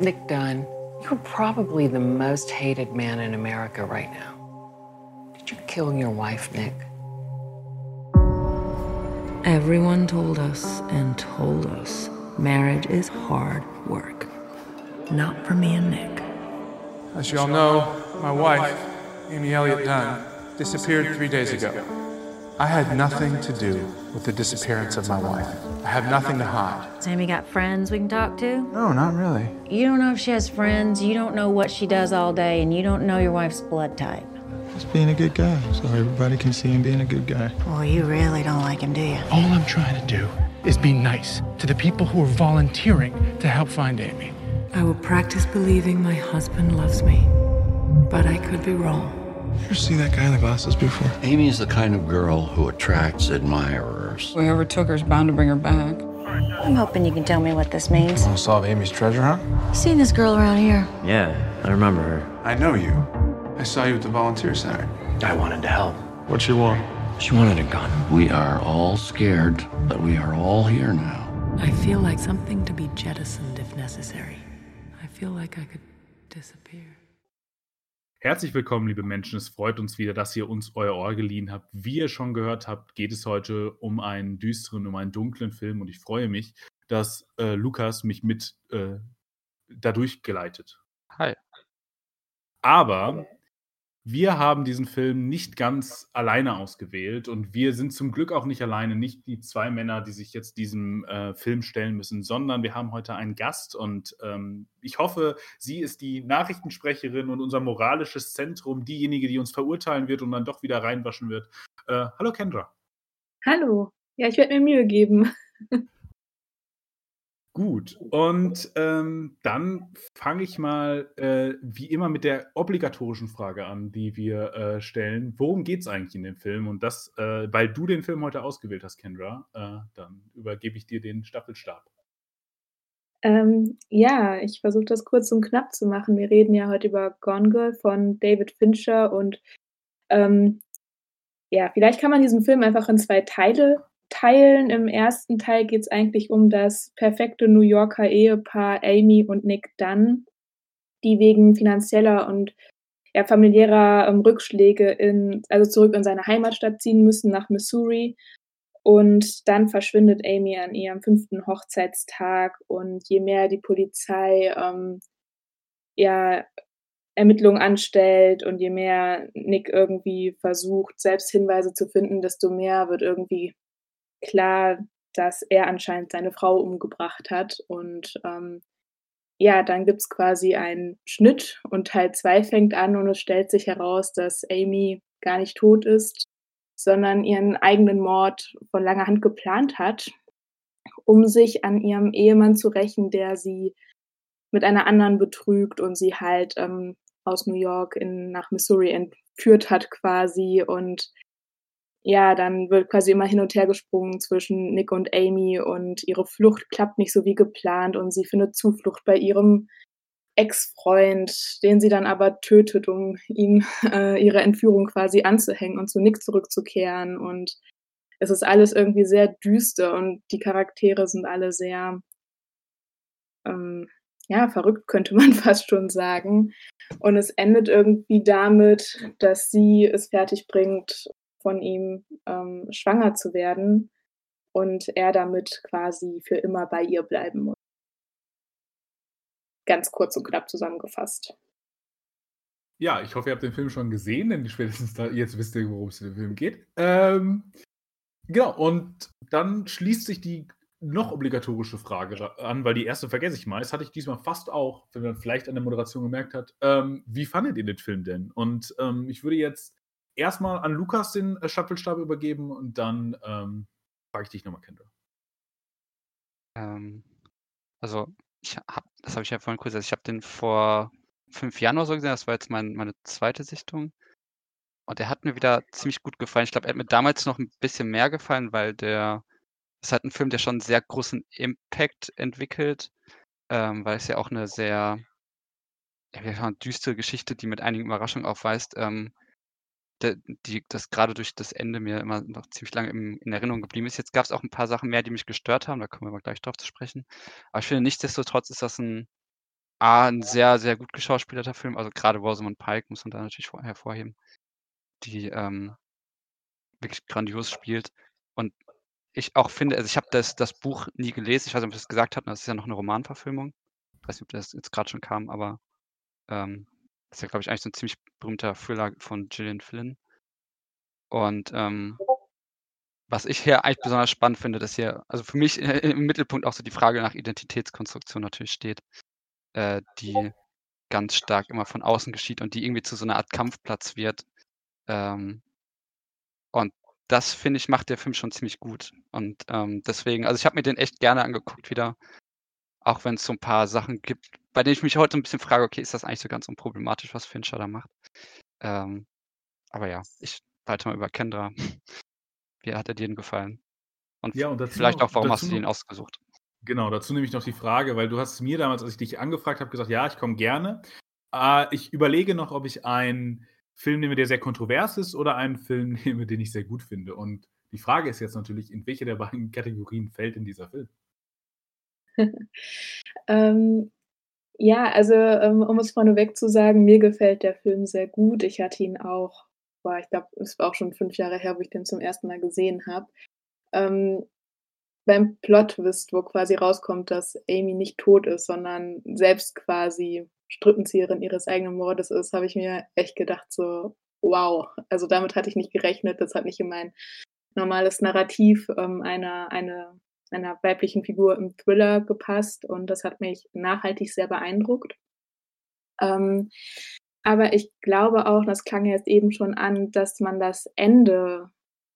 Nick Dunn, you're probably the most hated man in America right now. Did you kill your wife, Nick? Everyone told us and told us marriage is hard work. Not for me and Nick. As you all know, my wife, Amy Elliott Dunn, disappeared three days ago. I had nothing to do with the disappearance of my wife. I have nothing to hide. Sammy got friends we can talk to? No, not really. You don't know if she has friends, you don't know what she does all day, and you don't know your wife's blood type. Just being a good guy, so everybody can see him being a good guy. Well, you really don't like him, do you? All I'm trying to do is be nice to the people who are volunteering to help find Amy. I will practice believing my husband loves me, but I could be wrong. You ever see that guy in the glasses before? Amy is the kind of girl who attracts admirers. Whoever took her is bound to bring her back. I'm hoping you can tell me what this means. Want to solve Amy's treasure hunt? You seen this girl around here? Yeah, I remember her. I know you. I saw you at the volunteer center. I wanted to help. What'd she want? She wanted a gun. We are all scared, but we are all here now. I feel like something to be jettisoned if necessary. I feel like I could disappear. Herzlich willkommen, liebe Menschen. Es freut uns wieder, dass ihr uns euer Ohr geliehen habt. Wie ihr schon gehört habt, geht es heute um einen düsteren, um einen dunklen Film und ich freue mich, dass äh, Lukas mich mit äh, dadurch geleitet. Hi. Aber wir haben diesen Film nicht ganz alleine ausgewählt und wir sind zum Glück auch nicht alleine, nicht die zwei Männer, die sich jetzt diesem äh, Film stellen müssen, sondern wir haben heute einen Gast und ähm, ich hoffe, sie ist die Nachrichtensprecherin und unser moralisches Zentrum, diejenige, die uns verurteilen wird und dann doch wieder reinwaschen wird. Äh, hallo Kendra. Hallo. Ja, ich werde mir Mühe geben. Gut, und ähm, dann fange ich mal äh, wie immer mit der obligatorischen Frage an, die wir äh, stellen. Worum geht es eigentlich in dem Film? Und das, äh, weil du den Film heute ausgewählt hast, Kendra, äh, dann übergebe ich dir den Staffelstab. Ähm, ja, ich versuche das kurz und knapp zu machen. Wir reden ja heute über Gone Girl von David Fincher und ähm, ja, vielleicht kann man diesen Film einfach in zwei Teile teilen. Im ersten Teil geht es eigentlich um das perfekte New Yorker Ehepaar Amy und Nick Dunn, die wegen finanzieller und ja, familiärer ähm, Rückschläge in, also zurück in seine Heimatstadt ziehen müssen, nach Missouri. Und dann verschwindet Amy an ihrem fünften Hochzeitstag. Und je mehr die Polizei ähm, ja, Ermittlungen anstellt und je mehr Nick irgendwie versucht, selbst Hinweise zu finden, desto mehr wird irgendwie klar, dass er anscheinend seine Frau umgebracht hat. Und ähm, ja, dann gibt es quasi einen Schnitt und Teil 2 fängt an und es stellt sich heraus, dass Amy gar nicht tot ist, sondern ihren eigenen Mord von langer Hand geplant hat, um sich an ihrem Ehemann zu rächen, der sie mit einer anderen betrügt und sie halt ähm, aus New York in, nach Missouri entführt hat quasi und ja, dann wird quasi immer hin und her gesprungen zwischen Nick und Amy und ihre Flucht klappt nicht so wie geplant und sie findet Zuflucht bei ihrem Ex-Freund, den sie dann aber tötet, um ihm äh, ihre Entführung quasi anzuhängen und zu Nick zurückzukehren. Und es ist alles irgendwie sehr düster und die Charaktere sind alle sehr, ähm, ja, verrückt könnte man fast schon sagen. Und es endet irgendwie damit, dass sie es fertig bringt, von ihm ähm, schwanger zu werden und er damit quasi für immer bei ihr bleiben muss. Ganz kurz und knapp zusammengefasst. Ja, ich hoffe, ihr habt den Film schon gesehen, denn spätestens jetzt wisst ihr, worum es in dem Film geht. Ähm, genau, und dann schließt sich die noch obligatorische Frage an, weil die erste vergesse ich mal. Das hatte ich diesmal fast auch, wenn man vielleicht an der Moderation gemerkt hat. Ähm, wie fandet ihr den Film denn? Und ähm, ich würde jetzt erstmal an Lukas den äh, Staffelstab übergeben und dann ähm, frage ich dich nochmal, Kendra. Ähm, also, ich hab, das habe ich ja vorhin kurz gesagt, ich habe den vor fünf Jahren oder so gesehen, das war jetzt mein, meine zweite Sichtung. Und der hat mir wieder ziemlich gut gefallen. Ich glaube, er hat mir damals noch ein bisschen mehr gefallen, weil der, ist halt ein Film, der schon einen sehr großen Impact entwickelt, ähm, weil es ja auch eine sehr, ja, düstere Geschichte, die mit einigen Überraschungen aufweist, ähm, de, die, das gerade durch das Ende mir immer noch ziemlich lange im, in Erinnerung geblieben ist. Jetzt gab es auch ein paar Sachen mehr, die mich gestört haben, da kommen wir mal gleich drauf zu sprechen. Aber ich finde, nichtsdestotrotz ist das ein, A, ein sehr, sehr gut geschauspielerter Film. Also gerade Rosamund Pike muss man da natürlich hervorheben, die ähm, wirklich grandios spielt. Und ich auch finde, also ich habe das, das Buch nie gelesen, ich weiß nicht, ob ich das gesagt habe, das ist ja noch eine Romanverfilmung. Ich weiß nicht, ob das jetzt gerade schon kam, aber ähm, ist ja, glaube ich, eigentlich so ein ziemlich berühmter Thriller von Gillian Flynn. Und ähm, was ich hier eigentlich besonders spannend finde, dass hier, also für mich äh, im Mittelpunkt auch so die Frage nach Identitätskonstruktion natürlich steht, äh, die ganz stark immer von außen geschieht und die irgendwie zu so einer Art Kampfplatz wird. Ähm, und das, finde ich, macht der Film schon ziemlich gut. Und ähm, deswegen, also ich habe mir den echt gerne angeguckt wieder. Auch wenn es so ein paar Sachen gibt, bei denen ich mich heute ein bisschen frage, okay, ist das eigentlich so ganz unproblematisch, was Fincher da macht? Ähm, aber ja, ich halte mal über Kendra. Wie hat er dir denn gefallen? Und, Ja, und vielleicht noch auch, warum dazu hast du den noch ausgesucht? Genau, dazu nehme ich noch die Frage, weil du hast mir damals, als ich dich angefragt habe, gesagt: „Ja, ich komme gerne.“ Äh, ich überlege noch, ob ich einen Film nehme, der sehr kontrovers ist oder einen Film nehme, den ich sehr gut finde. Und die Frage ist jetzt natürlich, in welche der beiden Kategorien fällt denn dieser Film? Ähm, ja, also, ähm, um es vorneweg zu sagen, mir gefällt der Film sehr gut. Ich hatte ihn auch boah, ich glaube, es war auch schon 5 Jahre her, wo ich den zum ersten Mal gesehen habe. Ähm, beim Plot-Twist, wo quasi rauskommt, dass Amy nicht tot ist, sondern selbst quasi Strippenzieherin ihres eigenen Mordes ist, habe ich mir echt gedacht so: „Wow“, also damit hatte ich nicht gerechnet. Das hat nicht in mein normales Narrativ, ähm, einer eine einer weiblichen Figur im Thriller gepasst und das hat mich nachhaltig sehr beeindruckt. Ähm, aber ich glaube auch, das klang jetzt eben schon an, dass man das Ende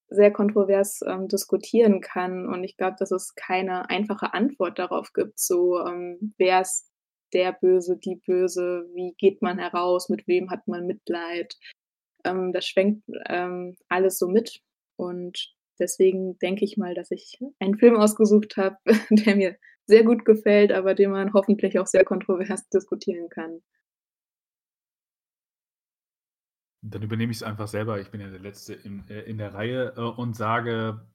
sehr kontrovers, ähm, diskutieren kann und ich glaube, dass es keine einfache Antwort darauf gibt, so, ähm, wer ist der Böse, die Böse, wie geht man heraus, mit wem hat man Mitleid? Ähm, das schwenkt, ähm, alles so mit und deswegen denke ich mal, dass ich einen Film ausgesucht habe, der mir sehr gut gefällt, aber den man hoffentlich auch sehr kontrovers diskutieren kann. Dann übernehme ich es einfach selber. Ich bin ja der Letzte in, äh, in der Reihe äh, und sage,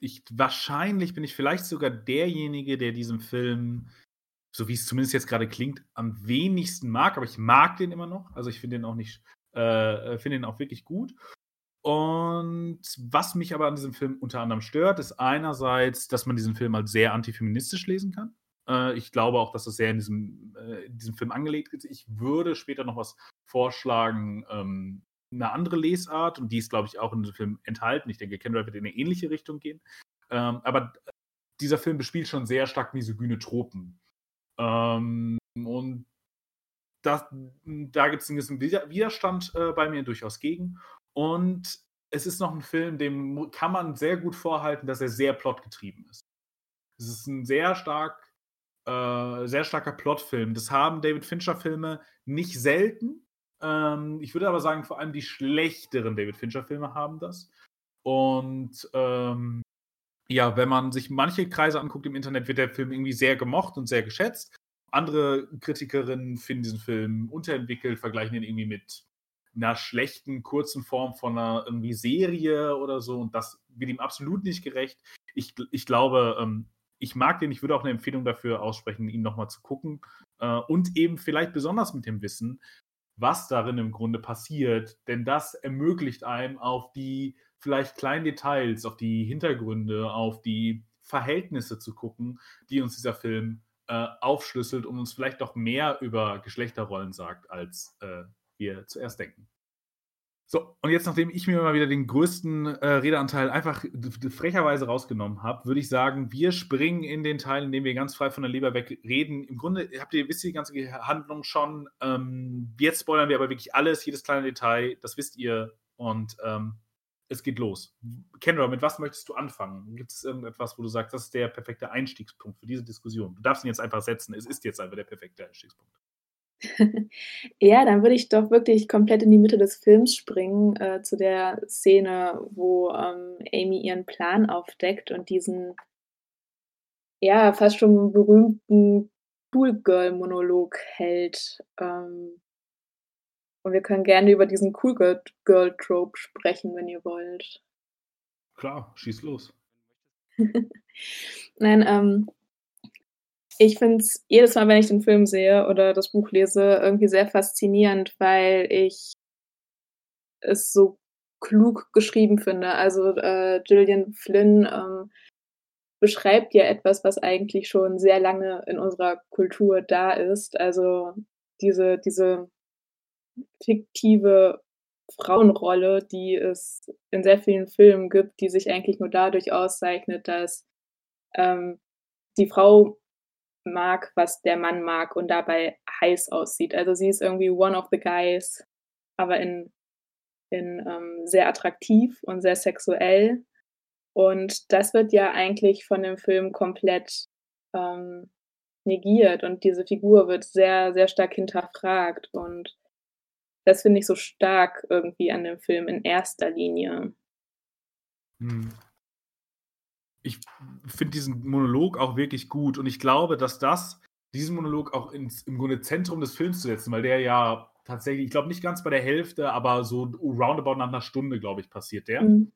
ich wahrscheinlich bin ich vielleicht sogar derjenige, der diesen Film, so wie es zumindest jetzt gerade klingt, am wenigsten mag, aber ich mag den immer noch. Also ich finde den auch nicht, äh, finde den auch wirklich gut. Und was mich aber an diesem Film unter anderem stört, ist einerseits, dass man diesen Film als sehr antifeministisch lesen kann. Äh, ich glaube auch, dass es sehr in diesem, äh, in diesem Film angelegt ist. Ich würde später noch was vorschlagen, ähm, eine andere Lesart, und die ist, glaube ich, auch in diesem Film enthalten. Ich denke, Kendra wird in eine ähnliche Richtung gehen. Ähm, aber dieser Film bespielt schon sehr stark misogyne Tropen. Ähm, und das, da gibt es einen gewissen Widerstand äh, bei mir durchaus gegen. Und es ist noch ein Film, dem kann man sehr gut vorhalten, dass er sehr plotgetrieben ist. Es ist ein sehr stark, äh, sehr starker Plotfilm. Das haben David Fincher-Filme nicht selten. Ähm, ich würde aber sagen, vor allem die schlechteren David Fincher-Filme haben das. Und ähm, ja, wenn man sich manche Kreise anguckt im Internet, wird der Film irgendwie sehr gemocht und sehr geschätzt. Andere Kritikerinnen finden diesen Film unterentwickelt, vergleichen ihn irgendwie mit einer schlechten, kurzen Form von einer irgendwie Serie oder so. Und das wird ihm absolut nicht gerecht. Ich, ich glaube, ähm, ich mag den, ich würde auch eine Empfehlung dafür aussprechen, ihn nochmal zu gucken. Äh, und eben vielleicht besonders mit dem Wissen, was darin im Grunde passiert. Denn das ermöglicht einem auf die vielleicht kleinen Details, auf die Hintergründe, auf die Verhältnisse zu gucken, die uns dieser Film äh, aufschlüsselt und uns vielleicht doch mehr über Geschlechterrollen sagt, als äh, wir zuerst denken. So, und jetzt, nachdem ich mir mal wieder den größten äh, Redeanteil einfach frecherweise rausgenommen habe, würde ich sagen, wir springen in den Teil, in dem wir ganz frei von der Leber weg reden. Im Grunde habt ihr, wisst ihr die ganze Handlung schon. Ähm, jetzt spoilern wir aber wirklich alles, jedes kleine Detail, das wisst ihr. Und ähm, es geht los. Kendra, mit was möchtest du anfangen? Gibt es irgendetwas, wo du sagst, das ist der perfekte Einstiegspunkt für diese Diskussion? Du darfst ihn jetzt einfach setzen. Es ist jetzt einfach der perfekte Einstiegspunkt. Ja, dann würde ich doch wirklich komplett in die Mitte des Films springen, äh, zu der Szene, wo, ähm, Amy ihren Plan aufdeckt und diesen ja, fast schon berühmten Schoolgirl-Monolog hält. Ähm und wir können gerne über diesen Cool Girl, Girl Trope sprechen, wenn ihr wollt. Klar, schieß los. Nein, ähm, ich finde es jedes Mal, wenn ich den Film sehe oder das Buch lese, irgendwie sehr faszinierend, weil ich es so klug geschrieben finde. Also äh, Gillian Flynn ähm, beschreibt ja etwas, was eigentlich schon sehr lange in unserer Kultur da ist. Also diese, diese fiktive Frauenrolle, die es in sehr vielen Filmen gibt, die sich eigentlich nur dadurch auszeichnet, dass ähm, die Frau mag, was der Mann mag und dabei heiß aussieht. Also sie ist irgendwie one of the guys, aber in, in ähm, sehr attraktiv und sehr sexuell. Und das wird ja eigentlich von dem Film komplett ähm, negiert und diese Figur wird sehr, sehr stark hinterfragt. Und das finde ich so stark irgendwie an dem Film in erster Linie. Hm. Ich finde diesen Monolog auch wirklich gut und ich glaube, dass das, diesen Monolog auch ins, im Grunde Zentrum des Films zu setzen, weil der ja tatsächlich, ich glaube nicht ganz bei der Hälfte, aber so roundabout nach einer Stunde, glaube ich, passiert der. Mhm.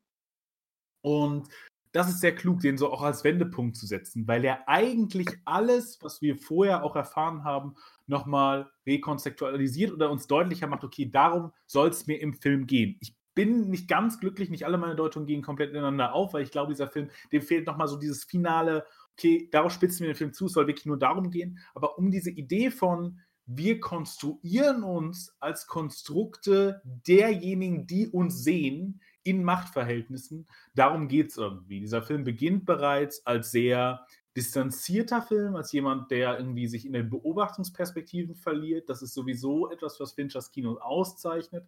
Und das ist sehr klug, den so auch als Wendepunkt zu setzen, weil er eigentlich alles, was wir vorher auch erfahren haben, nochmal rekonzeptualisiert oder uns deutlicher macht, okay, darum soll es mir im Film gehen. Ich bin nicht ganz glücklich, nicht alle meine Deutungen gehen komplett ineinander auf, weil ich glaube, dieser Film, dem fehlt nochmal so dieses finale, okay, darauf spitzen wir den Film zu, es soll wirklich nur darum gehen, aber um diese Idee von, wir konstruieren uns als Konstrukte derjenigen, die uns sehen, in Machtverhältnissen. Darum geht es irgendwie. Dieser Film beginnt bereits als sehr distanzierter Film, als jemand, der irgendwie sich in den Beobachtungsperspektiven verliert. Das ist sowieso etwas, was Finchers Kino auszeichnet.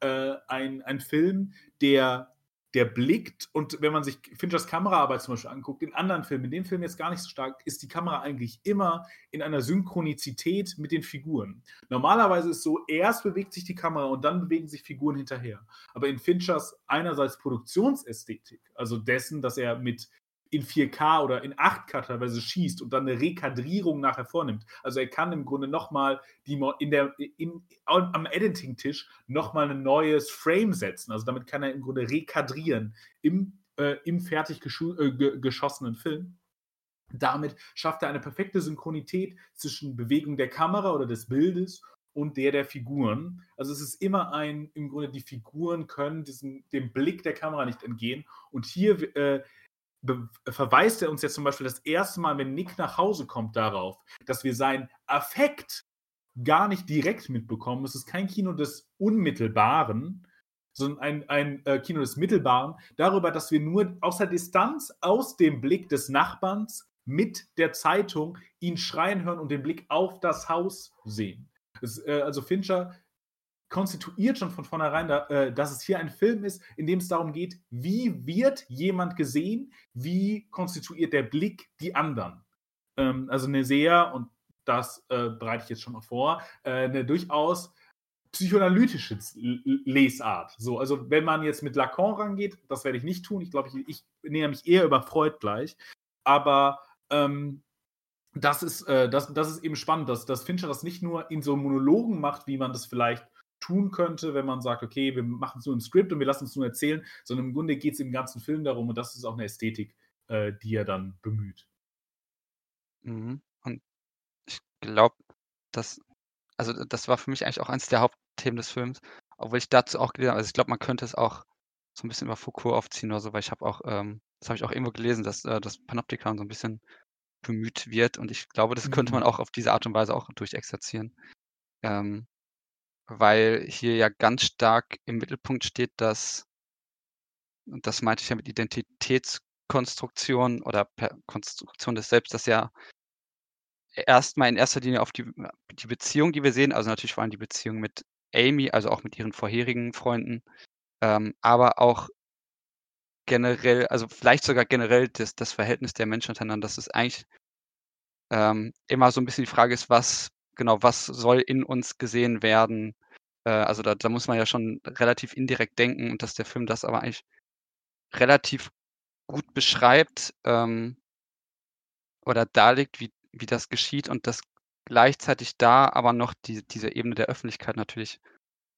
Äh, ein, ein Film, der der blickt und wenn man sich Finchers Kameraarbeit zum Beispiel anguckt, in anderen Filmen, in dem Film jetzt gar nicht so stark, ist die Kamera eigentlich immer in einer Synchronizität mit den Figuren. Normalerweise ist es so, erst bewegt sich die Kamera und dann bewegen sich Figuren hinterher. Aber in Finchers einerseits Produktionsästhetik, also dessen, dass er mit in 4K oder in 8K teilweise schießt und dann eine Rekadrierung nachher vornimmt. Also er kann im Grunde nochmal in der, in, am Editing-Tisch nochmal ein neues Frame setzen. Also damit kann er im Grunde rekadrieren im, äh, im fertig äh, geschossenen Film. Damit schafft er eine perfekte Synchronität zwischen Bewegung der Kamera oder des Bildes und der der Figuren. Also es ist immer ein, im Grunde die Figuren können diesem, dem Blick der Kamera nicht entgehen. Und hier äh, verweist er uns jetzt zum Beispiel das erste Mal, wenn Nick nach Hause kommt, darauf, dass wir seinen Affekt gar nicht direkt mitbekommen. Es ist kein Kino des Unmittelbaren, sondern ein, ein äh, Kino des Mittelbaren, darüber, dass wir nur aus der Distanz, aus dem Blick des Nachbarns mit der Zeitung ihn schreien hören und den Blick auf das Haus sehen. Es, äh, also Fincher konstituiert schon von vornherein, da, äh, dass es hier ein Film ist, in dem es darum geht, wie wird jemand gesehen, wie konstituiert der Blick die anderen. Ähm, also eine sehr, und das äh, bereite ich jetzt schon mal vor, äh, eine durchaus psychoanalytische Lesart. So, also wenn man jetzt mit Lacan rangeht, das werde ich nicht tun. Ich glaube, ich, ich näher mich eher über Freud gleich. Aber ähm, das ist, äh, das, das ist eben spannend, dass, dass Fincher das nicht nur in so Monologen macht, wie man das vielleicht tun könnte, wenn man sagt, okay, wir machen es nur im Skript und wir lassen es nur erzählen, sondern im Grunde geht es im ganzen Film darum und das ist auch eine Ästhetik, äh, die er dann bemüht. Mhm. Und ich glaube, dass, also das war für mich eigentlich auch eines der Hauptthemen des Films, obwohl ich dazu auch gelesen habe, also ich glaube, man könnte es auch so ein bisschen über Foucault aufziehen oder so, weil ich habe auch, ähm, das habe ich auch irgendwo gelesen, dass äh, das Panoptikon so ein bisschen bemüht wird und ich glaube, das könnte man mhm. auch auf diese Art und Weise auch durchexerzieren. Ähm, weil hier ja ganz stark im Mittelpunkt steht, dass und das meinte ich ja mit Identitätskonstruktion oder per Konstruktion des Selbst, dass ja erstmal in erster Linie auf die, die Beziehung, die wir sehen, also natürlich vor allem die Beziehung mit Amy, also auch mit ihren vorherigen Freunden, ähm, aber auch generell, also vielleicht sogar generell das, das Verhältnis der Menschen untereinander, dass es eigentlich ähm, immer so ein bisschen die Frage ist, was genau, was soll in uns gesehen werden? Äh, also da, da muss man ja schon relativ indirekt denken und dass der Film das aber eigentlich relativ gut beschreibt ähm, oder darlegt, wie, wie das geschieht und dass gleichzeitig da aber noch die, diese Ebene der Öffentlichkeit natürlich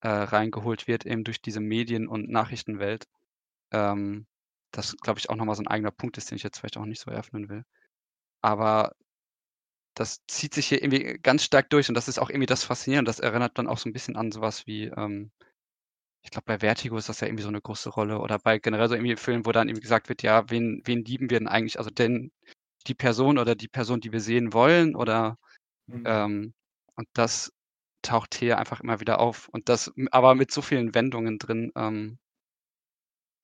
äh, reingeholt wird, eben durch diese Medien- und Nachrichtenwelt. Ähm, das, glaube ich, auch nochmal so ein eigener Punkt ist, den ich jetzt vielleicht auch nicht so eröffnen will. Aber das zieht sich hier irgendwie ganz stark durch und das ist auch irgendwie das Faszinierende. Das erinnert dann auch so ein bisschen an sowas wie, ähm, ich glaube, bei Vertigo ist das ja irgendwie so eine große Rolle oder bei generell so irgendwie Filmen, wo dann irgendwie gesagt wird, ja, wen, wen lieben wir denn eigentlich? Also denn die Person oder die Person, die wir sehen wollen oder Mhm. ähm, und das taucht hier einfach immer wieder auf und das aber mit so vielen Wendungen drin, ähm,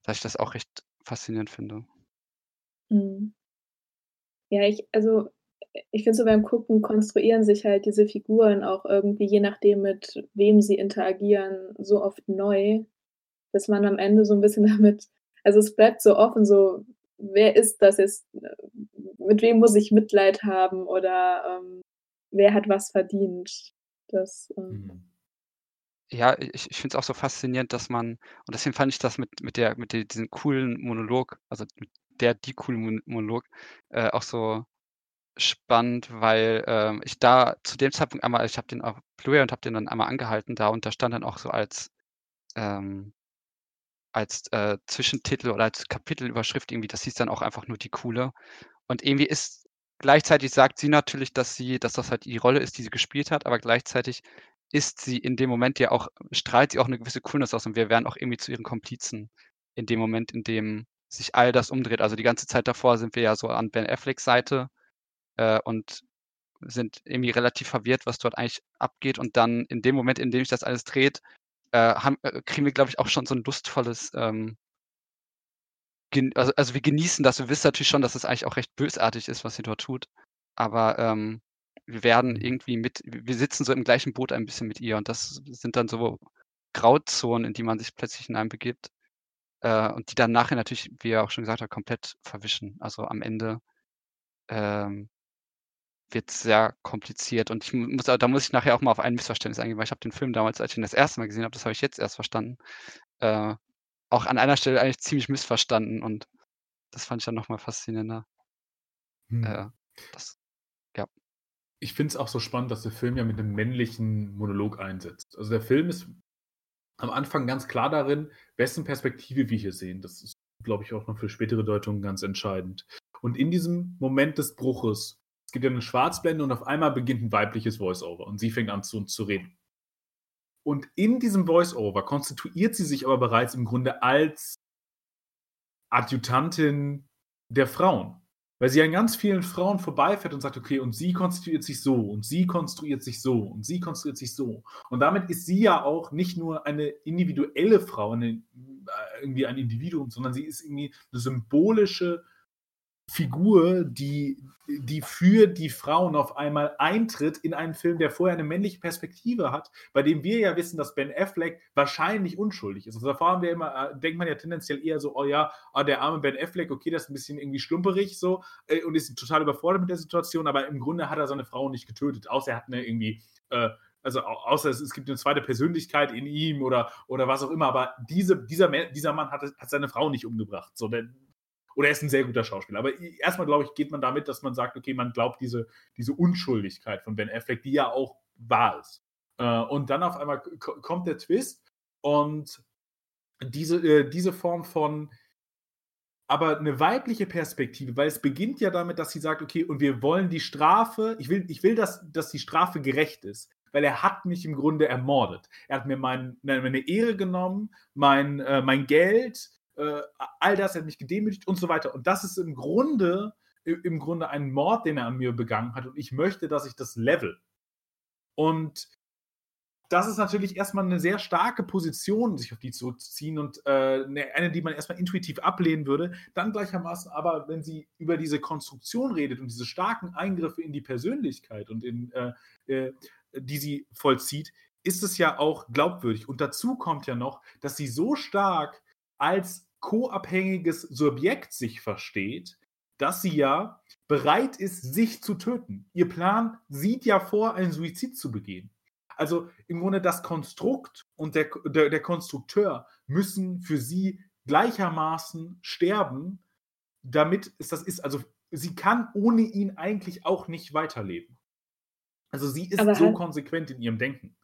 dass ich das auch recht faszinierend finde. Mhm. Ja, ich also, ich finde so beim Gucken konstruieren sich halt diese Figuren auch irgendwie, je nachdem, mit wem sie interagieren, so oft neu, dass man am Ende so 'n bisschen damit also, es bleibt so offen, so: „Wer ist das jetzt? Mit wem muss ich Mitleid haben oder, ähm, wer hat was verdient?“ Das, ähm Mhm. Ja, ich ich finde es auch so faszinierend, dass man und deswegen fand ich das mit mit der mit de diesem coolen Monolog, also mit der die coolen Mon Monolog, äh, auch so spannend, weil, ähm, ich da zu dem Zeitpunkt einmal ich habe den auf Blu-ray und habe den dann einmal angehalten da und da stand dann auch so als, ähm als, äh, Zwischentitel oder als Kapitelüberschrift irgendwie, das hieß dann auch einfach nur „Die Coole“. Und irgendwie ist gleichzeitig sagt sie natürlich, dass sie dass das halt die Rolle ist, die sie gespielt hat, aber gleichzeitig ist sie in dem Moment ja auch strahlt sie auch 'ne gewisse Coolness aus und wir werden auch irgendwie zu ihren Komplizen in dem Moment, in dem sich all das umdreht. Also, die ganze Zeit davor sind wir ja so an Ben Afflecks Seite, äh, und sind irgendwie relativ verwirrt, was dort eigentlich abgeht und dann in dem Moment, in dem sich das alles dreht, äh, haben äh, kriegen wir, glaube ich, auch schon so 'n lustvolles, ähm also also, wir genießen das. Wir wissen natürlich schon, dass es eigentlich auch recht bösartig ist, was sie dort tut, aber, ähm, wir werden irgendwie mit wir sitzen so im gleichen Boot ein bisschen mit ihr und das sind dann so Grauzonen, in die man sich plötzlich hineinbegibt, äh, und die dann nachher natürlich, wie er auch schon gesagt hat, komplett verwischen. Also, am Ende, ähm, wird's sehr kompliziert und ich mu muss da muss ich nachher auch mal auf ein Missverständnis eingehen, weil ich habe den Film damals, als ich ihn das 1. Mal gesehen habe, das habe ich jetzt erst verstanden, äh, auch an einer Stelle eigentlich ziemlich missverstanden und das fand ich dann noch mal faszinierender. Hm. Äh, das ja. Ich finde es auch so spannend, dass der Film ja mit 'nem männlichen Monolog einsetzt. Also, der Film ist am Anfang ganz klar darin, wessen Perspektive wir hier sehen. Das ist, glaube ich, auch noch für spätere Deutungen ganz entscheidend. Und in diesem Moment des Bruches es gibt ja 'ne Schwarzblende und auf einmal beginnt 'n weibliches Voice-Over und sie fängt an, zu uns zu reden. Und in diesem Voice-Over konstituiert sie sich aber bereits im Grunde als Adjutantin der Frauen, weil sie an ganz vielen Frauen vorbeifährt und sagt: „Okay, und sie konstituiert sich so und sie konstruiert sich so und sie konstruiert sich so.“ Und damit ist sie ja auch nicht nur eine individuelle Frau, 'ne äh, irgendwie ein Individuum, sondern sie ist irgendwie 'ne symbolische Figur, die die für die Frauen auf einmal eintritt in einen Film, der vorher 'ne männliche Perspektive hat, bei dem wir ja wissen, dass Ben Affleck wahrscheinlich unschuldig ist. Also, davor haben wir immer äh, denkt man ja tendenziell eher so: „Oh ja, ah, der arme Ben Affleck, okay, der ist 'n bisschen irgendwie schlumperig so, äh, und ist total überfordert mit der Situation“, aber im Grunde hat er seine Frau nicht getötet, außer er hat 'ne irgendwie, äh also, au außer es es gibt 'ne zweite Persönlichkeit in ihm oder oder was auch immer, aber diese dieser dieser Mann hat hat seine Frau nicht umgebracht, so, denn oder er ist 'n sehr guter Schauspieler. Aber i erst mal, glaube ich, geht man damit, dass man sagt: „Okay, man glaubt diese diese Unschuldigkeit von Ben Affleck, die ja auch wahr ist.“ Äh, und dann auf einmal ko kommt der Twist und diese äh, diese Form von aber 'ne weibliche Perspektive, weil es beginnt ja damit, dass sie sagt: „Okay, und wir wollen die Strafe ich will ich will, dass dass die Strafe gerecht ist, weil er hat mich im Grunde ermordet. Er hat mir mein meine Ehre genommen, mein äh, mein Geld, äh, all das, hat mich gedemütigt und so weiter.“ Und das ist im Grunde im Grunde ein Mord, den er an mir begangen hat und ich möchte, dass ich das levele. Und das ist natürlich erst mal 'ne sehr starke Position, sich auf die zurückzuziehen und, äh, 'ne eine, die man erst mal intuitiv ablehnen würde. Dann gleichermaßen aber, wenn sie über diese Konstruktion redet und diese starken Eingriffe in die Persönlichkeit und in, äh, äh die sie vollzieht, ist es ja auch glaubwürdig. Und dazu kommt ja noch, dass sie so stark als co-abhängiges Subjekt sich versteht, dass sie ja bereit ist, sich zu töten. Ihr Plan sieht ja vor, einen Suizid zu begehen. Also, im Grunde das Konstrukt und der der der Konstrukteur müssen für sie gleichermaßen sterben, damit es das ist. Also, sie kann ohne ihn eigentlich auch nicht weiterleben. Also, sie ist Aber so hat konsequent in ihrem Denken.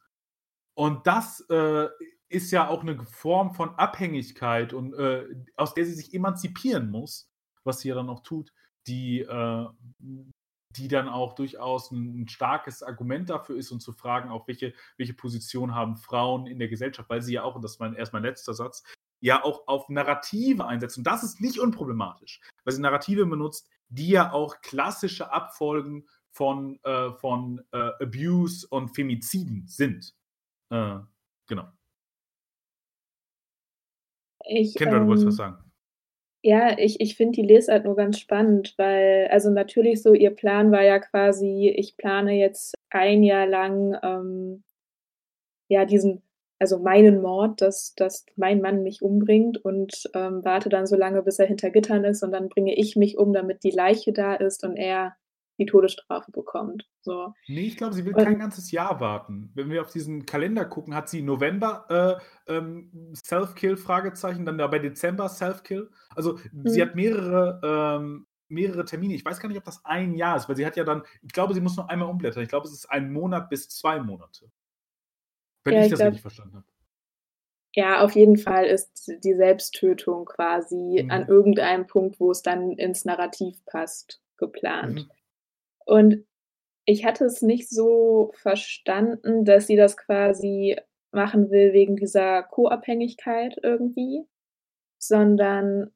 Und das äh, ist ja auch eine Form von Abhängigkeit und äh, aus der sie sich emanzipieren muss, was sie ja dann auch tut, die, äh, die dann auch durchaus ein, ein, starkes Argument dafür ist und zu fragen, auch welche, welche Position haben Frauen in der Gesellschaft, weil sie ja auch, und das ist mein, erst mein letzter Satz, ja auch auf Narrative einsetzen. Und das ist nicht unproblematisch, weil sie Narrative benutzt, die ja auch klassische Abfolgen von, äh, von äh, Abuse und Femiziden sind. Äh, genau. Ich, Kendra, du wolltest ähm, was sagen. Ja, ich, ich finde die Lesart nur ganz spannend, weil, also natürlich so, ihr Plan war ja quasi, ich plane jetzt ein Jahr lang, ähm, ja, diesen, also meinen Mord, dass, dass mein Mann mich umbringt und ähm, warte dann so lange, bis er hinter Gittern ist und dann bringe ich mich um, damit die Leiche da ist und er die Todesstrafe bekommt. So. Nee, ich glaube, sie will Und- kein ganzes Jahr warten. Wenn wir auf diesen Kalender gucken, hat sie November äh, ähm, Self-Kill, Fragezeichen, dann dabei Dezember Self-Kill. Also sie Mhm. hat mehrere, ähm, mehrere Termine. Ich weiß gar nicht, ob das ein Jahr ist, weil sie hat ja dann, ich glaube, sie muss nur einmal umblättern. Ich glaube, es ist ein Monat bis zwei Monate. Wenn Ja, ich ich das glaub- richtig verstanden habe. Ja, auf jeden Fall ist die Selbsttötung quasi Mhm. an irgendeinem Punkt, wo es dann ins Narrativ passt, geplant. Mhm. Und ich hatte es nicht so verstanden, dass sie das quasi machen will wegen dieser Co-Abhängigkeit irgendwie, sondern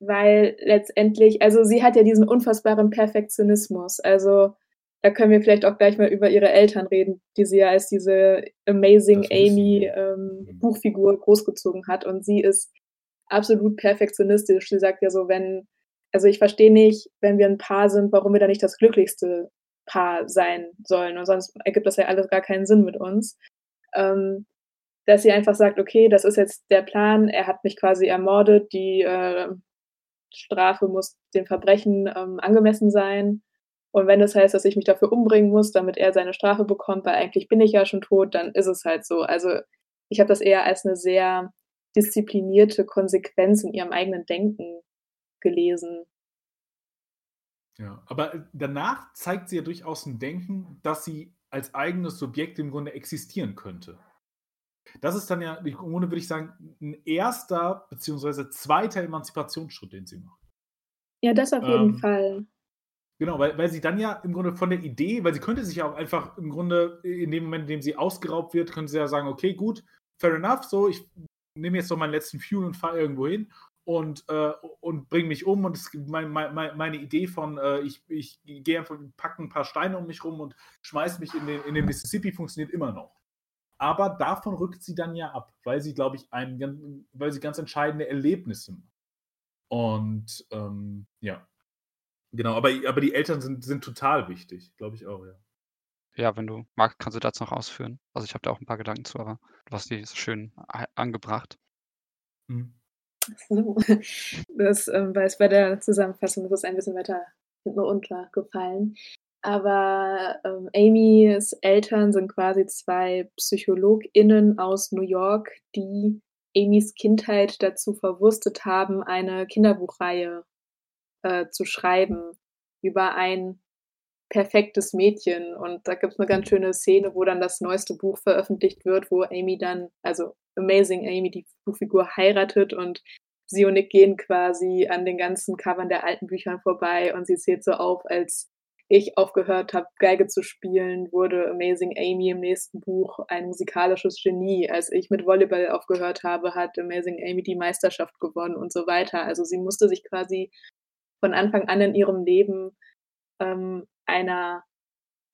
weil letztendlich, also sie hat ja diesen unfassbaren Perfektionismus. Also da können wir vielleicht auch gleich mal über ihre Eltern reden, die sie ja als diese amazing Amy ähm, Mhm. Buchfigur großgezogen hat. Und sie ist absolut perfektionistisch. Sie sagt ja so, wenn, also ich verstehe nicht, wenn wir ein Paar sind, warum wir da nicht das glücklichste Paar sein sollen. Und sonst ergibt das ja alles gar keinen Sinn mit uns. Ähm, dass sie einfach sagt, okay, das ist jetzt der Plan, er hat mich quasi ermordet, die äh, Strafe muss dem Verbrechen ähm, angemessen sein. Und wenn das heißt, dass ich mich dafür umbringen muss, damit er seine Strafe bekommt, weil eigentlich bin ich ja schon tot, dann ist es halt so. Also ich habe das eher als eine sehr disziplinierte Konsequenz in ihrem eigenen Denken gelesen. Ja, aber äh, danach zeigt sie ja durchaus ein Denken, dass sie als eigenes Subjekt im Grunde existieren könnte. Das ist dann ja, im Grunde würde ich sagen, ein erster beziehungsweise zweiter Emanzipationsschritt, den sie macht. Ja, das auf jeden Ähm, Fall. Genau, weil, weil sie dann ja im Grunde von der Idee, weil sie könnte sich ja auch einfach im Grunde in dem Moment, in dem sie ausgeraubt wird, könnte sie ja sagen, okay, gut, fair enough, so, ich nehme jetzt noch meinen letzten Fuel und fahre irgendwo hin und, äh, und bringe mich um und es, mein, mein, meine Idee von, äh, ich, ich gehe einfach, packe ein paar Steine um mich rum und schmeiß mich in den, in den Mississippi, funktioniert immer noch. Aber davon rückt sie dann ja ab, weil sie, glaube ich, ein, ganz- weil sie ganz entscheidende Erlebnisse macht. Und ähm, ja, genau, aber, aber die Eltern sind, sind total wichtig, glaube ich auch, ja. Ja, wenn du magst, kannst du dazu noch ausführen. Also ich habe da auch ein paar Gedanken zu, aber du hast die so schön angebracht. Mhm. So. Das ähm, war es bei der Zusammenfassung, das ist ein bisschen weiter hinten runtergefallen. Aber ähm, Amys Eltern sind quasi zwei PsychologInnen aus New York, die Amys Kindheit dazu verwurstet haben, eine Kinderbuchreihe äh, zu schreiben über ein perfektes Mädchen. Und da gibt es eine ganz schöne Szene, wo dann das neueste Buch veröffentlicht wird, wo Amy dann, also Amazing Amy, die Buchfigur heiratet und sie und Nick gehen quasi an den ganzen Covern der alten Büchern vorbei und sie zählt so auf, als ich aufgehört habe, Geige zu spielen, wurde Amazing Amy im nächsten Buch ein musikalisches Genie. Als ich mit Volleyball aufgehört habe, hat Amazing Amy die Meisterschaft gewonnen und so weiter. Also sie musste sich quasi von Anfang an in ihrem Leben ähm, einer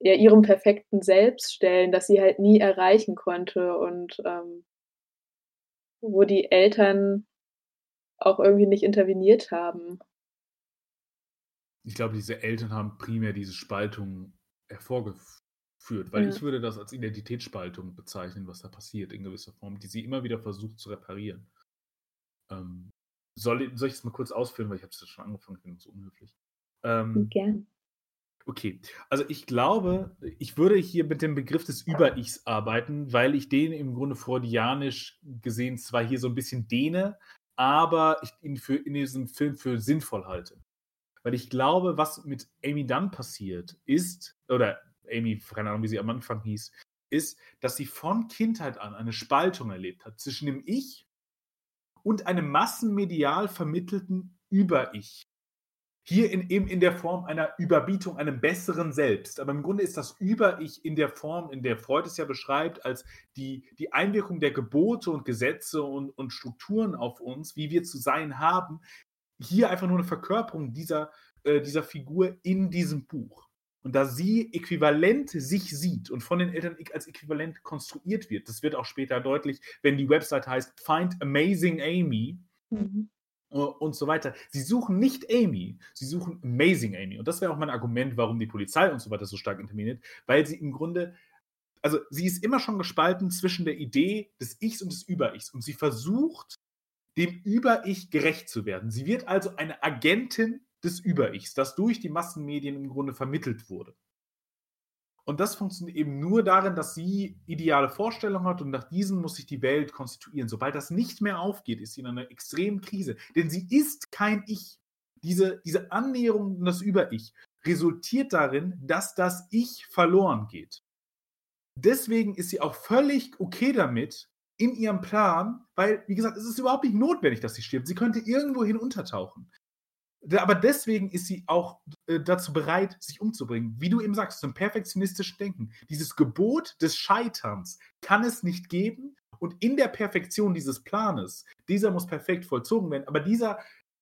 ja, ihrem perfekten Selbst stellen, das sie halt nie erreichen konnte und ähm, wo die Eltern auch irgendwie nicht interveniert haben. Ich glaube, diese Eltern haben primär diese Spaltung hervorgeführt, weil Ja. ich würde das als Identitätsspaltung bezeichnen, was da passiert in gewisser Form, die sie immer wieder versucht zu reparieren. Ähm, soll, soll ich es mal kurz ausführen, weil ich habe es schon angefangen, ich bin so unhöflich. Ähm, Gern. Okay, also ich glaube, ich würde hier mit dem Begriff des Über-Ichs arbeiten, weil ich den im Grunde freudianisch gesehen zwar hier so ein bisschen dehne, aber ich ihn für, in diesem Film für sinnvoll halte. Weil ich glaube, was mit Amy Dunn passiert ist, oder Amy, keine Ahnung, wie sie am Anfang hieß, ist, dass sie von Kindheit an eine Spaltung erlebt hat zwischen dem Ich und einem massenmedial vermittelten Über-Ich. Hier in, eben in der Form einer Überbietung, einem besseren Selbst. Aber im Grunde ist das Über-Ich in der Form, in der Freud es ja beschreibt, als die, die Einwirkung der Gebote und Gesetze und, und Strukturen auf uns, wie wir zu sein haben, hier einfach nur eine Verkörperung dieser, äh, dieser Figur in diesem Buch. Und da sie äquivalent sich sieht und von den Eltern als äquivalent konstruiert wird, das wird auch später deutlich, wenn die Website heißt Find Amazing Amy, mhm und so weiter. Sie suchen nicht Amy, sie suchen Amazing Amy. Und das wäre auch mein Argument, warum die Polizei und so weiter so stark interveniert, weil sie im Grunde, also sie ist immer schon gespalten zwischen der Idee des Ichs und des Über-Ichs. Und sie versucht, dem Über-Ich gerecht zu werden. Sie wird also eine Agentin des Über-Ichs, das durch die Massenmedien im Grunde vermittelt wurde. Und das funktioniert eben nur darin, dass sie ideale Vorstellungen hat und nach diesen muss sich die Welt konstituieren. Sobald das nicht mehr aufgeht, ist sie in einer extremen Krise. Denn sie ist kein Ich. Diese, diese Annäherung an das Über-Ich resultiert darin, dass das Ich verloren geht. Deswegen ist sie auch völlig okay damit, in ihrem Plan, weil, wie gesagt, es ist überhaupt nicht notwendig, dass sie stirbt. Sie könnte irgendwohin untertauchen aber deswegen ist sie auch äh, dazu bereit, sich umzubringen. Wie du eben sagst, so ein perfektionistisches Denken. Dieses Gebot des Scheiterns kann es nicht geben. Und in der Perfektion dieses Planes, dieser muss perfekt vollzogen werden, aber dieser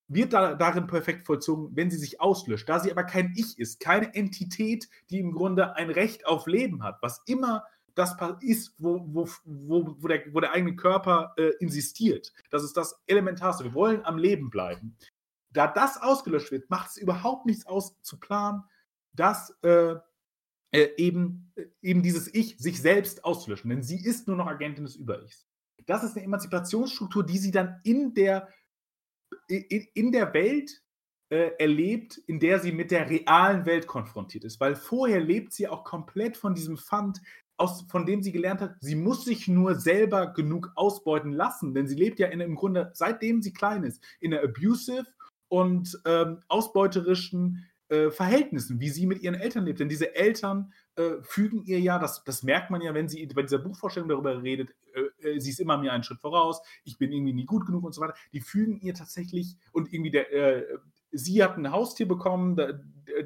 wird da, darin perfekt vollzogen, wenn sie sich auslöscht. Da sie aber kein Ich ist, keine Entität, die im Grunde ein Recht auf Leben hat, was immer das ist, wo, wo, wo, wo, der, der eigene Körper äh, insistiert. Das ist das Elementarste. Wir wollen am Leben bleiben da das ausgelöscht wird, macht es überhaupt nichts aus zu planen, dass äh, äh, eben, äh, eben dieses Ich sich selbst auszulöschen. Denn sie ist nur noch Agentin des Über-Ichs. Das ist eine Emanzipationsstruktur, die sie dann in der, in, in der Welt äh, erlebt, in der sie mit der realen Welt konfrontiert ist. Weil vorher lebt sie auch komplett von diesem Pfand, aus, von dem sie gelernt hat, sie muss sich nur selber genug ausbeuten lassen. Denn sie lebt ja in, im Grunde, seitdem sie klein ist, in einer abusive und ähm, ausbeuterischen äh, Verhältnissen, wie sie mit ihren Eltern lebt. Denn diese Eltern äh, fügen ihr ja, das, das merkt man ja, wenn sie bei dieser Buchvorstellung darüber redet, äh, äh sie ist immer mir einen Schritt voraus, ich bin irgendwie nie gut genug und so weiter. Die fügen ihr tatsächlich und irgendwie der, äh, sie hat ein Haustier bekommen,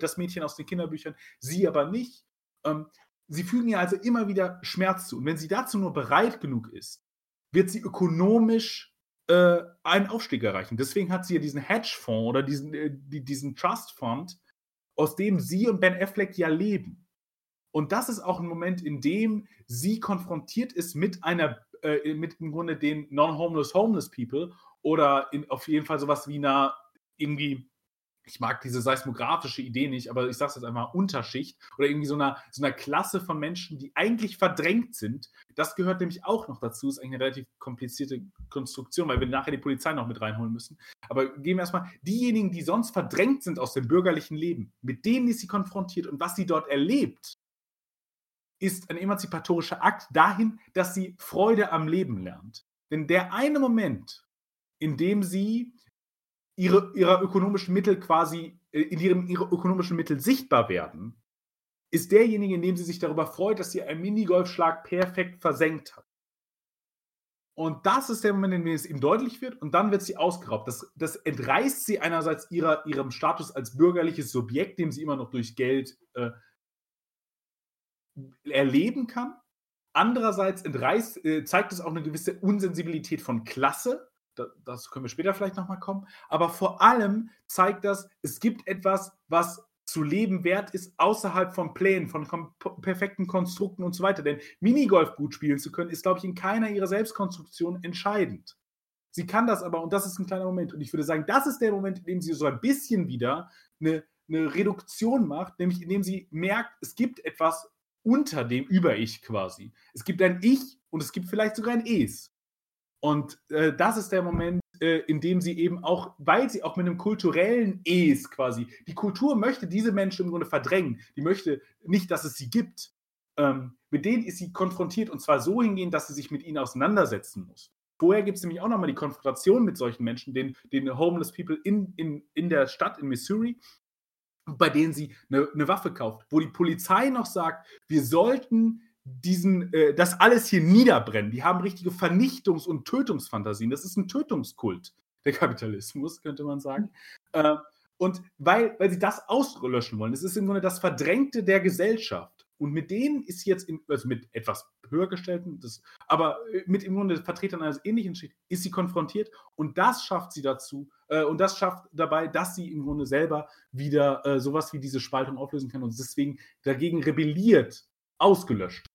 das Mädchen aus den Kinderbüchern, sie aber nicht. Ähm, sie fügen ihr also immer wieder Schmerz zu. Und wenn sie dazu nur bereit genug ist, wird sie ökonomisch äh, einen Aufstieg erreichen. Deswegen hat sie ja diesen Hedgefonds oder diesen, äh, diesen Trust Fund, aus dem sie und Ben Affleck ja leben. Und das ist auch ein Moment, in dem sie konfrontiert ist mit einer, äh, mit im Grunde den Non-Homeless Homeless People oder in, auf jeden Fall sowas wie einer irgendwie ich mag diese seismografische Idee nicht, aber ich sage es jetzt einmal, Unterschicht oder irgendwie so einer, so einer Klasse von Menschen, die eigentlich verdrängt sind. Das gehört nämlich auch noch dazu. Ist eigentlich eine relativ komplizierte Konstruktion, weil wir nachher die Polizei noch mit reinholen müssen. Aber gehen wir erstmal, diejenigen, die sonst verdrängt sind aus dem bürgerlichen Leben, mit denen ist sie konfrontiert und was sie dort erlebt, ist ein emanzipatorischer Akt dahin, dass sie Freude am Leben lernt. Denn der eine Moment, in dem sie ihre, ihrer ökonomischen Mittel quasi, äh, in ihrem ihre ökonomischen Mittel sichtbar werden, ist derjenige, in dem sie sich darüber freut, dass sie einen Minigolfschlag perfekt versenkt hat. Und das ist der Moment, in dem es ihm deutlich wird, und dann wird sie ausgeraubt. Das, das entreißt sie einerseits ihrer, ihrem Status als bürgerliches Subjekt, dem sie immer noch durch Geld äh, erleben kann. Andererseits entreißt, äh, zeigt es auch eine gewisse Unsensibilität von Klasse, das können wir später vielleicht nochmal kommen. Aber vor allem zeigt das, es gibt etwas, was zu leben wert ist, außerhalb von Plänen, von perfekten Konstrukten und so weiter. Denn Minigolf gut spielen zu können, ist, glaube ich, in keiner ihrer Selbstkonstruktionen entscheidend. Sie kann das aber, und das ist ein kleiner Moment. Und ich würde sagen, das ist der Moment, in dem sie so ein bisschen wieder eine, eine Reduktion macht, nämlich indem sie merkt, es gibt etwas unter dem Über-Ich quasi. Es gibt ein Ich und es gibt vielleicht sogar ein Es. Und äh, das ist der Moment, äh, in dem sie eben auch, weil sie auch mit einem kulturellen Es quasi, die Kultur möchte diese Menschen im Grunde verdrängen. Die möchte nicht, dass es sie gibt. Ähm, mit denen ist sie konfrontiert und zwar so hingehend, dass sie sich mit ihnen auseinandersetzen muss. Vorher gibt es nämlich auch nochmal die Konfrontation mit solchen Menschen, den, den Homeless People in, in, in der Stadt in Missouri, bei denen sie eine, eine Waffe kauft, wo die Polizei noch sagt, wir sollten diesen, äh, das alles hier niederbrennen. Die haben richtige Vernichtungs- und Tötungsfantasien. Das ist ein Tötungskult, der Kapitalismus, könnte man sagen. Äh, und weil, weil sie das auslöschen wollen. Das ist im Grunde das Verdrängte der Gesellschaft. Und mit denen ist jetzt, in, also mit etwas höher gestellten, das, aber äh, mit im Grunde Vertretern eines ähnlichen Schicht, ist sie konfrontiert und das schafft sie dazu, äh, und das schafft dabei, dass sie im Grunde selber wieder äh, sowas wie diese Spaltung auflösen kann und deswegen dagegen rebelliert, ausgelöscht.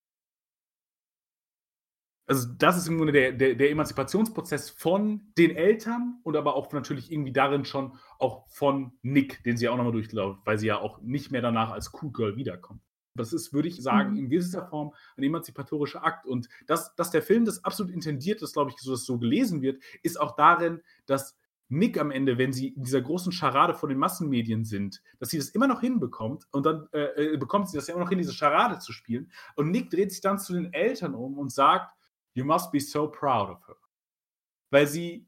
Also das ist im Grunde der, der, der Emanzipationsprozess von den Eltern und aber auch natürlich irgendwie darin schon auch von Nick, den sie auch nochmal durchlaufen, weil sie ja auch nicht mehr danach als Cool Girl wiederkommt. Das ist, würde ich sagen, in gewisser Form ein emanzipatorischer Akt. Und dass, dass der Film das absolut intendiert, dass, glaube ich, so, dass so gelesen wird, ist auch darin, dass Nick am Ende, wenn sie in dieser großen Scharade von den Massenmedien sind, dass sie das immer noch hinbekommt und dann äh, äh bekommt sie das ja immer noch hin, diese Scharade zu spielen. Und Nick dreht sich dann zu den Eltern um und sagt, You must be so proud of her. Weil sie,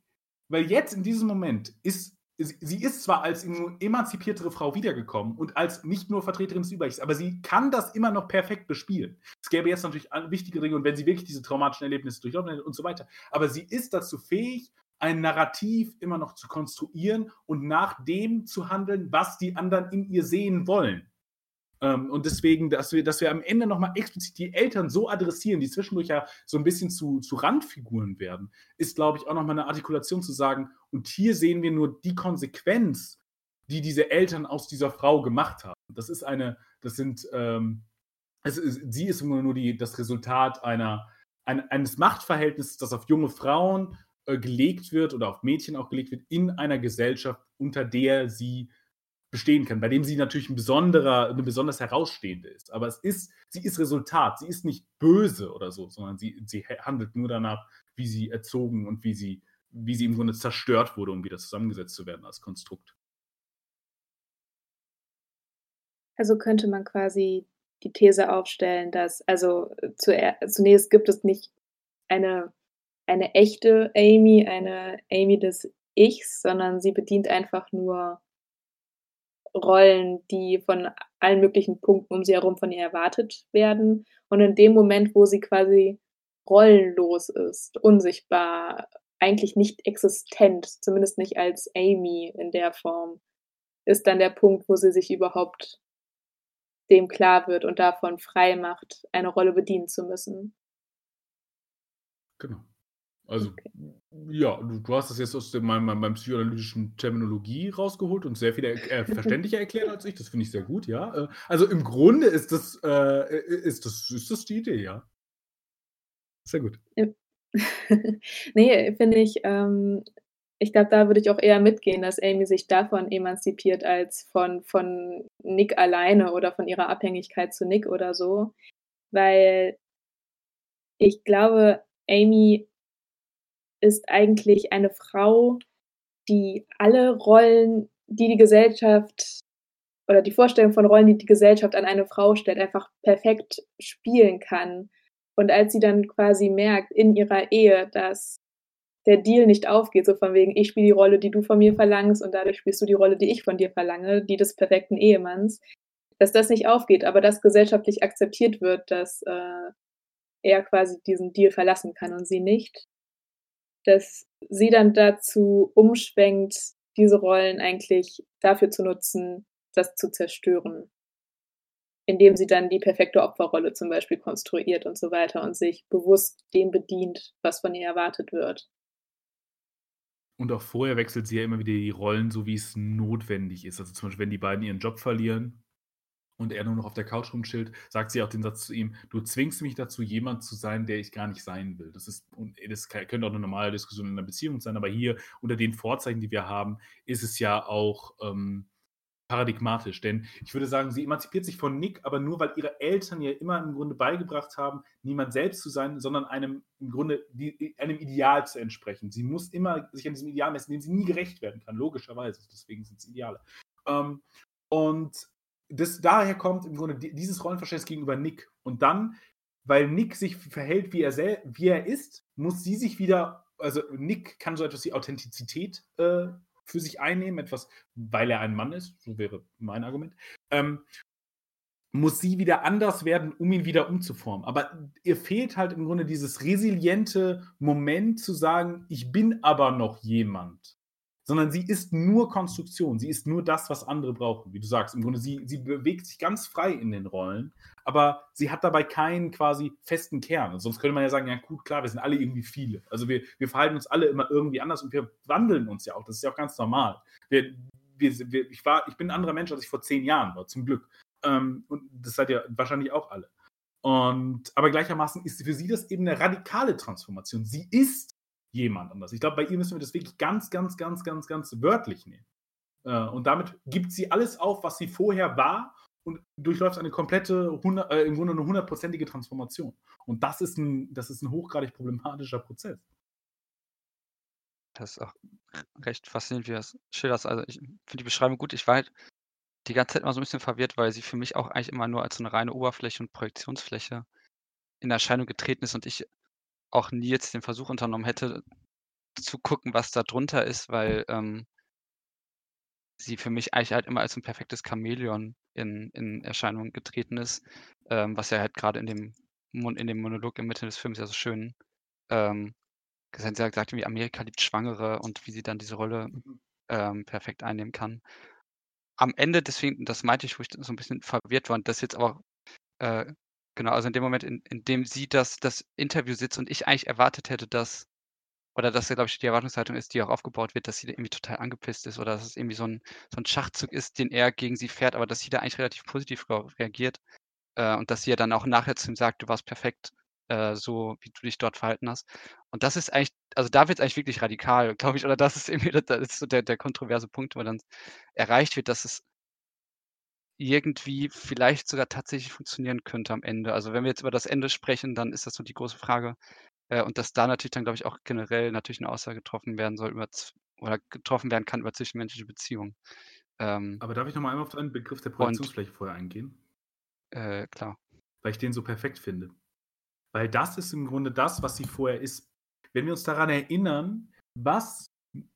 weil jetzt in diesem Moment ist sie ist zwar als emanzipiertere Frau wiedergekommen und als nicht nur Vertreterin des Überrechts, aber sie kann das immer noch perfekt bespielen. Es gäbe jetzt natürlich wichtige Dinge und wenn sie wirklich diese traumatischen Erlebnisse durchlaufen hätte und so weiter. Aber sie ist dazu fähig, ein Narrativ immer noch zu konstruieren und nach dem zu handeln, was die anderen in ihr sehen wollen. Ähm, und deswegen, dass wir, dass wir am Ende nochmal explizit die Eltern so adressieren, die zwischendurch ja so ein bisschen zu, zu Randfiguren werden, ist, glaube ich, auch nochmal eine Artikulation zu sagen, und hier sehen wir nur die Konsequenz, die diese Eltern aus dieser Frau gemacht haben. Das ist eine, das sind, ähm, es ist, sie ist immer nur die, das Resultat einer, ein, eines Machtverhältnisses, das auf junge Frauen äh, gelegt wird oder auf Mädchen auch gelegt wird, in einer Gesellschaft, unter der sie bestehen kann, bei dem sie natürlich ein besonderer, eine besonders herausstehende ist. Aber es ist, sie ist Resultat, sie ist nicht böse oder so, sondern sie, sie handelt nur danach, wie sie erzogen und wie sie, wie sie im Grunde zerstört wurde, um wieder zusammengesetzt zu werden als Konstrukt. Also könnte man quasi die These aufstellen, dass, also zunächst gibt es nicht eine, eine echte Amy, eine Amy des Ichs, sondern sie bedient einfach nur Rollen, die von allen möglichen Punkten um sie herum von ihr erwartet werden. Und in dem Moment, wo sie quasi rollenlos ist, unsichtbar, eigentlich nicht existent, zumindest nicht als Amy in der Form, ist dann der Punkt, wo sie sich überhaupt dem klar wird und davon frei macht, eine Rolle bedienen zu müssen. Genau. Also, okay. ja, du, du, hast das jetzt aus dem, meinem, meinem psychoanalytischen Terminologie rausgeholt und sehr viel äh, verständlicher erklärt als ich. Das finde ich sehr gut, ja. Äh, also im Grunde ist das, äh, ist das, ist das die Idee, ja. Sehr gut. nee, finde ich, ähm, ich glaube, da würde ich auch eher mitgehen, dass Amy sich davon emanzipiert als von, von Nick alleine oder von ihrer Abhängigkeit zu Nick oder so. Weil ich glaube, Amy ist eigentlich eine Frau, die alle Rollen, die die Gesellschaft oder die Vorstellung von Rollen, die die Gesellschaft an eine Frau stellt, einfach perfekt spielen kann. Und als sie dann quasi merkt in ihrer Ehe, dass der Deal nicht aufgeht, so von wegen, ich spiele die Rolle, die du von mir verlangst und dadurch spielst du die Rolle, die ich von dir verlange, die des perfekten Ehemanns, dass das nicht aufgeht, aber dass gesellschaftlich akzeptiert wird, dass äh, er quasi diesen Deal verlassen kann und sie nicht, dass sie dann dazu umschwenkt, diese Rollen eigentlich dafür zu nutzen, das zu zerstören. Indem sie dann die perfekte Opferrolle zum Beispiel konstruiert und so weiter und sich bewusst dem bedient, was von ihr erwartet wird. Und auch vorher wechselt sie ja immer wieder die Rollen, so wie es notwendig ist. Also zum Beispiel, wenn die beiden ihren Job verlieren, und er nur noch auf der Couch rumchillt, sagt sie auch den Satz zu ihm: Du zwingst mich dazu, jemand zu sein, der ich gar nicht sein will. Das ist, das könnte auch eine normale Diskussion in einer Beziehung sein, aber hier unter den Vorzeichen, die wir haben, ist es ja auch ähm, paradigmatisch. Denn ich würde sagen, sie emanzipiert sich von Nick, aber nur, weil ihre Eltern ihr immer im Grunde beigebracht haben, niemand selbst zu sein, sondern einem im Grunde die, einem Ideal zu entsprechen. Sie muss immer sich an diesem Ideal messen, dem sie nie gerecht werden kann, logischerweise. Deswegen sind es Ideale. Ähm, und das, daher kommt im Grunde dieses Rollenverständnis gegenüber Nick. Und dann, weil Nick sich verhält, wie er, sel wie er ist, muss sie sich wieder, also Nick kann so etwas wie Authentizität äh, für sich einnehmen, etwas, weil er ein Mann ist, so wäre mein Argument. Ähm, muss sie wieder anders werden, um ihn wieder umzuformen. Aber ihr fehlt halt im Grunde dieses resiliente Moment zu sagen, ich bin aber noch jemand. Sondern sie ist nur Konstruktion, sie ist nur das, was andere brauchen. Wie du sagst, im Grunde, sie, sie bewegt sich ganz frei in den Rollen, aber sie hat dabei keinen quasi festen Kern. Und sonst könnte man ja sagen, ja gut, klar, wir sind alle irgendwie viele. Also wir, wir verhalten uns alle immer irgendwie anders und wir wandeln uns ja auch. Das ist ja auch ganz normal. Wir, wir, wir, ich, war, ich bin ein anderer Mensch, als ich vor zehn Jahren war, zum Glück. Ähm, und das seid ihr wahrscheinlich auch alle. Und, aber gleichermaßen ist für sie das eben eine radikale Transformation. Sie ist jemand anders. Ich glaube, bei ihr müssen wir das wirklich ganz, ganz, ganz, ganz, ganz wörtlich nehmen. Äh, und damit gibt sie alles auf, was sie vorher war und durchläuft eine komplette, äh, im Grunde eine hundertprozentige Transformation. Und das ist ein, das ist ein hochgradig problematischer Prozess. Das ist auch recht faszinierend, wie du das schilderst. Also ich finde die Beschreibung gut. Ich war halt die ganze Zeit immer so ein bisschen verwirrt, weil sie für mich auch eigentlich immer nur als so eine reine Oberfläche und Projektionsfläche in Erscheinung getreten ist und ich auch nie jetzt den Versuch unternommen hätte, zu gucken, was da drunter ist, weil, ähm sie für mich eigentlich halt immer als ein perfektes Chamäleon in in Erscheinung getreten ist, ähm, was ja halt gerade in dem Mon in dem Monolog in Mitte des Films ja so schön, ähm, gesagt sie sagt irgendwie: „Amerika liebt Schwangere“ und wie sie dann diese Rolle, Mhm. ähm, perfekt einnehmen kann am Ende deswegen das meinte ich, wo ich so ein bisschen verwirrt war und das jetzt aber äh, genau, also in dem Moment, in in dem sie das das Interview sitzt und ich eigentlich erwartet hätte, dass oder dass glaube ich, die Erwartungshaltung ist, die auch aufgebaut wird, dass sie da irgendwie total angepisst ist oder dass es irgendwie so ein so 'n Schachzug ist, den er gegen sie fährt, aber dass sie da eigentlich relativ positiv reagiert, äh, und dass sie ja dann auch nachher zu ihm sagt: „Du warst perfekt, äh, so wie du dich dort verhalten hast.“ Und das ist eigentlich also da wird's eigentlich wirklich radikal, glaube ich, oder das ist irgendwie das ist so der der kontroverse Punkt, wo dann erreicht wird, dass es irgendwie vielleicht sogar tatsächlich funktionieren könnte am Ende. Also, wenn wir jetzt über das Ende sprechen, dann ist das so die große Frage. Äh, und dass da natürlich dann, glaube ich, auch generell natürlich 'ne Aussage getroffen werden soll über oder getroffen werden kann über zwischenmenschliche Beziehungen. Ähm Aber darf ich noch mal einmal auf deinen Begriff der und Projektionsfläche vorher eingehen? Äh, klar. Weil ich den so perfekt finde. Weil das ist im Grunde das, was sie vorher ist. Wenn wir uns daran erinnern, was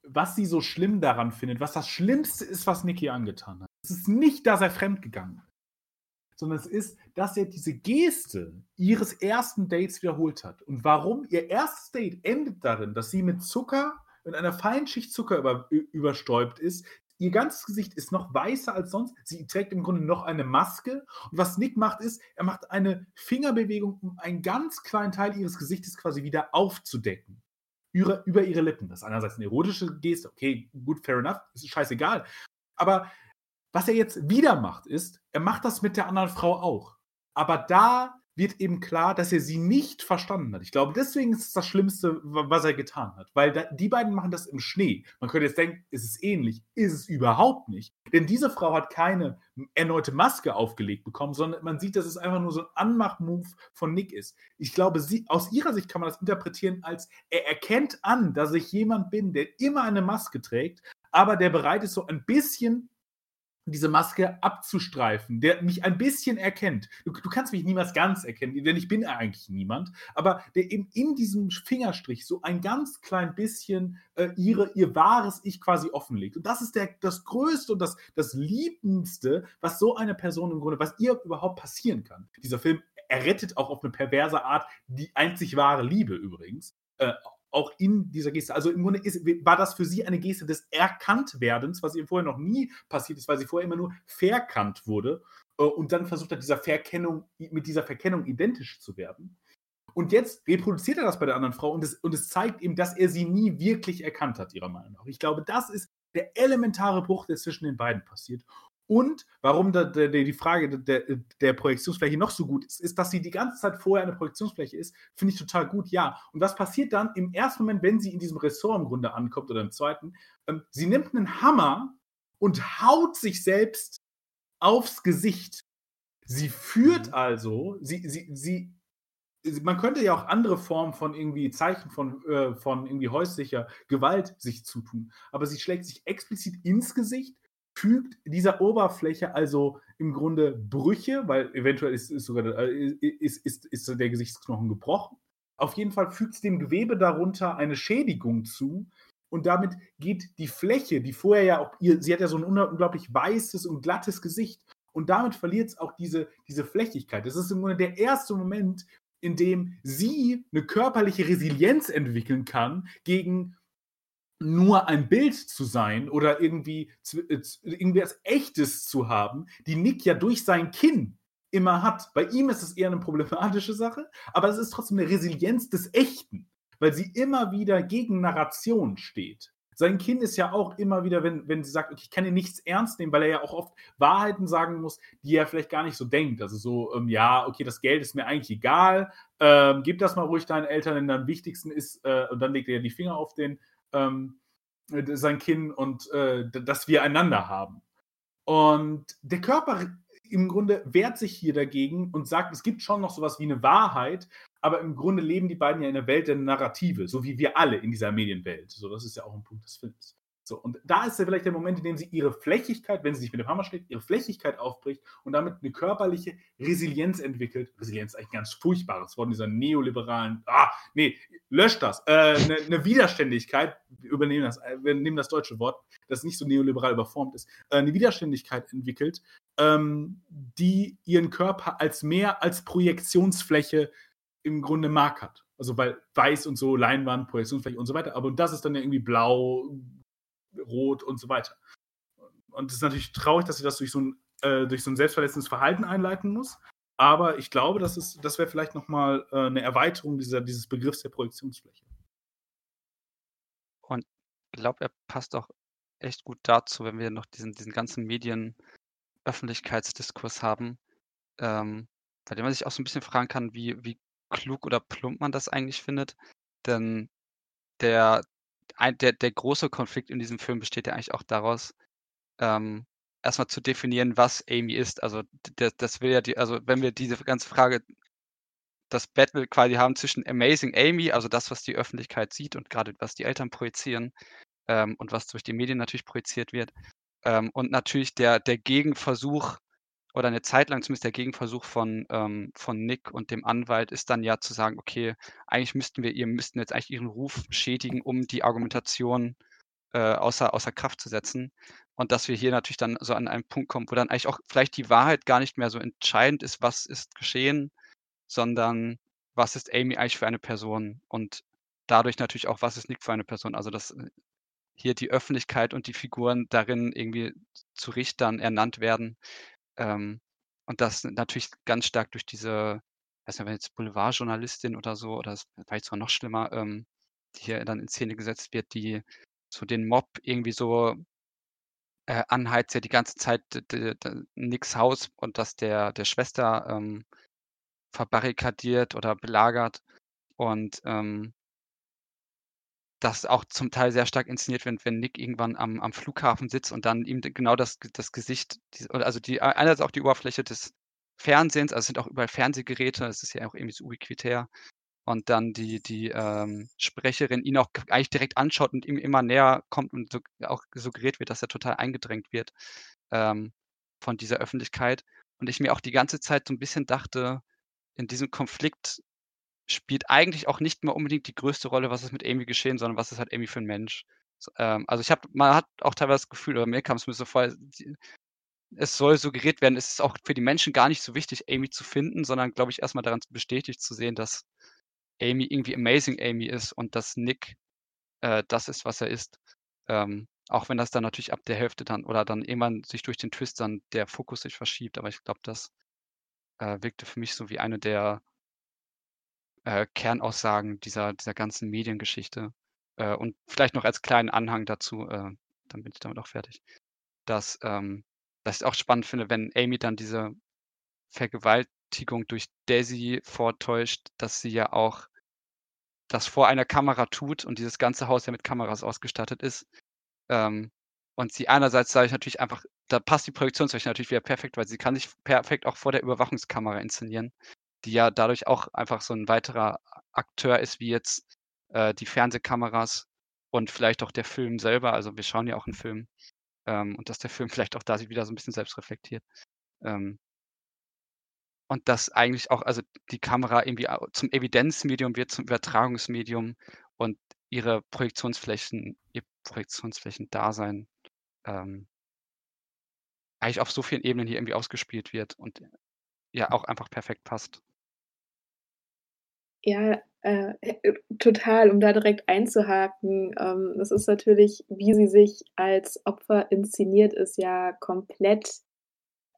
was sie so schlimm daran findet, was das Schlimmste ist, was Nick ihr angetan hat. Es ist nicht, dass er fremdgegangen ist, sondern es ist, dass er diese Geste ihres ersten Dates wiederholt hat. Und warum? Ihr erstes Date endet darin, dass sie mit Zucker mit einer feinen Schicht Zucker über überstäubt ist. Ihr ganzes Gesicht ist noch weißer als sonst. Sie trägt im Grunde noch eine Maske. Und was Nick macht, ist, er macht eine Fingerbewegung, um einen ganz kleinen Teil ihres Gesichtes quasi wieder aufzudecken. Üre über ihre Lippen. Das ist einerseits 'ne erotische Geste, okay, gut, fair enough, ist scheißegal. Aber was er jetzt wieder macht, ist, er macht das mit der anderen Frau auch. Aber da wird eben klar, dass er sie nicht verstanden hat. Ich glaube, deswegen ist es das Schlimmste, wa was er getan hat, weil da die beiden machen das im Schnee. Man könnte jetzt denken, es ist ähnlich, ist es überhaupt nicht. Denn diese Frau hat keine erneute Maske aufgelegt bekommen, sondern man sieht, dass es einfach nur so 'n Anmach-Move von Nick ist. Ich glaube, sie aus ihrer Sicht kann man das interpretieren als, er erkennt an, dass ich jemand bin, der immer eine Maske trägt, aber der bereit ist, so ein bisschen diese Maske abzustreifen, der mich ein bisschen erkennt. Du du kannst mich niemals ganz erkennen, denn ich bin eigentlich niemand, aber der eben in diesem Fingerstrich so ein ganz klein bisschen, äh, ihre ihr wahres Ich quasi offenlegt. Und das ist der das Größte und das das Liebendste, was so einer Person im Grunde was ihr überhaupt passieren kann. Dieser Film errettet auch auf 'ne perverse Art die einzig wahre Liebe übrigens, äh, auch in dieser Geste. Also im Grunde ist war das für sie eine Geste des Erkanntwerdens, was ihr vorher noch nie passiert ist, weil sie vorher immer nur verkannt wurde, äh, und dann versucht hat, dieser Verkennung mit dieser Verkennung identisch zu werden. Und jetzt reproduziert er das bei der anderen Frau und es und es zeigt ihm, dass er sie nie wirklich erkannt hat, ihrer Meinung nach. Ich glaube, das ist der elementare Bruch, der zwischen den beiden passiert. Und warum da der die Frage der der Projektionsfläche noch so gut ist, ist, dass sie die ganze Zeit vorher eine Projektionsfläche ist, finde ich total gut, ja. Und was passiert dann im ersten Moment, wenn sie in diesem Ressort im Grunde ankommt oder im zweiten? Ähm, sie nimmt 'nen Hammer und haut sich selbst aufs Gesicht. Sie führt also sie sie sie man könnte ja auch andere Formen von irgendwie Zeichen von äh, von irgendwie häuslicher Gewalt sich zutun. Aber sie schlägt sich explizit ins Gesicht, fügt dieser Oberfläche also im Grunde Brüche, weil eventuell ist ist sogar äh, ist ist ist der Gesichtsknochen gebrochen. Auf jeden Fall fügt sie dem Gewebe darunter eine Schädigung zu und damit geht die Fläche, die vorher ja auch ihr sie hat ja so 'n unglaublich weißes und glattes Gesicht Und damit verliert es auch diese, diese Flächigkeit. Das ist im Grunde der erste Moment, in dem sie eine körperliche Resilienz entwickeln kann gegen nur ein Bild zu sein oder irgendwie, äh, irgendwie etwas Echtes zu haben, die Nick ja durch sein Kinn immer hat. Bei ihm ist es eher eine problematische Sache, aber es ist trotzdem eine Resilienz des Echten, weil sie immer wieder gegen Narration steht. Sein Kind ist ja auch immer wieder, wenn, wenn sie sagt, okay, ich kann ihn nichts ernst nehmen, weil er ja auch oft Wahrheiten sagen muss, die er vielleicht gar nicht so denkt. Also so, ähm, ja, okay, das Geld ist mir eigentlich egal, ähm, gib das mal ruhig deinen Eltern, denn am wichtigsten ist, äh, und dann legt er die Finger auf den, ähm, sein Kind und äh, dass wir einander haben. Und der Körper im Grunde wehrt sich hier dagegen und sagt, es gibt schon noch sowas wie eine Wahrheit, aber im Grunde leben die beiden ja in der Welt der Narrative, so wie wir alle in dieser Medienwelt. So, das ist ja auch ein Punkt des Films. So, und da ist ja vielleicht der Moment, in dem sie ihre Flächigkeit, wenn sie sich mit dem Hammer schlägt, ihre Flächigkeit aufbricht und damit eine körperliche Resilienz entwickelt. Resilienz ist eigentlich ein ganz furchtbares Wort, dieser neoliberalen, ah, nee, löscht das. Äh, eine, eine, Widerständigkeit, wir übernehmen das, äh, wir nehmen das deutsche Wort, das nicht so neoliberal überformt ist, äh, eine Widerständigkeit entwickelt, ähm, die ihren Körper als mehr als Projektionsfläche im Grunde markert. Also weil weiß und so, Leinwand, Projektionsfläche und so weiter. Aber das ist dann ja irgendwie blau, rot und so weiter. Und es ist natürlich traurig, dass sie das durch so ein, äh, durch so ein selbstverletzendes Verhalten einleiten muss. Aber ich glaube, das, das wäre vielleicht nochmal äh, eine Erweiterung dieser, dieses Begriffs der Projektionsfläche. Und ich glaube, er passt auch echt gut dazu, wenn wir noch diesen, diesen ganzen Medien-Öffentlichkeitsdiskurs haben, ähm, bei dem man sich auch so ein bisschen fragen kann, wie, wie klug oder plump man das eigentlich findet. Denn der, ein, der, der große Konflikt in diesem Film besteht ja eigentlich auch daraus, ähm, erstmal zu definieren, was Amy ist. Also das, das will ja die, also wenn wir diese ganze Frage, das Battle quasi haben zwischen Amazing Amy, also das, was die Öffentlichkeit sieht und gerade was die Eltern projizieren ähm, und was durch die Medien natürlich projiziert wird, ähm, und natürlich der, der Gegenversuch oder eine Zeit lang zumindest der Gegenversuch von, ähm, von Nick und dem Anwalt ist dann ja zu sagen, okay, eigentlich müssten wir, ihr müssten jetzt eigentlich ihren Ruf schädigen, um die Argumentation äh, außer, außer Kraft zu setzen. Und dass wir hier natürlich dann so an einen Punkt kommen, wo dann eigentlich auch vielleicht die Wahrheit gar nicht mehr so entscheidend ist, was ist geschehen, sondern was ist Amy eigentlich für eine Person und dadurch natürlich auch, was ist Nick für eine Person. Also dass äh, hier die Öffentlichkeit und die Figuren darin irgendwie zu Richtern ernannt werden, ähm, und das natürlich ganz stark durch diese, weiß nicht, wenn jetzt Boulevardjournalistin oder so, oder das vielleicht sogar noch schlimmer, ähm, die hier dann in Szene gesetzt wird, die so den Mob irgendwie so äh, anheizt, ja die ganze Zeit Nicks Haus und das der, der Schwester ähm, verbarrikadiert oder belagert. Und ähm, das auch zum Teil sehr stark inszeniert wird, wenn Nick irgendwann am, am Flughafen sitzt und dann ihm genau das, das Gesicht, also die, einerseits auch die Oberfläche des Fernsehens, also es sind auch überall Fernsehgeräte, es ist ja auch irgendwie so ubiquitär. Und dann die, die ähm, Sprecherin ihn auch eigentlich direkt anschaut und ihm immer näher kommt und so, auch suggeriert wird, dass er total eingedrängt wird ähm, von dieser Öffentlichkeit. Und ich mir auch die ganze Zeit so ein bisschen dachte, in diesem Konflikt spielt eigentlich auch nicht mehr unbedingt die größte Rolle, was ist mit Amy geschehen, sondern was ist halt Amy für ein Mensch. Ähm, also ich habe, man hat auch teilweise das Gefühl, oder mir kam es mir so vor, es soll suggeriert werden, es ist auch für die Menschen gar nicht so wichtig, Amy zu finden, sondern glaube ich erstmal daran bestätigt zu sehen, dass Amy irgendwie amazing Amy ist und dass Nick äh, das ist, was er ist. Ähm, auch wenn das dann natürlich ab der Hälfte dann oder dann irgendwann sich durch den Twist dann der Fokus sich verschiebt. Aber ich glaube, das äh, wirkte für mich so wie eine der äh, Kernaussagen dieser, dieser ganzen Mediengeschichte. Äh, und vielleicht noch als kleinen Anhang dazu, äh, dann bin ich damit auch fertig, dass, ähm, dass ich auch spannend finde, wenn Amy dann diese Vergewaltigung durch Daisy vortäuscht, dass sie ja auch das vor einer Kamera tut und dieses ganze Haus ja mit Kameras ausgestattet ist. Ähm, und sie einerseits sage ich natürlich einfach, da passt die Projektionsfläche natürlich wieder perfekt, weil sie kann sich perfekt auch vor der Überwachungskamera inszenieren die ja dadurch auch einfach so ein weiterer Akteur ist, wie jetzt äh, die Fernsehkameras und vielleicht auch der Film selber. Also wir schauen ja auch einen Film ähm, und dass der Film vielleicht auch da sich wieder so ein bisschen selbst reflektiert. Ähm, und dass eigentlich auch, also die Kamera irgendwie zum Evidenzmedium wird, zum Übertragungsmedium und ihre Projektionsflächen, ihr Projektionsflächen-Dasein ähm, eigentlich auf so vielen Ebenen hier irgendwie ausgespielt wird und ja auch einfach perfekt passt. Ja, äh, äh, total, um da direkt einzuhaken. Ähm, das ist natürlich, wie sie sich als Opfer inszeniert, ist ja komplett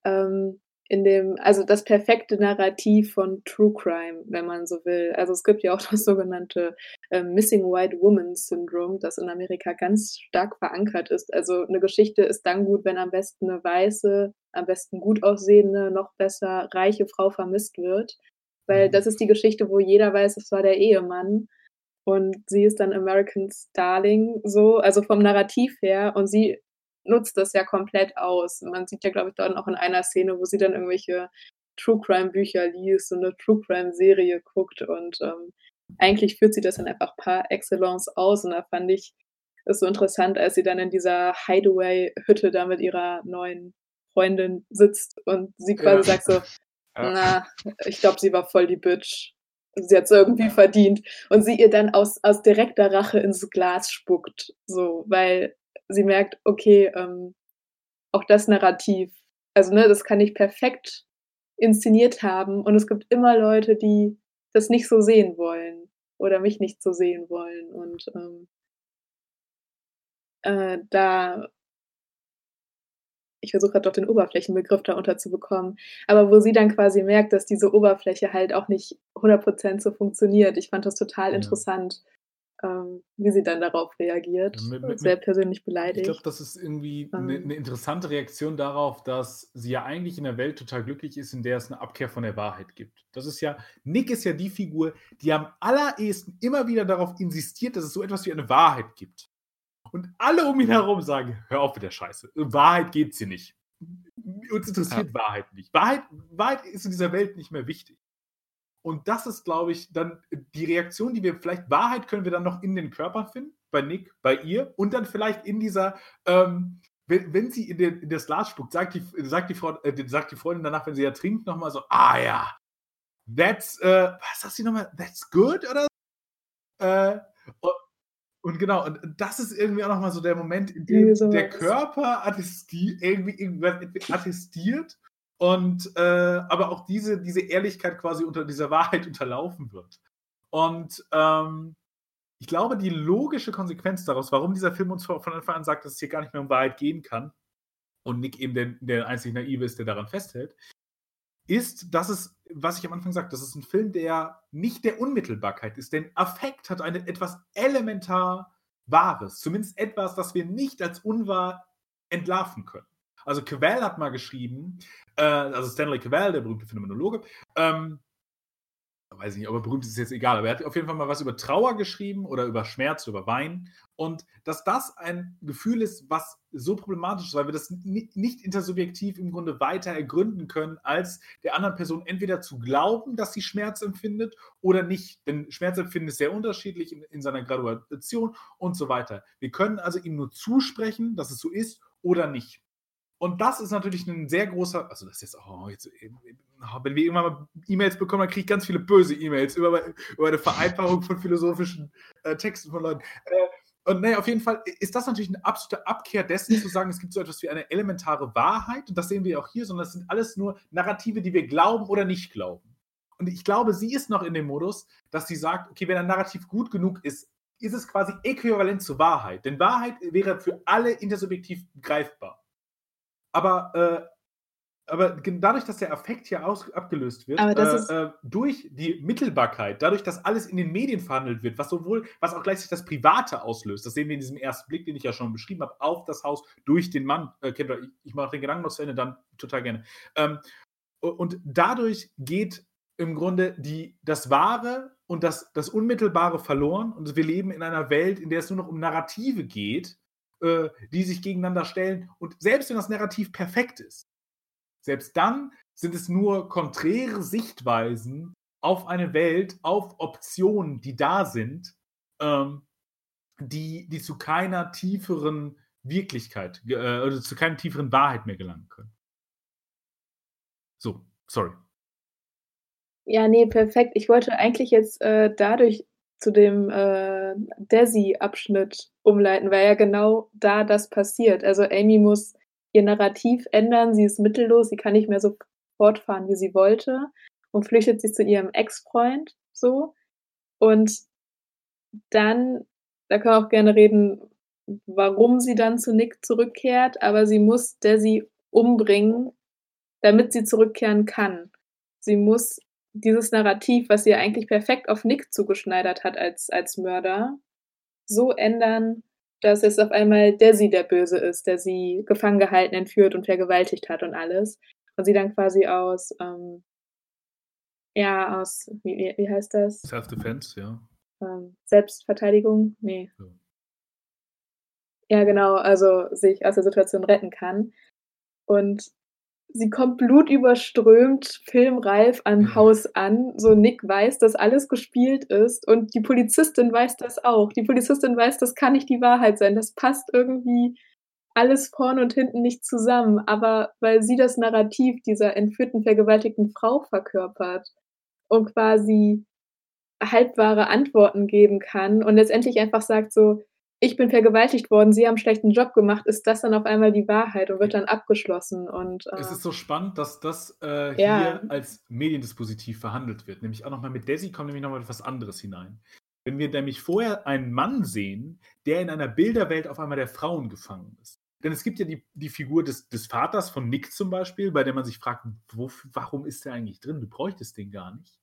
ähm, in dem, also das perfekte Narrativ von True Crime, wenn man so will. Also es gibt ja auch das sogenannte äh, Missing White Woman Syndrome, das in Amerika ganz stark verankert ist. Also eine Geschichte ist dann gut, wenn am besten eine weiße, am besten gut aussehende, noch besser reiche Frau vermisst wird. Weil mhm. das ist die Geschichte, wo jeder weiß, es war der Ehemann. Und sie ist dann Americans Darling, so, also vom Narrativ her. Und sie nutzt das ja komplett aus. Man sieht ja, glaube ich, dort auch in einer Szene, wo sie dann irgendwelche True Crime Bücher liest und eine True Crime Serie guckt und ähm, eigentlich führt sie das dann einfach par excellence aus und da fand ich es so interessant, als sie dann in dieser Hideaway-Hütte da mit ihrer neuen Freundin sitzt und sie quasi ja. sagt so. Na, ich glaube, sie war voll die Bitch. Sie hat es irgendwie verdient. Und sie ihr dann aus, aus direkter Rache ins Glas spuckt. So, weil sie merkt, okay, ähm, auch das Narrativ, also ne, das kann ich perfekt inszeniert haben und es gibt immer Leute, die das nicht so sehen wollen oder mich nicht so sehen wollen und ähm, äh, da ich versuche gerade doch den Oberflächenbegriff darunter zu bekommen, aber wo sie dann quasi merkt, dass diese Oberfläche halt auch nicht 100% so funktioniert. Ich fand das total ja. interessant, ähm, wie sie dann darauf reagiert. Ja, mit, mit, sehr persönlich beleidigt. Ich glaube, das ist irgendwie eine, ähm. eine, interessante Reaktion darauf, dass sie ja eigentlich in einer Welt total glücklich ist, in der es eine Abkehr von der Wahrheit gibt. Das ist ja, Nick ist ja die Figur, die am allerersten immer wieder darauf insistiert, dass es so etwas wie eine Wahrheit gibt. Und alle um ihn herum sagen, hör auf mit der Scheiße. Wahrheit geht sie nicht. Uns interessiert ja. Wahrheit nicht. Wahrheit, Wahrheit ist in dieser Welt nicht mehr wichtig. Und das ist, glaube ich, dann die Reaktion, die wir vielleicht, Wahrheit können wir dann noch in den Körpern finden, bei Nick, bei ihr und dann vielleicht in dieser, ähm, wenn, wenn, sie in, den, in das Glas spuckt, sagt die, sagt, die Frau, äh, sagt die Freundin danach, wenn sie ja trinkt, nochmal so, ah ja, that's, äh, was sagt sie nochmal, that's good oder äh, und, und, genau, und das ist irgendwie auch nochmal so der Moment, in dem der Körper attesti irgendwie irgendwas attestiert und äh, aber auch diese, diese Ehrlichkeit quasi unter dieser Wahrheit unterlaufen wird. Und ähm, ich glaube, die logische Konsequenz daraus, warum dieser Film uns von Anfang an sagt, dass es hier gar nicht mehr um Wahrheit gehen kann und Nick eben der, der einzig Naive ist, der daran festhält, ist, dass es, was ich am Anfang sagte, das ist ein Film, der nicht der Unmittelbarkeit ist, denn Affekt hat eine etwas elementar Wahres, zumindest etwas, das wir nicht als unwahr entlarven können. Also Cavell hat mal geschrieben, äh, also Stanley Cavell, der berühmte Phänomenologe, ähm, weiß ich nicht, aber berühmt ist jetzt egal, aber er hat auf jeden Fall mal was über Trauer geschrieben oder über Schmerz, über Wein. Und dass das ein Gefühl ist, was so problematisch ist, weil wir das nicht intersubjektiv im Grunde weiter ergründen können, als der anderen Person entweder zu glauben, dass sie Schmerz empfindet oder nicht. Denn Schmerzempfinden ist sehr unterschiedlich in, in seiner Graduation und so weiter. Wir können also ihm nur zusprechen, dass es so ist oder nicht. Und das ist natürlich ein sehr großer, also das ist jetzt, oh, jetzt oh, wenn wir irgendwann mal E-Mails bekommen, dann kriege ich ganz viele böse E-Mails über, über eine Vereinfachung von philosophischen äh, Texten von Leuten. Äh, und naja, auf jeden Fall ist das natürlich eine absolute Abkehr dessen, zu sagen, es gibt so etwas wie eine elementare Wahrheit, und das sehen wir auch hier, sondern es sind alles nur Narrative, die wir glauben oder nicht glauben. Und ich glaube, sie ist noch in dem Modus, dass sie sagt, okay, wenn ein Narrativ gut genug ist, ist es quasi äquivalent zur Wahrheit. Denn Wahrheit wäre für alle intersubjektiv greifbar. Aber, äh, aber dadurch, dass der Affekt hier aus, abgelöst wird, äh, äh, durch die Mittelbarkeit, dadurch, dass alles in den Medien verhandelt wird, was sowohl, was auch gleichzeitig das Private auslöst, das sehen wir in diesem ersten Blick, den ich ja schon beschrieben habe, auf das Haus durch den Mann. Äh, ihr, ich, ich mache den Gedanken noch zu Ende, dann total gerne. Ähm, und dadurch geht im Grunde die, das Wahre und das, das Unmittelbare verloren. Und wir leben in einer Welt, in der es nur noch um Narrative geht, äh, die sich gegeneinander stellen. Und selbst wenn das Narrativ perfekt ist, selbst dann sind es nur konträre Sichtweisen auf eine Welt, auf Optionen, die da sind, ähm, die, die zu keiner tieferen Wirklichkeit, äh, oder zu keiner tieferen Wahrheit mehr gelangen können. So, sorry. Ja, nee, perfekt. Ich wollte eigentlich jetzt äh, dadurch zu dem äh, Desi-Abschnitt umleiten, weil ja genau da das passiert. Also Amy muss ihr Narrativ ändern. Sie ist mittellos, sie kann nicht mehr so fortfahren, wie sie wollte und flüchtet sich zu ihrem Ex-Freund so. Und dann, da können wir auch gerne reden, warum sie dann zu Nick zurückkehrt, aber sie muss Desi umbringen, damit sie zurückkehren kann. Sie muss dieses Narrativ, was sie eigentlich perfekt auf Nick zugeschneidert hat als, als Mörder, so ändern, dass es auf einmal Desi der Böse ist, der sie gefangen gehalten, entführt und vergewaltigt hat und alles. Und sie dann quasi aus, ähm, ja, aus, wie, wie heißt das? Self-Defense, ja. Ähm, Selbstverteidigung? Nee. Ja. ja, genau, also sich aus der Situation retten kann. Und sie kommt blutüberströmt, filmreif am Haus an. So Nick weiß, dass alles gespielt ist und die Polizistin weiß das auch. Die Polizistin weiß, das kann nicht die Wahrheit sein. Das passt irgendwie alles vorn und hinten nicht zusammen. Aber weil sie das Narrativ dieser entführten, vergewaltigten Frau verkörpert und quasi halbwahre Antworten geben kann und letztendlich einfach sagt so, ich bin vergewaltigt worden, Sie haben einen schlechten Job gemacht, ist das dann auf einmal die Wahrheit und wird dann abgeschlossen. Und, äh, es ist so spannend, dass das äh, ja. hier als Mediendispositiv verhandelt wird. Nämlich auch nochmal mit Desi kommt nämlich nochmal etwas anderes hinein. Wenn wir nämlich vorher einen Mann sehen, der in einer Bilderwelt auf einmal der Frauen gefangen ist. Denn es gibt ja die, die Figur des, des Vaters von Nick zum Beispiel, bei der man sich fragt, wo, warum ist der eigentlich drin? Du bräuchtest den gar nicht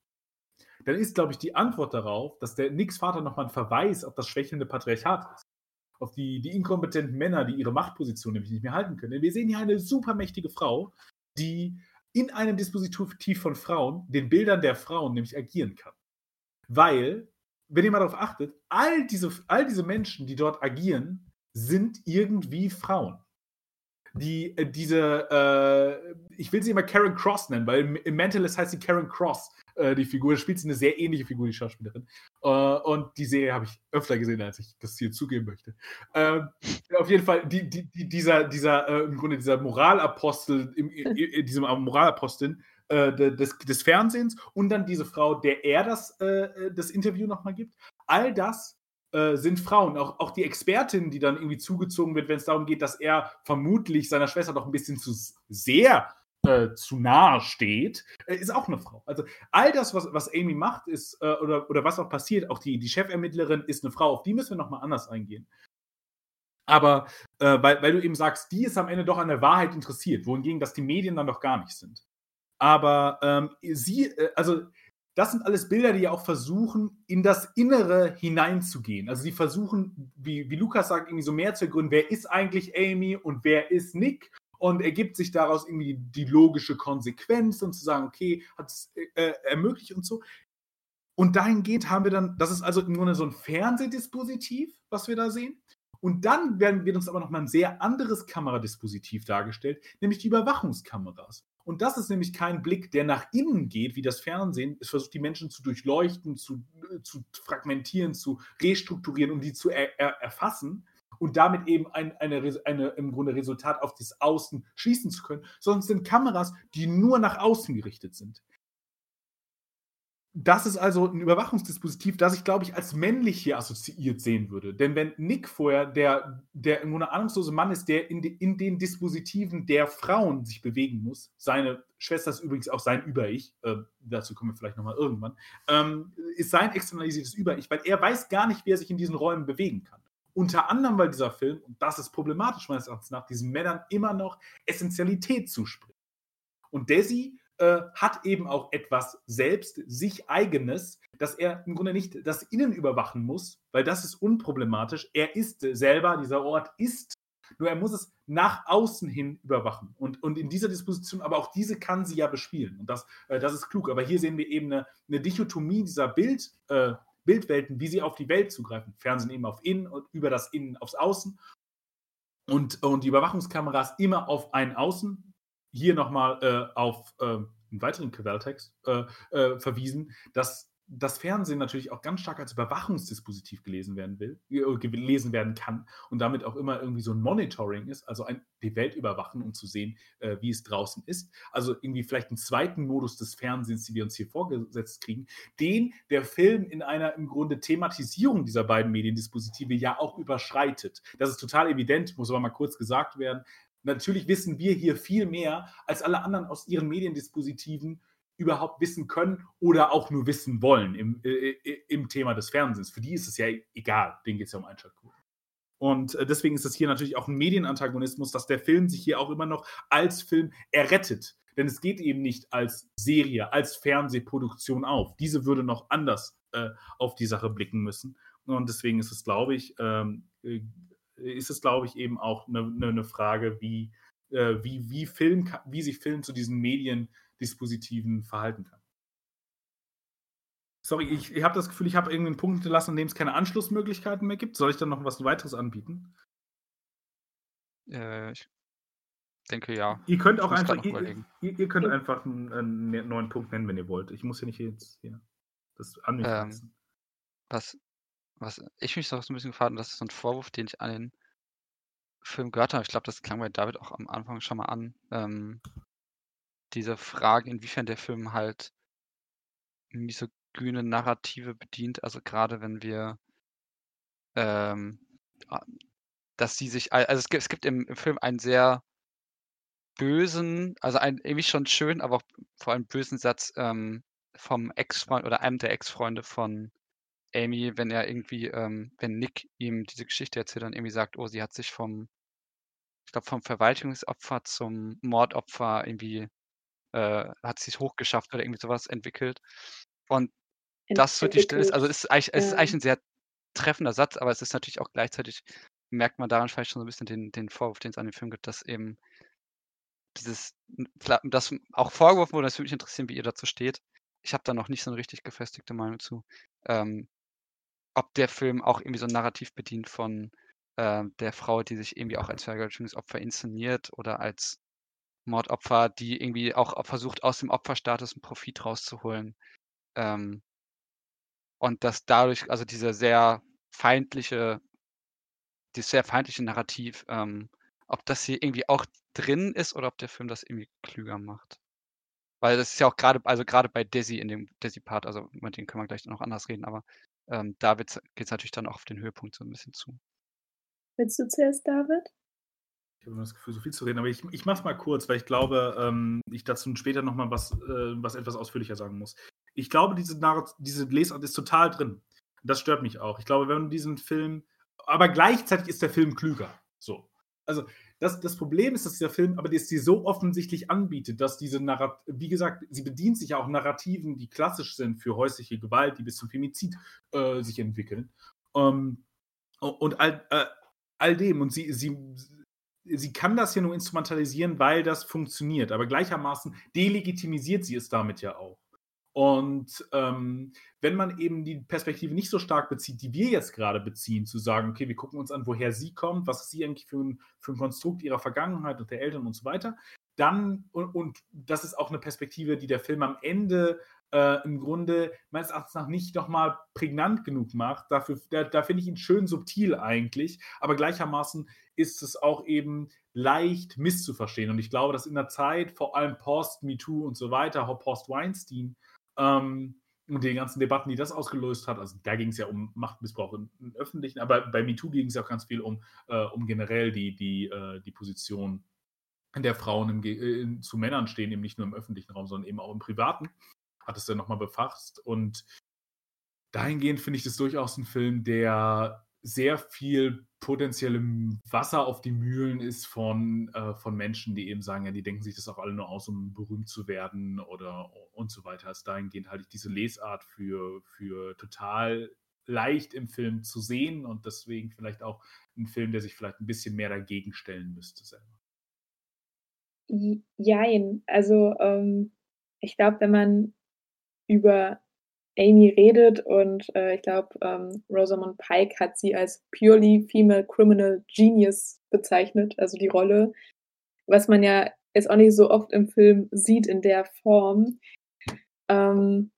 dann ist, glaube ich, die Antwort darauf, dass der Nicks Vater nochmal ein Verweis auf das schwächelnde Patriarchat ist auf die, die inkompetenten Männer, die ihre Machtposition nämlich nicht mehr halten können. Denn wir sehen hier eine supermächtige Frau, die in einem Dispositiv von Frauen, den Bildern der Frauen nämlich agieren kann. Weil, wenn ihr mal darauf achtet, all diese, all diese Menschen, die dort agieren, sind irgendwie Frauen. Die, äh, diese, äh, ich will sie immer Karen Cross nennen, weil im Mentalist heißt sie Karen Cross, äh, die Figur. Spielt sie eine sehr ähnliche Figur, die Schauspielerin. Äh, und die Serie habe ich öfter gesehen, als ich das hier zugeben möchte. Ähm, auf jeden Fall, die, die, die, dieser, dieser äh, im Grunde dieser Moralapostel, im, in diesem Moralapostin äh, des, des Fernsehens und dann diese Frau, der er das, äh, das Interview nochmal gibt. All das sind Frauen. Auch, auch die Expertin, die dann irgendwie zugezogen wird, wenn es darum geht, dass er vermutlich seiner Schwester doch ein bisschen zu sehr äh, zu nahe steht, äh, ist auch eine Frau. Also all das, was, was Amy macht, ist, äh, oder, oder was auch passiert, auch die, die Chefermittlerin ist eine Frau, auf die müssen wir nochmal anders eingehen. Aber äh, weil, weil du eben sagst, die ist am Ende doch an der Wahrheit interessiert, wohingegen das die Medien dann doch gar nicht sind. Aber ähm, sie, äh, also das sind alles Bilder, die ja auch versuchen, in das Innere hineinzugehen. Also sie versuchen, wie, wie Lukas sagt, irgendwie so mehr zu ergründen, wer ist eigentlich Amy und wer ist Nick und ergibt sich daraus irgendwie die logische Konsequenz und zu sagen, okay, hat es äh, ermöglicht und so. Und dahingehend haben wir dann, das ist also Grunde so ein Fernsehdispositiv, was wir da sehen. Und dann werden, wird uns aber nochmal ein sehr anderes Kameradispositiv dargestellt, nämlich die Überwachungskameras. Und das ist nämlich kein Blick, der nach innen geht, wie das Fernsehen. Es versucht, die Menschen zu durchleuchten, zu, äh, zu fragmentieren, zu restrukturieren, um die zu er, er, erfassen, und damit eben ein, eine, eine, im Grunde Resultat auf das Außen schließen zu können, sondern es sind Kameras, die nur nach außen gerichtet sind. Das ist also ein Überwachungsdispositiv, das ich, glaube ich, als männlich hier assoziiert sehen würde. Denn wenn Nick vorher der, der im Grunde ahnungslose Mann ist, der in, de, in den Dispositiven der Frauen sich bewegen muss, seine Schwester ist übrigens auch sein Über-Ich, äh, dazu kommen wir vielleicht nochmal irgendwann, ähm, ist sein externalisiertes Über-Ich, weil er weiß gar nicht, wie er sich in diesen Räumen bewegen kann. Unter anderem, weil dieser Film, und das ist problematisch meines Erachtens nach, diesen Männern immer noch Essentialität zuspricht. Und Desi äh, hat eben auch etwas selbst, sich eigenes, dass er im Grunde nicht das Innen überwachen muss, weil das ist unproblematisch. Er ist selber, dieser Ort ist, nur er muss es nach außen hin überwachen. Und, und in dieser Disposition, aber auch diese kann sie ja bespielen. Und das, äh, das ist klug. Aber hier sehen wir eben eine, eine Dichotomie dieser Bild, äh, Bildwelten, wie sie auf die Welt zugreifen. Fernsehen eben auf Innen und über das Innen aufs Außen. Und, und die Überwachungskameras immer auf ein Außen. Hier nochmal äh, auf äh, einen weiteren Quelltext äh, äh verwiesen, dass das Fernsehen natürlich auch ganz stark als Überwachungsdispositiv gelesen werden will, äh, gelesen werden kann und damit auch immer irgendwie so ein Monitoring ist, also ein, die Welt überwachen, um zu sehen, äh, wie es draußen ist. Also irgendwie vielleicht einen zweiten Modus des Fernsehens, den wir uns hier vorgesetzt kriegen, den der Film in einer im Grunde Thematisierung dieser beiden Mediendispositive ja auch überschreitet. Das ist total evident, muss aber mal kurz gesagt werden Natürlich wissen wir hier viel mehr, als alle anderen aus ihren Mediendispositiven überhaupt wissen können oder auch nur wissen wollen im, äh, äh im Thema des Fernsehens. Für die ist es ja egal, denen geht es ja um Einschaltquoten. Und äh, deswegen ist es hier natürlich auch ein Medienantagonismus, dass der Film sich hier auch immer noch als Film errettet. Denn es geht eben nicht als Serie, als Fernsehproduktion auf. Diese würde noch anders äh, auf die Sache blicken müssen. Und deswegen ist es, glaube ich, ähm, äh, ist es, glaube ich, eben auch eine, eine ne Frage, wie, äh, wie, wie, Film, wie sich Film zu diesen Mediendispositiven verhalten kann. Sorry, ich, ich habe das Gefühl, ich habe irgendeinen Punkt gelassen, an dem es keine Anschlussmöglichkeiten mehr gibt. Soll ich dann noch was weiteres anbieten? Äh, ich denke ja. Ihr könnt auch einfach, ihr, ihr, ihr, könnt einfach einen, einen, neuen Punkt nennen, wenn ihr wollt. Ich muss ja nicht jetzt hier das an mich ähm, was, was ich mich so ein bisschen gefragt habe, das ist so ein Vorwurf, den ich an den Film gehört habe. Ich glaube, das klang bei David auch am Anfang schon mal an. Ähm, diese Frage, inwiefern der Film halt misogyne Narrative bedient. Also gerade wenn wir ähm, dass sie sich, also es gibt, es gibt im, im Film einen sehr bösen, also einen irgendwie schon schön, aber auch vor allem bösen Satz ähm, vom Ex-Freund oder einem der Ex-Freunde von Amy, wenn er irgendwie, ähm, wenn Nick ihm diese Geschichte erzählt und irgendwie sagt, oh, sie hat sich vom, ich glaube, vom Verwaltungsopfer zum Mordopfer irgendwie, äh, hat sich hochgeschafft oder irgendwie sowas entwickelt. Und das so die Stille ist, also ist eigentlich, es ist eigentlich ein sehr treffender Satz, aber es ist natürlich auch gleichzeitig, merkt man daran vielleicht schon so ein bisschen den, den Vorwurf, den es an dem Film gibt, dass eben dieses, das auch vorgeworfen wurde, das würde mich interessieren, wie ihr dazu steht. Ich habe da noch nicht so eine richtig gefestigte Meinung zu. Ähm, ob der Film auch irgendwie so ein Narrativ bedient von äh, der Frau, die sich irgendwie auch als Vergewaltigungsopfer inszeniert oder als Mordopfer, die irgendwie auch versucht, aus dem Opferstatus einen Profit rauszuholen. Ähm, und dass dadurch, also dieser sehr feindliche, dieses sehr feindliche Narrativ, ähm, ob das hier irgendwie auch drin ist oder ob der Film das irgendwie klüger macht. Weil das ist ja auch gerade, also gerade bei Desi in dem Desi-Part, also mit dem können wir gleich noch anders reden, aber ähm, da geht es natürlich dann auch auf den Höhepunkt so ein bisschen zu. Willst du zuerst, David? Habe immer das Gefühl, so viel zu reden, aber ich, ich mache es mal kurz, weil ich glaube, ähm, ich dazu später nochmal was, äh, was etwas ausführlicher sagen muss. Ich glaube, diese, diese Lesart ist total drin. Das stört mich auch. Ich glaube, wenn man diesen Film, aber gleichzeitig ist der Film klüger. So. Also, das, das Problem ist, dass dieser Film aber dass sie so offensichtlich anbietet, dass diese Narrat wie gesagt, sie bedient sich ja auch Narrativen, die klassisch sind für häusliche Gewalt, die bis zum Femizid äh, sich entwickeln. Ähm, und all, äh, all dem. Und sie, sie, sie kann das ja nur instrumentalisieren, weil das funktioniert. Aber gleichermaßen delegitimisiert sie es damit ja auch. Und ähm, wenn man eben die Perspektive nicht so stark bezieht, die wir jetzt gerade beziehen, zu sagen, okay, wir gucken uns an, woher sie kommt, was ist sie eigentlich für ein, für ein Konstrukt ihrer Vergangenheit und der Eltern und so weiter, dann, und, und das ist auch eine Perspektive, die der Film am Ende äh, im Grunde meines Erachtens nach nicht nochmal prägnant genug macht. Dafür, da, da finde ich ihn schön subtil eigentlich, aber gleichermaßen ist es auch eben leicht misszuverstehen. Und ich glaube, dass in der Zeit, vor allem Post-MeToo und so weiter, Post-Weinstein, ähm, und die ganzen Debatten, die das ausgelöst hat, also da ging es ja um Machtmissbrauch im, im Öffentlichen, aber bei MeToo ging es ja auch ganz viel um, äh, um generell die, die, äh, die Position der Frauen im, äh, zu Männern stehen, eben nicht nur im öffentlichen Raum, sondern eben auch im privaten. Hat es dann nochmal befasst. Und dahingehend finde ich das durchaus ein Film, der sehr viel potenziellem Wasser auf die Mühlen ist von, äh, von Menschen, die eben sagen, ja, die denken sich das auch alle nur aus, um berühmt zu werden oder und so weiter. Also dahingehend halte ich diese Lesart für, für total leicht im Film zu sehen und deswegen vielleicht auch ein Film, der sich vielleicht ein bisschen mehr dagegen stellen müsste selber. Jein. Also ähm, ich glaube, wenn man über Amy redet und äh, ich glaube, ähm, Rosamund Pike hat sie als purely female criminal genius bezeichnet, also die Rolle, was man ja jetzt auch nicht so oft im Film sieht in der Form. Ähm,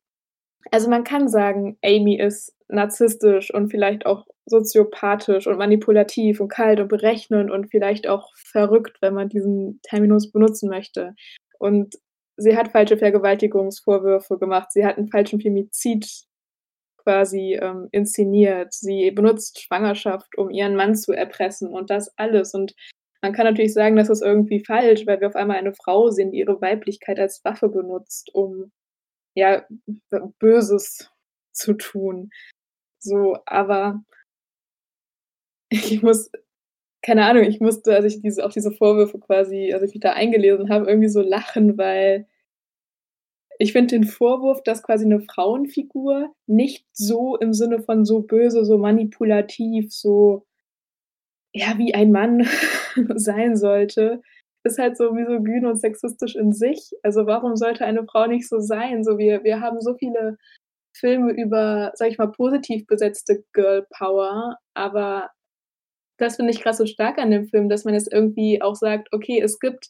also man kann sagen, Amy ist narzisstisch und vielleicht auch soziopathisch und manipulativ und kalt und berechnend und vielleicht auch verrückt, wenn man diesen Terminus benutzen möchte. Und sie hat falsche Vergewaltigungsvorwürfe gemacht, sie hat einen falschen Femizid quasi ähm, inszeniert, sie benutzt Schwangerschaft, um ihren Mann zu erpressen und das alles. Und man kann natürlich sagen, das ist irgendwie falsch, weil wir auf einmal eine Frau sehen, die ihre Weiblichkeit als Waffe benutzt, um, ja, Böses zu tun. So, aber ich muss keine Ahnung, ich musste, als ich diese auch diese Vorwürfe quasi als ich mich da eingelesen habe, irgendwie so lachen, weil ich finde den Vorwurf, dass quasi 'ne Frauenfigur nicht so im Sinne von so böse, so manipulativ, so ja, wie ein Mann sein sollte, ist halt so misogyn und sexistisch in sich. Also, warum sollte eine Frau nicht so sein? So, wir wir haben so viele Filme über, sage ich mal, positiv besetzte Girl Power, aber das finde ich grad so stark an dem Film, dass man jetzt irgendwie auch sagt: „Okay, es gibt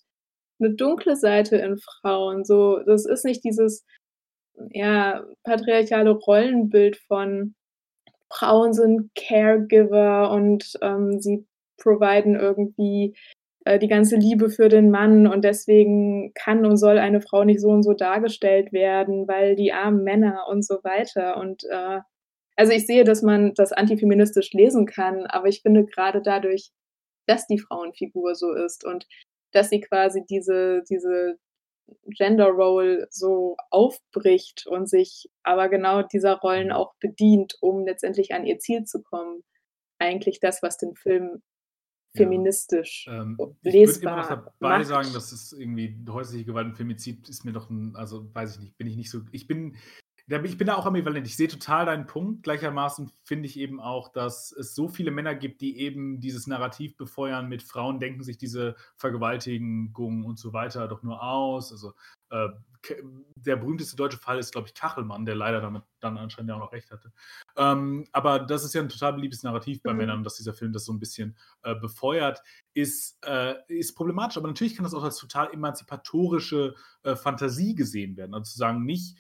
'ne dunkle Seite in Frauen“, so. Das ist nicht dieses, ja, patriarchale Rollenbild von Frauen sind Caregiver und, ähm, sie providen irgendwie, äh, die ganze Liebe für den Mann und deswegen kann und soll eine Frau nicht so und so dargestellt werden, weil die armen Männer und so weiter und, äh also, ich sehe, dass man das antifeministisch lesen kann, aber ich finde grade dadurch, dass die Frauenfigur so ist und dass sie quasi diese diese Gender Role so aufbricht und sich aber genau dieser Rollen auch bedient, um letztendlich an ihr Ziel zu kommen. Eigentlich das, was den Film feministisch Ähm, o ich würde immer noch lesbar dabei macht. sagen, dass es irgendwie häusliche Gewalt und Femizid ist mir doch 'n also, weiß ich nicht, bin ich nicht so ich bin ich bin da auch ambivalent. Ich sehe total deinen Punkt. Gleichermaßen finde ich eben auch, dass es so viele Männer gibt, die eben dieses Narrativ befeuern mit Frauen denken sich diese Vergewaltigung und so weiter doch nur aus. Also, äh, der berühmteste deutsche Fall ist, glaube ich, Kachelmann, der leider damit dann anscheinend ja auch noch recht hatte. Ähm, aber das ist ja 'n total beliebtes Narrativ bei Mhm. Männern, dass dieser Film das so 'n bisschen, äh, befeuert, ist äh, ist problematisch. Aber natürlich kann das auch als total emanzipatorische, äh, Fantasie gesehen werden. Also, zu sagen, nicht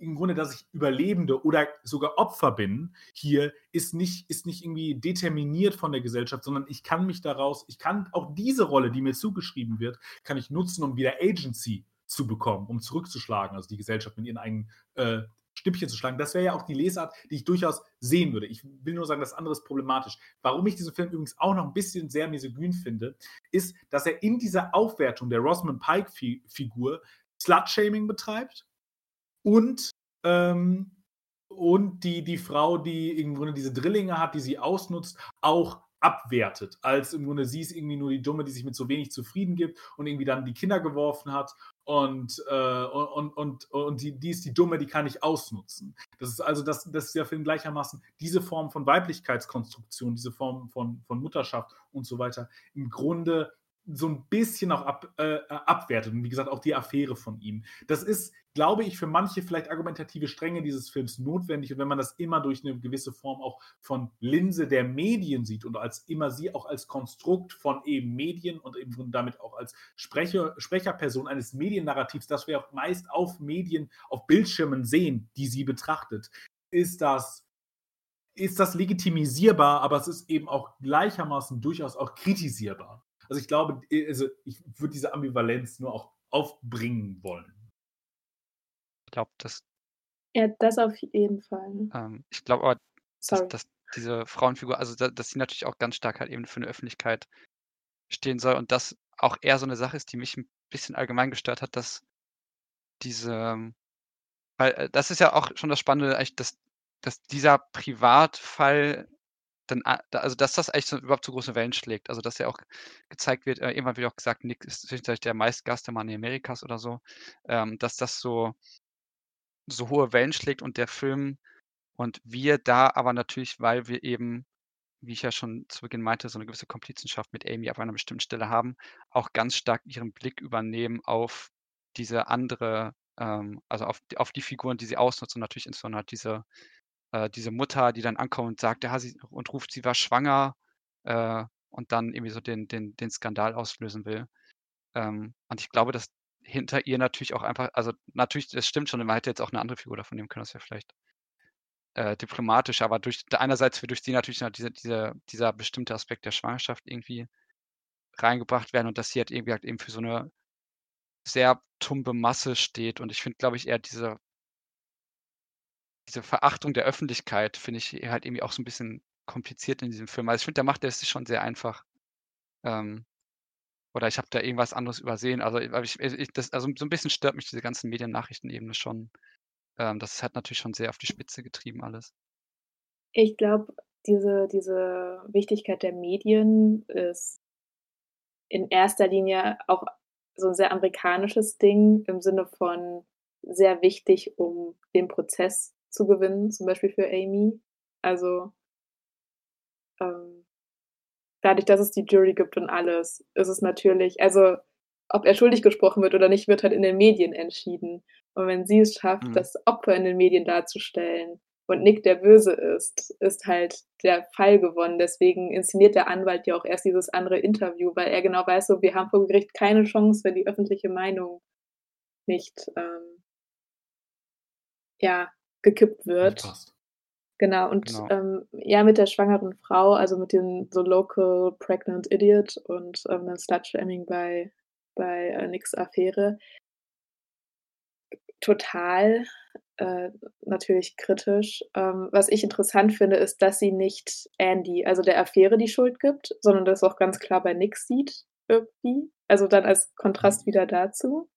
im Grunde, dass ich Überlebende oder sogar Opfer bin hier, ist nicht ist nicht irgendwie determiniert von der Gesellschaft, sondern ich kann mich daraus ich kann auch diese Rolle, die mir zugeschrieben wird, kann ich nutzen, um wieder Agency zu bekommen, um zurückzuschlagen, also die Gesellschaft mit ihren eigenen, äh, Schnippchen zu schlagen. Das wäre ja auch die Lesart, die ich durchaus sehen würde. Ich will nur sagen, das andere ist problematisch. Warum ich diesen Film übrigens auch noch 'n bisschen sehr misogyn finde, ist, dass er in dieser Aufwertung der Rosamund Pike Fi Figur Slut-Shaming betreibt und, ähm und die die Frau, die im Grunde diese Drillinge hat, die sie ausnutzt, auch abwertet, als im Grunde sie ist irgendwie nur die Dumme, die sich mit so wenig zufrieden gibt und irgendwie dann die Kinder geworfen hat und, äh und und und die die ist die Dumme, die kann ich ausnutzen. Das ist also das das ist der Film gleichermaßen diese Form von Weiblichkeitskonstruktion, diese Form von von Mutterschaft und so weiter im Grunde so 'n bisschen auch ab äh, abwertet und wie gesagt, auch die Affäre von ihm. Das ist, glaube ich, für manche vielleicht argumentative Stränge dieses Films notwendig und wenn man das immer durch 'ne gewisse Form auch von Linse der Medien sieht und als immer sie auch als Konstrukt von eben Medien und eben damit auch als Sprecher Sprecherperson eines Mediennarrativs, das wir auch meist auf Medien auf Bildschirmen sehen, die sie betrachtet, ist das ist das legitimisierbar, aber es ist eben auch gleichermaßen durchaus auch kritisierbar. Also, ich glaube, also, ich würde diese Ambivalenz nur auch aufbringen wollen. Ich glaube, dass Ja, das auf jeden Fall. ähm, ich glaube aber, dass dass diese Frauenfigur also, da dass sie natürlich auch ganz stark halt eben für 'ne Öffentlichkeit stehen soll und das auch eher so 'ne Sache ist, die mich 'n bisschen allgemein gestört hat, dass diese weil, äh, das ist ja auch schon das Spannende eigentlich, dass dass dieser Privatfall dann also, dass das eigentlich so überhaupt so große Wellen schlägt. Also, dass ja auch gezeigt wird äh, irgendwann wird auch gesagt, Nick ist zwischenzeitlich der meistgehasste Mann Amerikas oder so, ähm, dass das so so hohe Wellen schlägt und der Film und wir da aber natürlich, weil wir eben, wie ich ja schon zu Beginn meinte, so 'ne gewisse Komplizenschaft mit Amy auf einer bestimmten Stelle haben, auch ganz stark ihren Blick übernehmen auf diese andere ähm, also, auf auf die Figuren, die sie ausnutzt und natürlich insbesondere halt diese äh, diese Mutter, die dann ankommt und sagt, ja, sie und ruft, sie war schwanger, äh, und dann irgendwie so den den den Skandal auslösen will. Ähm, und ich glaube, dass hinter ihr natürlich auch einfach also, natürlich, das stimmt schon, man hätte jetzt auch 'ne andere Figur davon nehmen können, das wäre vielleicht äh, diplomatisch, aber durch einerseits wird durch sie natürlich diese diese dieser bestimmte Aspekt der Schwangerschaft irgendwie reingebracht werden und dass sie halt irgendwie halt eben für so 'ne sehr tumbe Masse steht und ich finde, glaube ich, eher diese diese Verachtung der Öffentlichkeit finde ich halt irgendwie auch so 'n bisschen kompliziert in diesem Film. Also, ich finde, der macht es sich schon sehr einfach. Ähm oder ich habe da irgendwas anderes übersehen. Also, ich, ich, das, also so ein bisschen stört mich diese ganzen Mediennachrichtenebene schon. Ähm, das hat natürlich schon sehr auf die Spitze getrieben alles. Ich glaube, diese, diese Wichtigkeit der Medien ist in erster Linie auch so ein sehr amerikanisches Ding im Sinne von sehr wichtig, um den Prozess zu gewinnen, zum Beispiel für Amy. Also ähm, dadurch, dass es die Jury gibt und alles, ist es natürlich, also ob er schuldig gesprochen wird oder nicht, wird halt in den Medien entschieden. Und wenn sie es schafft, mhm. das Opfer in den Medien darzustellen und Nick der Böse ist, ist halt der Fall gewonnen. Deswegen inszeniert der Anwalt ja auch erst dieses andere Interview, weil er genau weiß, so wir haben vor Gericht keine Chance, wenn die öffentliche Meinung nicht ähm, ja, gekippt wird. Genau, und genau. Ähm, ja, mit der schwangeren Frau, also mit dem so Local Pregnant Idiot und ähm, dem Slutshaming bei, bei äh, Nicks Affäre, total äh, natürlich kritisch. Ähm, was ich interessant finde, ist, dass sie nicht Andy, also der Affäre, die Schuld gibt, sondern das auch ganz klar bei Nick sieht, irgendwie. Also dann als Kontrast wieder dazu.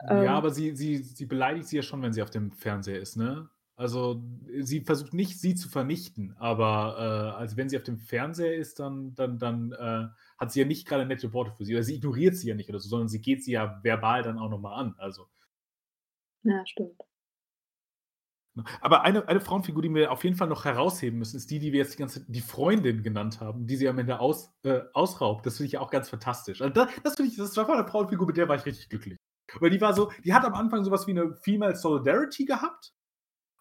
Ja, ähm, aber sie, sie, sie beleidigt sie ja schon, wenn sie auf dem Fernseher ist, ne? Also sie versucht nicht, sie zu vernichten, aber äh, also wenn sie auf dem Fernseher ist, dann, dann, dann äh, hat sie ja nicht gerade nette Worte für sie. Oder sie ignoriert sie ja nicht oder so, sondern sie geht sie ja verbal dann auch nochmal an. Also. Ja, stimmt. Aber eine, eine Frauenfigur, die wir auf jeden Fall noch herausheben müssen, ist die, die wir jetzt die ganze die Freundin genannt haben, die sie am Ende aus, äh, ausraubt. Das finde ich ja auch ganz fantastisch. Also das, das finde ich, das war eine Frauenfigur, mit der war ich richtig glücklich. Weil die war so, die hat am Anfang sowas wie eine Female Solidarity gehabt.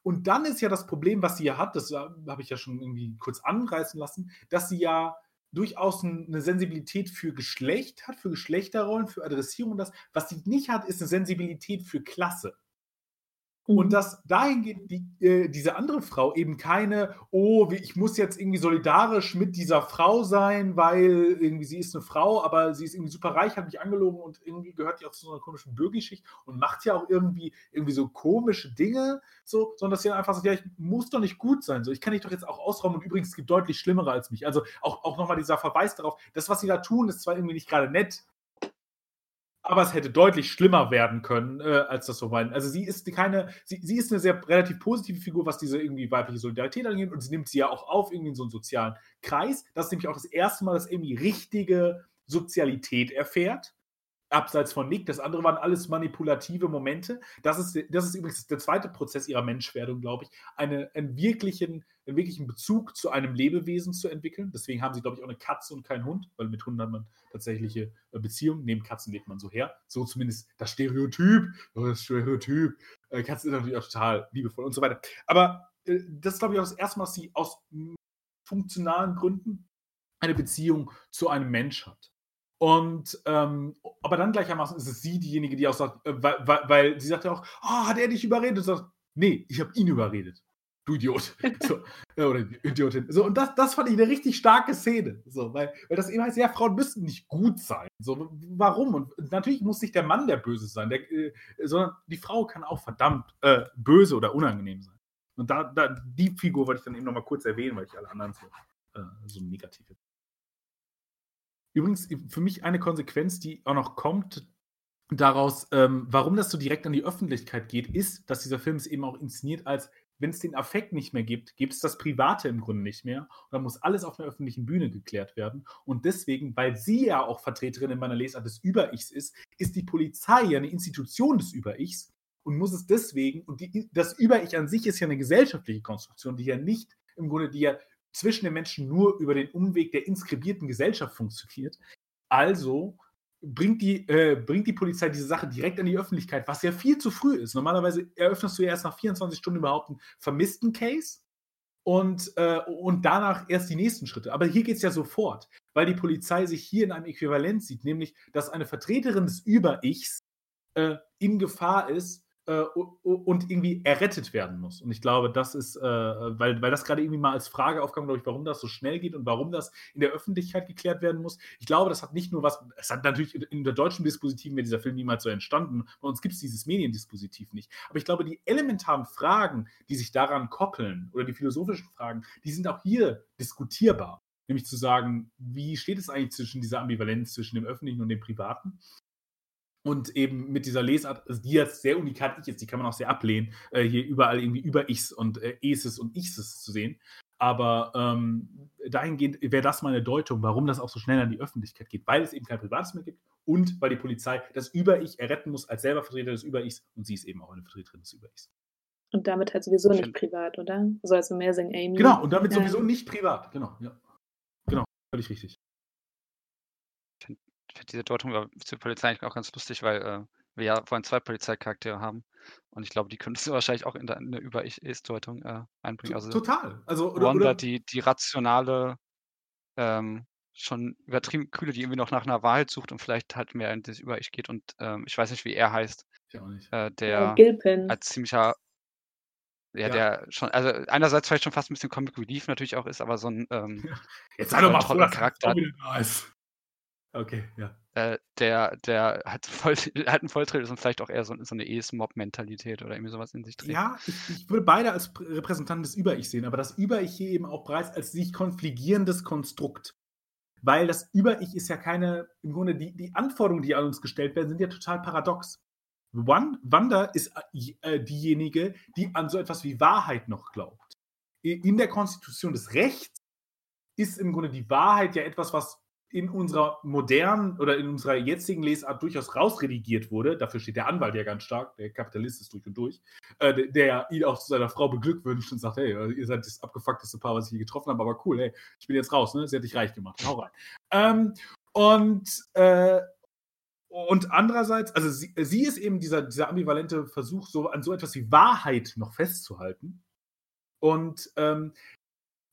Und dann ist ja das Problem, was sie ja hat, das äh, habe ich ja schon irgendwie kurz anreißen lassen, dass sie ja durchaus eine Sensibilität für Geschlecht hat, für Geschlechterrollen, für Adressierung und das. Was sie nicht hat, ist eine Sensibilität für Klasse. Und mhm. dass dahingehend die, äh, diese andere Frau eben keine, oh, ich muss jetzt irgendwie solidarisch mit dieser Frau sein, weil irgendwie sie ist eine Frau, aber sie ist irgendwie super reich, hat mich angelogen und irgendwie gehört die auch zu so einer komischen Bürgerschicht und macht ja auch irgendwie, irgendwie so komische Dinge, so, sondern dass sie einfach sagt, ja, ich muss doch nicht gut sein, so, ich kann dich doch jetzt auch ausrauben und übrigens, es gibt deutlich Schlimmere als mich. Also auch, auch nochmal dieser Verweis darauf, das, was sie da tun, ist zwar irgendwie nicht gerade nett, aber es hätte deutlich schlimmer werden können, äh, als das so meinen. Also sie ist keine, sie, sie ist eine sehr relativ positive Figur, was diese irgendwie weibliche Solidarität angeht und sie nimmt sie ja auch auf irgendwie in so einen sozialen Kreis. Das ist nämlich auch das erste Mal, dass Amy richtige Sozialität erfährt abseits von Nick. Das andere waren alles manipulative Momente. Das ist, das ist übrigens der zweite Prozess ihrer Menschwerdung, glaube ich, eine, einen, wirklichen, einen wirklichen Bezug zu einem Lebewesen zu entwickeln. Deswegen haben sie, glaube ich, auch eine Katze und keinen Hund, weil mit Hunden hat man tatsächliche äh, Beziehungen. Neben Katzen lebt man so her. So zumindest das Stereotyp. Oh, das Stereotyp. Äh, Katzen sind natürlich auch total liebevoll und so weiter. Aber äh, das ist, glaube ich, auch das erste Mal, dass sie aus funktionalen Gründen eine Beziehung zu einem Mensch hat. Und ähm, aber dann gleichermaßen ist es sie diejenige, die auch sagt, äh, weil, weil, weil, sie sagt ja auch, oh, hat er dich überredet? Und sagt, nee, ich habe ihn überredet. Du Idiot. so, äh, oder Idiotin. So, und das, das fand ich eine richtig starke Szene. So, weil, weil das eben heißt, ja, Frauen müssten nicht gut sein. So, warum? Und natürlich muss nicht der Mann der Böse sein, der, äh, sondern die Frau kann auch verdammt äh, böse oder unangenehm sein. Und da, da, die Figur wollte ich dann eben nochmal kurz erwähnen, weil ich alle anderen so, äh, so negativ Übrigens, für mich eine Konsequenz, die auch noch kommt daraus, ähm, warum das so direkt an die Öffentlichkeit geht, ist, dass dieser Film es eben auch inszeniert als, wenn es den Affekt nicht mehr gibt, gibt es das Private im Grunde nicht mehr. Und dann muss alles auf einer öffentlichen Bühne geklärt werden. Und deswegen, weil sie ja auch Vertreterin in meiner Lesart des Über-Ichs ist, ist die Polizei ja eine Institution des Über-Ichs und muss es deswegen, und die, das Über-Ich an sich ist ja eine gesellschaftliche Konstruktion, die ja nicht im Grunde, die ja zwischen den Menschen nur über den Umweg der inskribierten Gesellschaft funktioniert. Also bringt die, äh, bringt die Polizei diese Sache direkt an die Öffentlichkeit, was ja viel zu früh ist. Normalerweise eröffnest du ja erst nach 24 Stunden überhaupt einen vermissten Case und, äh, und danach erst die nächsten Schritte. Aber hier geht es ja sofort, weil die Polizei sich hier in einem Äquivalent sieht, nämlich dass eine Vertreterin des Über-Ichs äh, in Gefahr ist, äh, und irgendwie errettet werden muss. Und ich glaube, das ist, äh, weil, weil das gerade irgendwie mal als Frage aufkam, glaube ich, warum das so schnell geht und warum das in der Öffentlichkeit geklärt werden muss. Ich glaube, das hat nicht nur was, es hat natürlich in der deutschen Dispositiv wäre dieser Film niemals so entstanden. Bei uns gibt es dieses Mediendispositiv nicht. Aber ich glaube, die elementaren Fragen, die sich daran koppeln oder die philosophischen Fragen, die sind auch hier diskutierbar. nämlich zu sagen, wie steht es eigentlich zwischen dieser Ambivalenz zwischen dem Öffentlichen und dem Privaten? Und eben mit dieser Lesart, also die jetzt sehr unikat ist, die kann man auch sehr ablehnen, äh, hier überall irgendwie über Ichs und äh, Eses und Ichses zu sehen. Aber ähm, dahingehend wäre das meine Deutung, warum das auch so schnell an die Öffentlichkeit geht, weil es eben kein Privates mehr gibt und weil die Polizei das Über-Ich erretten muss als selber Vertreter des Über-Ichs und sie ist eben auch eine Vertreterin des Über-Ichs. Und damit halt sowieso nicht privat, oder? So als Amazing Amy. Genau, und damit ja. sowieso nicht privat, genau, ja. Genau, völlig richtig. Ich finde find diese Deutung zur Polizei eigentlich auch ganz lustig, weil äh, wir ja vorhin zwei Polizeicharaktere haben. Und ich glaube, die könntest du wahrscheinlich auch in eine Über-Ich-Deutung äh, einbringen. Also Total. Also, oder, Wanda, oder, die, die rationale, ähm, schon übertrieben kühle, die irgendwie noch nach einer Wahrheit sucht und vielleicht halt mehr in das Über-Ich geht. Und ähm, ich weiß nicht, wie er heißt. Ich auch nicht. Äh, Ja, der Gilpin. als ziemlicher, ja, Ja. der schon, also einerseits vielleicht schon fast ein bisschen Comic Relief natürlich auch ist, aber so ein ähm, Jetzt sei doch mal froh, dass Charakter. Charakter wieder da ist. Okay, ja. äh, der, der halt voll, halt ein Volltrailer ist und vielleicht auch eher so, so eine Es-Mob-Mentalität oder irgendwie sowas in sich trägt. Ja, ich, ich würde beide als Prä- Repräsentanten des Über-Ich sehen, aber das Über-Ich hier eben auch bereits als sich konfligierendes Konstrukt. Weil das Über-Ich ist ja keine, im Grunde die, die Anforderungen, die an uns gestellt werden, sind ja total paradox. Wan- Wanda ist äh, diejenige, die an so etwas wie Wahrheit noch glaubt. In der Konstitution des Rechts ist im Grunde die Wahrheit ja etwas, was in unserer modernen oder in unserer jetzigen Lesart durchaus rausredigiert wurde. Dafür steht der Anwalt ja ganz stark, der Kapitalist ist durch und durch, äh, der- der ihn auch zu seiner Frau beglückwünscht und sagt, hey, ihr seid das abgefuckteste Paar, was ich je getroffen habe, aber cool, hey, ich bin jetzt raus, ne? Sie hat dich reich gemacht. Hau rein. Ähm, und, äh, und andererseits, also sie, sie ist eben dieser, dieser ambivalente Versuch, so an so etwas wie Wahrheit noch festzuhalten. Und ähm,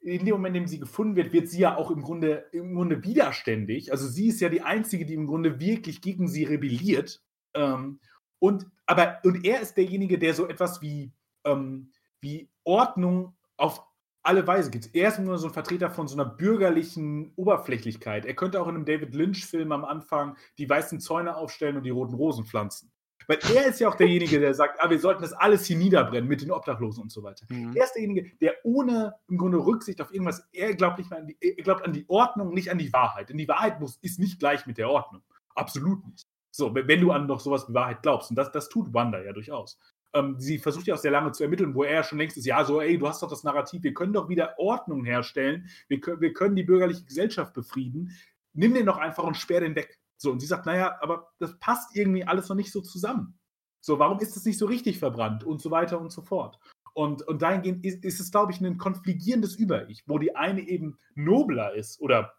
in dem Moment, in dem sie gefunden wird, wird sie ja auch im Grunde, im Grunde widerständig. Also sie ist ja die Einzige, die im Grunde wirklich gegen sie rebelliert. Ähm, und, aber, und er ist derjenige, der so etwas wie, ähm, wie Ordnung auf alle Weise gibt. Er ist nur so ein Vertreter von so einer bürgerlichen Oberflächlichkeit. Er könnte auch in einem David Lynch-Film am Anfang die weißen Zäune aufstellen und die roten Rosen pflanzen. Weil er ist ja auch derjenige, der sagt, ah, wir sollten das alles hier niederbrennen mit den Obdachlosen und so weiter. Mhm. Er ist derjenige, der ohne im Grunde Rücksicht auf irgendwas, er glaubt nicht mehr an die, er glaubt an die Ordnung, nicht an die Wahrheit. Denn die Wahrheit muss, ist nicht gleich mit der Ordnung. Absolut nicht. So, wenn du an noch sowas wie Wahrheit glaubst, und das, das tut Wanda ja durchaus. Ähm, sie versucht ja auch sehr lange zu ermitteln, wo er ja schon längst ist, ja, so, ey, du hast doch das Narrativ, wir können doch wieder Ordnung herstellen, wir können, wir können die bürgerliche Gesellschaft befrieden, nimm den doch einfach und sperr den weg. So, und sie sagt, naja, aber das passt irgendwie alles noch nicht so zusammen. So, warum ist das nicht so richtig verbrannt und so weiter und so fort. Und, und dahingehend ist, ist es, glaube ich, ein konfligierendes Über-Ich, wo die eine eben nobler ist oder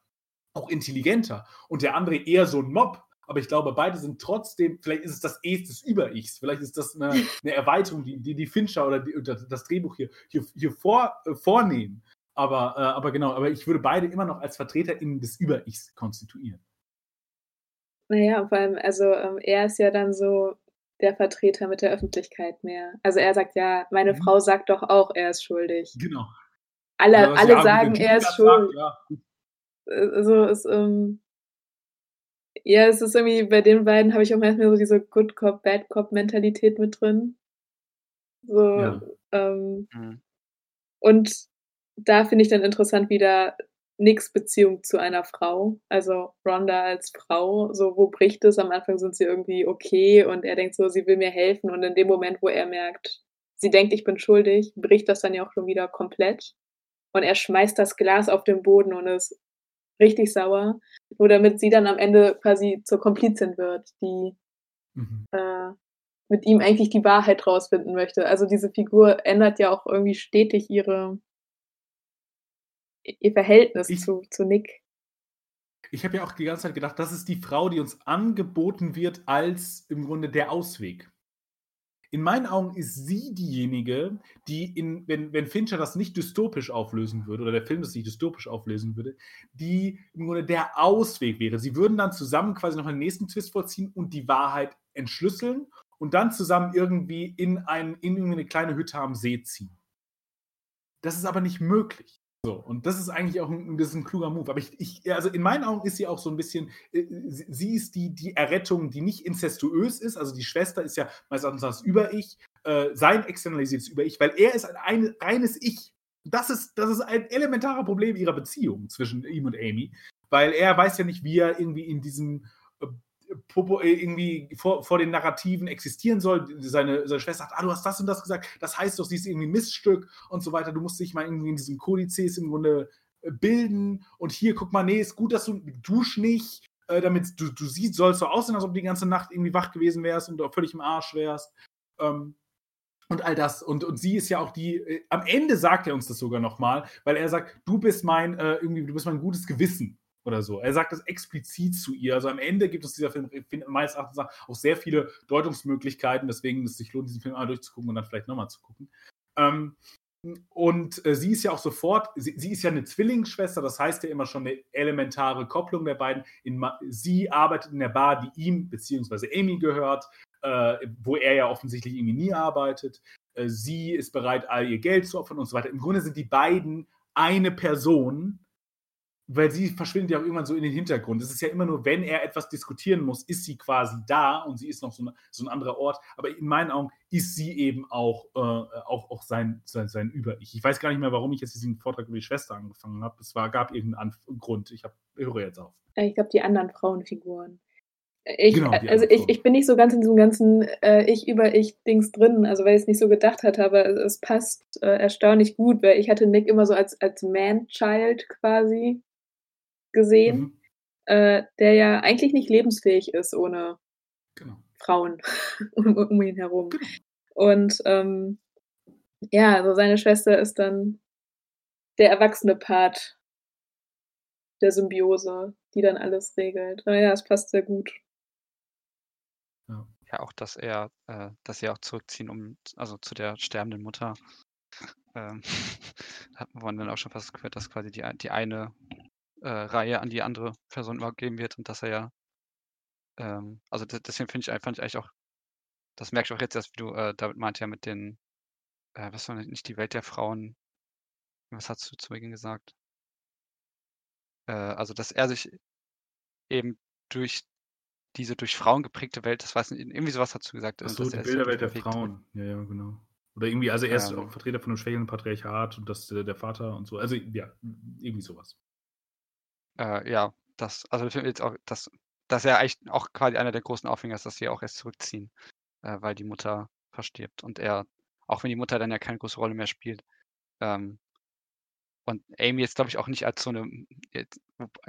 auch intelligenter und der andere eher so ein Mob. Aber ich glaube, beide sind trotzdem, vielleicht ist es das Es des Über-Ichs, vielleicht ist das eine, eine Erweiterung, die, die die Fincher oder, die, das Drehbuch hier, hier, hier vor, äh, vornehmen. Aber, äh, aber genau, aber ich würde beide immer noch als VertreterInnen des Über-Ichs konstituieren. Naja, vor allem, also ähm, er ist ja dann so der Vertreter mit der Öffentlichkeit mehr. Also er sagt ja, meine Mhm. Frau sagt doch auch, er ist schuldig. Genau. Alle, Ja, alle sagen, er ist Julian schuld. sagt, ja, gut. Also ist, ähm, ja, es ist irgendwie, bei den beiden habe ich auch manchmal so diese Good Cop, Bad Cop Mentalität mit drin. So, Ja. ähm, Mhm. und da finde ich dann interessant wieder Nicks Beziehung zu einer Frau, also Rhonda als Frau, so wo bricht es? Am Anfang sind sie irgendwie okay und er denkt so, sie will mir helfen und in dem Moment, wo er merkt, sie denkt, ich bin schuldig, bricht das dann ja auch schon wieder komplett und er schmeißt das Glas auf den Boden und ist richtig sauer, nur damit sie dann am Ende quasi zur Komplizin wird, die Mhm. äh, mit ihm eigentlich die Wahrheit rausfinden möchte. Also diese Figur ändert ja auch irgendwie stetig ihre ihr Verhältnis Ich- zu, zu Nick. Ich habe ja auch die ganze Zeit gedacht, das ist die Frau, die uns angeboten wird als im Grunde der Ausweg. In meinen Augen ist sie diejenige, die, in, wenn, wenn Fincher das nicht dystopisch auflösen würde, oder der Film das nicht dystopisch auflösen würde, die im Grunde der Ausweg wäre. Sie würden dann zusammen quasi noch einen nächsten Twist vorziehen und die Wahrheit entschlüsseln und dann zusammen irgendwie in, ein, in eine kleine Hütte am See ziehen. Das ist aber nicht möglich. So, und das ist eigentlich auch ein, das ist kluger Move. Aber ich, ich, also in meinen Augen ist sie auch so ein bisschen, äh, sie, ist die, die Errettung, die nicht incestuös ist. Also die Schwester ist ja meines Erachtens das Über-Ich, äh, sein externalisiertes Über-Ich, weil er ist ein, ein reines Ich. das ist, das ist ein elementarer Problem ihrer Beziehung zwischen ihm und Amy, weil er weiß ja nicht, wie er irgendwie in diesem Popo äh, irgendwie vor, vor den Narrativen existieren soll. Seine, seine Schwester sagt, ah, du hast das und das gesagt, das heißt doch, sie ist irgendwie ein Miststück und so weiter. Du musst dich mal irgendwie in diesem Kodizes im Grunde äh, bilden und hier, guck mal, nee, ist gut, dass du dusch nicht, äh, damit du, du siehst, sollst so aussehen, als ob du die ganze Nacht irgendwie wach gewesen wärst und völlig im Arsch wärst. Ähm, und all das. Und, und sie ist ja auch die, äh, am Ende sagt er uns das sogar nochmal, weil er sagt, du bist mein, äh, irgendwie, du bist mein gutes Gewissen oder so. Er sagt das explizit zu ihr. Also am Ende gibt es dieser Film meines Erachtens auch sehr viele Deutungsmöglichkeiten, deswegen es sich lohnt, diesen Film einmal durchzugucken und dann vielleicht nochmal zu gucken. Ähm, und äh, sie ist ja auch sofort, sie, sie, ist ja eine Zwillingsschwester, das heißt ja immer schon eine elementare Kopplung der beiden. Sie arbeitet in der Bar, die ihm bzw. Amy gehört äh, wo er ja offensichtlich irgendwie nie arbeitet. Äh, sie ist bereit, all ihr Geld zu opfern und so weiter. Im Grunde sind die beiden eine Person, weil sie verschwindet ja auch irgendwann so in den Hintergrund. Es ist ja immer nur, wenn er etwas diskutieren muss, ist sie quasi da und sie ist noch so, eine, so ein anderer Ort. Aber in meinen Augen ist sie eben auch, äh, auch, auch sein, sein, sein Über-Ich. Ich weiß gar nicht mehr, warum ich jetzt diesen Vortrag über die Schwester angefangen habe. Es war, gab irgendeinen Grund. Ich hab, höre jetzt auf. Ich glaube, die anderen Frauenfiguren. Ich, genau, also ich, ich bin nicht so ganz in diesem ganzen äh, Ich über Ich-Dings drin, also weil ich es nicht so gedacht hatte, aber es, es passt äh, erstaunlich gut, weil ich hatte Nick immer so als, als Man-Child quasi gesehen, mhm. äh, der ja eigentlich nicht lebensfähig ist ohne genau. Frauen um, um, ihn herum. Genau. Und ähm, ja, also seine Schwester ist dann der erwachsene Part der Symbiose, die dann alles regelt. Aber ja, es passt sehr gut. Ja. ja, auch, dass er, äh, dass sie auch zurückziehen, um, also zu der sterbenden Mutter. Ähm, hat man dann auch schon fast gehört, dass quasi die, die eine äh, Reihe an die andere Person übergeben wird und dass er ja, ähm, also deswegen finde ich, fand ich eigentlich auch, das merke ich auch jetzt erst, wie du äh, damit meint ja mit den, äh, was war nicht die Welt der Frauen, was hast du zu Beginn gesagt? Äh, also, dass er sich eben durch diese durch Frauen geprägte Welt, das weiß nicht, irgendwie sowas hast du gesagt. Ach so, die Bilderwelt der Frauen. Ja, ja, genau. Oder irgendwie, also er ist ähm, Vertreter von einem schwächeren Patriarchat und das der, der Vater und so. Also ja, irgendwie sowas. Äh, ja, das, also jetzt auch, dass, dass er eigentlich auch quasi einer der großen Aufhänger ist, dass sie auch erst zurückziehen, äh, weil die Mutter verstirbt und er, auch wenn die Mutter dann ja keine große Rolle mehr spielt, ähm, und Amy jetzt, glaube ich, auch nicht als so eine, jetzt,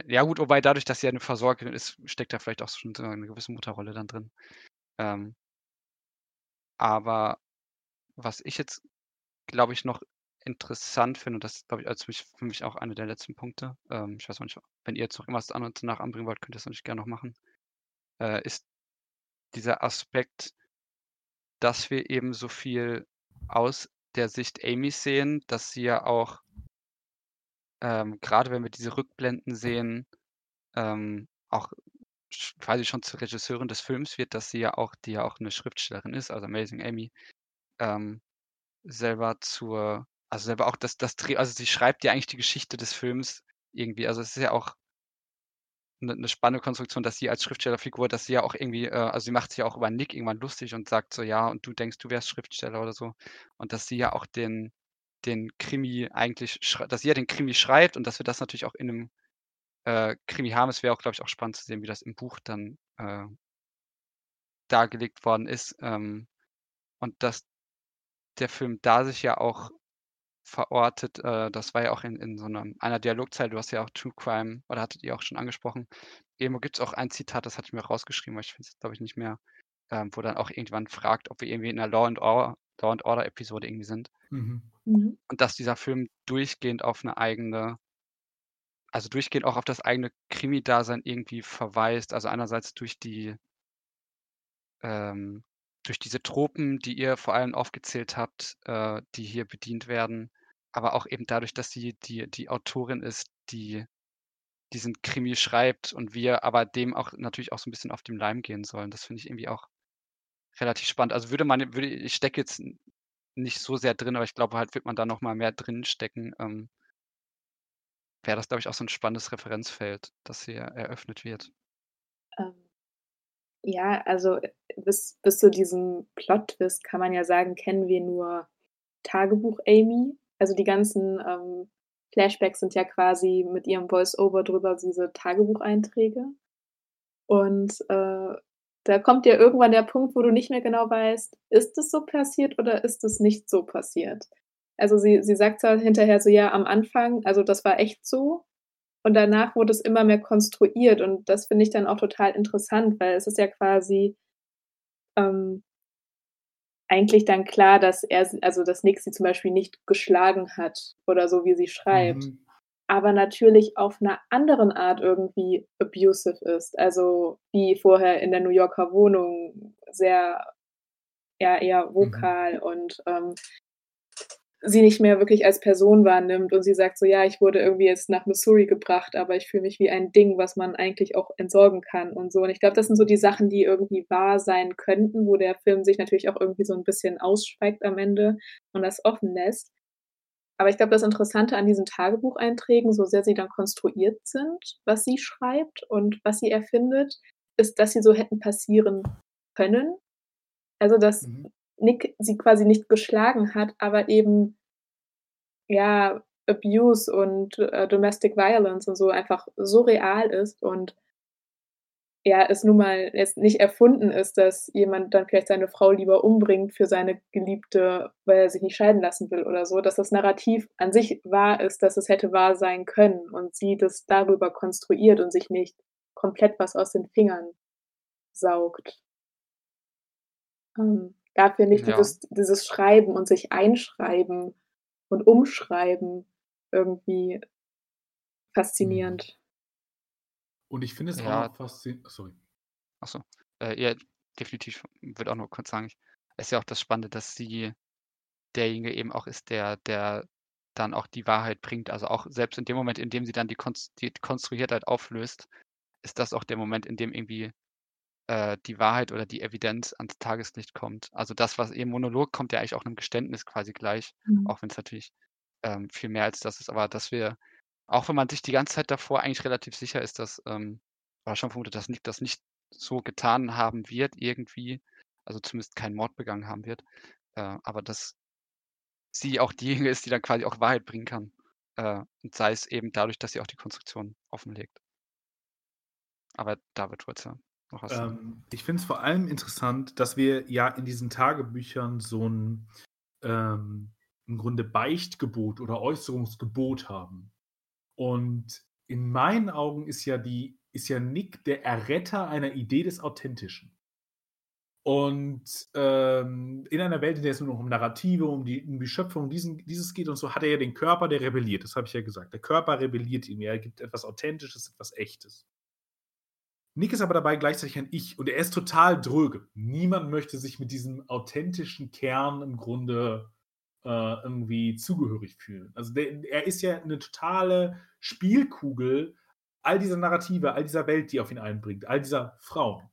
ja gut, wobei dadurch, dass sie eine Versorgerin ist, steckt da vielleicht auch schon so eine gewisse Mutterrolle dann drin. Ähm, aber was ich jetzt, glaube ich, noch interessant finde, und das ist, glaube ich, als mich, für mich auch einer der letzten Punkte, ähm, ich weiß auch nicht, wenn ihr jetzt noch irgendwas anderes danach anbringen wollt, könnt ihr das natürlich gerne noch machen, äh, ist dieser Aspekt, dass wir eben so viel aus der Sicht Amy's sehen, dass sie ja auch ähm, gerade wenn wir diese Rückblenden sehen, ähm, auch quasi schon zur Regisseurin des Films wird, dass sie ja auch, die ja auch eine Schriftstellerin ist, also Amazing Amy, ähm, selber zur, also selber auch das, das Dreh, also sie schreibt ja eigentlich die Geschichte des Films irgendwie. Also es ist ja auch eine, eine spannende Konstruktion, dass sie als Schriftstellerfigur, dass sie ja auch irgendwie, äh, also sie macht sich ja auch über Nick irgendwann lustig und sagt so, ja, und du denkst, du wärst Schriftsteller oder so. Und dass sie ja auch den, den Krimi eigentlich, dass sie ja den Krimi schreibt und dass wir das natürlich auch in einem äh, Krimi haben. Es wäre auch, glaube ich, auch spannend zu sehen, wie das im Buch dann äh, dargelegt worden ist. Ähm, und dass der Film da sich ja auch verortet, äh, das war ja auch in, in so einer, einer Dialogzeile, du hast ja auch True Crime, oder hattet ihr auch schon angesprochen. Irgendwo gibt es auch ein Zitat, das hatte ich mir rausgeschrieben, aber ich finde es, glaube ich, nicht mehr, ähm, wo dann auch irgendwann fragt, ob wir irgendwie in einer Law and Order, Law and Order Episode irgendwie sind. Mhm. Mhm. Und dass dieser Film durchgehend auf eine eigene also durchgehend auch auf das eigene Krimi-Dasein irgendwie verweist. Also einerseits durch die ähm, durch diese Tropen, die ihr vor allem aufgezählt habt, äh, die hier bedient werden, aber auch eben dadurch, dass sie die die Autorin ist, die diesen Krimi schreibt und wir aber dem auch natürlich auch so ein bisschen auf den Leim gehen sollen. Das finde ich irgendwie auch relativ spannend. Also würde man würde ich stecke jetzt nicht so sehr drin, aber ich glaube halt, wird man da noch mal mehr drinstecken, ähm wäre das, glaube ich, auch so ein spannendes Referenzfeld, das hier eröffnet wird. Ähm, ja, also äh, bis, bis zu diesem Plot-Twist kann man ja sagen, kennen wir nur Tagebuch Amy. Also die ganzen ähm, Flashbacks sind ja quasi mit ihrem Voice-Over drüber diese Tagebucheinträge. Und äh, da kommt ja irgendwann der Punkt, wo du nicht mehr genau weißt, ist es so passiert oder ist es nicht so passiert? Also sie, sie sagt zwar hinterher so, ja, am Anfang, also das war echt so. Und danach wurde es immer mehr konstruiert. Und das finde ich dann auch total interessant, weil es ist ja quasi ähm, eigentlich dann klar, dass er, also dass Nick sie zum Beispiel nicht geschlagen hat oder so, wie sie schreibt. Mhm. Aber natürlich auf einer anderen Art irgendwie abusive ist. Also wie vorher in der New Yorker Wohnung sehr ja, eher mhm. vokal mhm. und ähm, sie nicht mehr wirklich als Person wahrnimmt und sie sagt so, ja, ich wurde irgendwie jetzt nach Missouri gebracht, aber ich fühle mich wie ein Ding, was man eigentlich auch entsorgen kann und so. Und ich glaube, das sind so die Sachen, die irgendwie wahr sein könnten, wo der Film sich natürlich auch irgendwie so ein bisschen ausschweigt am Ende und das offen lässt. Aber ich glaube, das Interessante an diesen Tagebucheinträgen, so sehr sie dann konstruiert sind, was sie schreibt und was sie erfindet, ist, dass sie so hätten passieren können. Also, dass mhm. Nick sie quasi nicht geschlagen hat, aber eben ja Abuse und äh, Domestic Violence und so einfach so real ist und ja, es nun mal jetzt nicht erfunden ist, dass jemand dann vielleicht seine Frau lieber umbringt für seine Geliebte, weil er sich nicht scheiden lassen will oder so, dass das Narrativ an sich wahr ist, dass es hätte wahr sein können und sie das darüber konstruiert und sich nicht komplett was aus den Fingern saugt. Ähm, da finde ich ja. dieses, dieses Schreiben und sich einschreiben und umschreiben irgendwie faszinierend. Und ich finde es ja. auch faszinierend. Sorry. Achso. Äh, ja, definitiv. Würde auch nur kurz sagen, es ist ja auch das Spannende, dass sie derjenige eben auch ist, der, der dann auch die Wahrheit bringt. Also auch selbst in dem Moment, in dem sie dann die, Konst die Konstruiertheit auflöst, ist das auch der Moment, in dem irgendwie äh, die Wahrheit oder die Evidenz ans Tageslicht kommt. Also das, was im Monolog kommt, ja eigentlich auch einem Geständnis quasi gleich, mhm. auch wenn es natürlich ähm, viel mehr als das ist. Aber dass wir, auch wenn man sich die ganze Zeit davor eigentlich relativ sicher ist, dass, ähm, oder schon vermutet, dass Nick das nicht so getan haben wird irgendwie, also zumindest keinen Mord begangen haben wird, äh, aber dass sie auch diejenige ist, die dann quasi auch Wahrheit bringen kann. Äh, und sei es eben dadurch, dass sie auch die Konstruktion offenlegt. Aber David wollte ähm, ich finde es vor allem interessant, dass wir ja in diesen Tagebüchern so ein ähm, im Grunde Beichtgebot oder Äußerungsgebot haben. Und in meinen Augen ist ja die, ist ja Nick der Erretter einer Idee des Authentischen. Und ähm, in einer Welt, in der es nur noch um Narrative, um die, um die Schöpfung diesen, dieses geht und so, hat er ja den Körper, der rebelliert. Das habe ich ja gesagt. Der Körper rebelliert ihm. Er gibt etwas Authentisches, etwas Echtes. Nick ist aber dabei gleichzeitig ein Ich und er ist total dröge. Niemand möchte sich mit diesem authentischen Kern im Grunde äh, irgendwie zugehörig fühlen. Also der, er ist ja eine totale Spielkugel all dieser Narrative, all dieser Welt, die auf ihn einbringt, all dieser Frauen.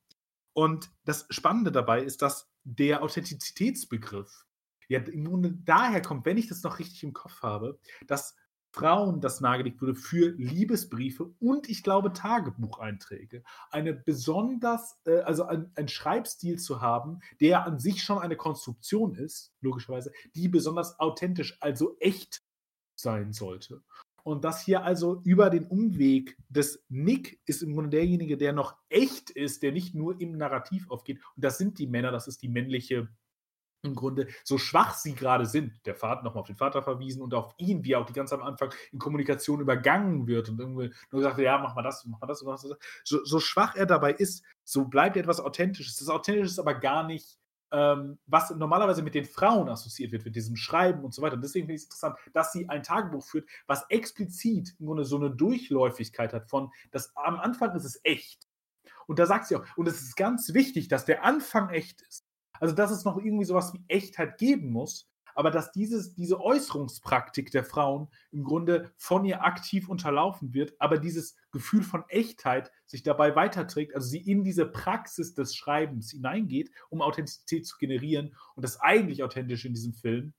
Und das Spannende dabei ist, dass der Authentizitätsbegriff ja im Grunde daher kommt, wenn ich das noch richtig im Kopf habe, dass Frauen das nahegelegt wurde für Liebesbriefe und ich glaube Tagebucheinträge. Eine besonders, äh, also ein, ein, Schreibstil zu haben, der an sich schon eine Konstruktion ist, logischerweise, die besonders authentisch, also echt sein sollte. Und das hier also über den Umweg des Nick ist im Grunde derjenige, der noch echt ist, der nicht nur im Narrativ aufgeht. Und das sind die Männer, das ist die männliche im Grunde, so schwach sie gerade sind, der Vater nochmal auf den Vater verwiesen und auf ihn, wie er auch die ganze am Anfang in Kommunikation übergangen wird und irgendwie nur gesagt, ja, mach mal das, mach mal das, mach mal das. So, so schwach er dabei ist, so bleibt etwas Authentisches. Das Authentische ist aber gar nicht, ähm, was normalerweise mit den Frauen assoziiert wird, mit diesem Schreiben und so weiter. Und deswegen finde ich es interessant, dass sie ein Tagebuch führt, was explizit im Grunde so eine Durchläufigkeit hat von, dass am Anfang ist es echt. Und da sagt sie auch, und es ist ganz wichtig, dass der Anfang echt ist. Also, dass es noch irgendwie sowas wie Echtheit geben muss, aber dass dieses, diese Äußerungspraktik der Frauen im Grunde von ihr aktiv unterlaufen wird, aber dieses Gefühl von Echtheit sich dabei weiterträgt, also sie in diese Praxis des Schreibens hineingeht, um Authentizität zu generieren und das eigentlich Authentische in diesem Film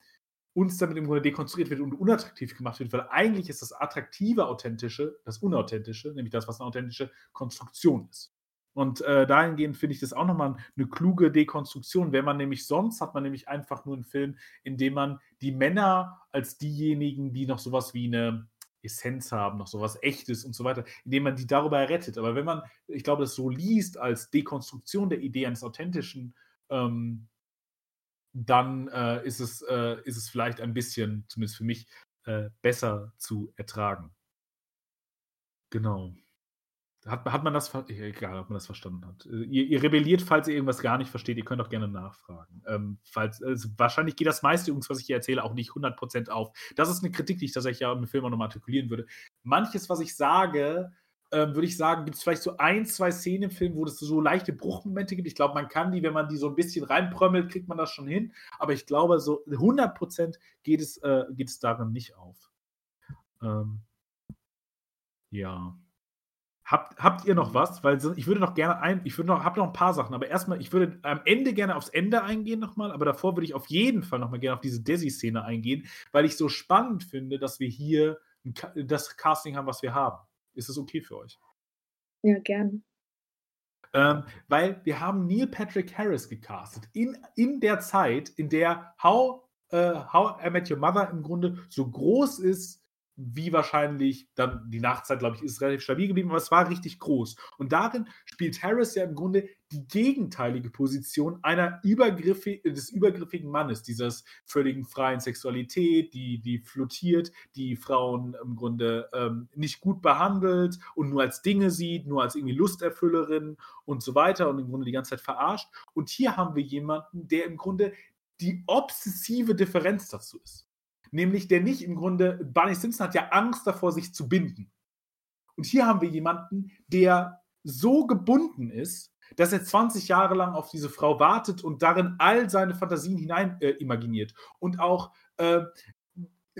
uns damit im Grunde dekonstruiert wird und unattraktiv gemacht wird, weil eigentlich ist das attraktive Authentische das Unauthentische, nämlich das, was eine authentische Konstruktion ist. Und äh, dahingehend finde ich das auch nochmal eine kluge Dekonstruktion, wenn man nämlich sonst hat man nämlich einfach nur einen Film, in dem man die Männer als diejenigen, die noch sowas wie eine Essenz haben, noch sowas Echtes und so weiter, indem man die darüber rettet. Aber wenn man, ich glaube, das so liest als Dekonstruktion der Idee eines authentischen, ähm, dann äh, ist, es, äh, ist es vielleicht ein bisschen, zumindest für mich, äh, besser zu ertragen. Genau. Hat, hat man das, egal, ob man das verstanden hat. Äh, ihr, ihr, rebelliert, falls ihr irgendwas gar nicht versteht. Ihr könnt auch gerne nachfragen. Ähm, falls, also wahrscheinlich geht das meiste was ich hier erzähle, auch nicht 100% auf. Das ist eine Kritik, die ich tatsächlich ja im Film auch nochmal artikulieren würde. Manches, was ich sage, ähm, würde ich sagen, gibt es vielleicht so ein, zwei Szenen im Film, wo es so leichte Bruchmomente gibt. Ich glaube, man kann die, wenn man die so ein bisschen reinprömmelt, kriegt man das schon hin. Aber ich glaube, so 100% geht es, äh, geht es darin nicht auf. Ähm, ja. Habt, habt ihr noch was? Weil ich würde noch gerne ein, ich würde noch, habe noch ein paar Sachen, aber erstmal, ich würde am Ende gerne aufs Ende eingehen nochmal, aber davor würde ich auf jeden Fall nochmal gerne auf diese Desi-Szene eingehen, weil ich so spannend finde, dass wir hier das Casting haben, was wir haben. Ist das okay für euch? Ja, gern. Ähm, weil wir haben Neil Patrick Harris gecastet. In, in der Zeit, in der How, äh, How I Met Your Mother im Grunde so groß ist wie wahrscheinlich dann die Nachtzeit, glaube ich, ist relativ stabil geblieben, aber es war richtig groß. Und darin spielt Harris ja im Grunde die gegenteilige Position einer übergriffig, des übergriffigen Mannes, dieses völligen freien Sexualität, die, die flottiert, die Frauen im Grunde ähm, nicht gut behandelt und nur als Dinge sieht, nur als irgendwie Lusterfüllerin und so weiter und im Grunde die ganze Zeit verarscht. Und hier haben wir jemanden, der im Grunde die obsessive Differenz dazu ist. Nämlich der nicht im Grunde, Barney Simpson hat ja Angst davor, sich zu binden. Und hier haben wir jemanden, der so gebunden ist, dass er 20 Jahre lang auf diese Frau wartet und darin all seine Fantasien hinein äh, imaginiert und auch äh,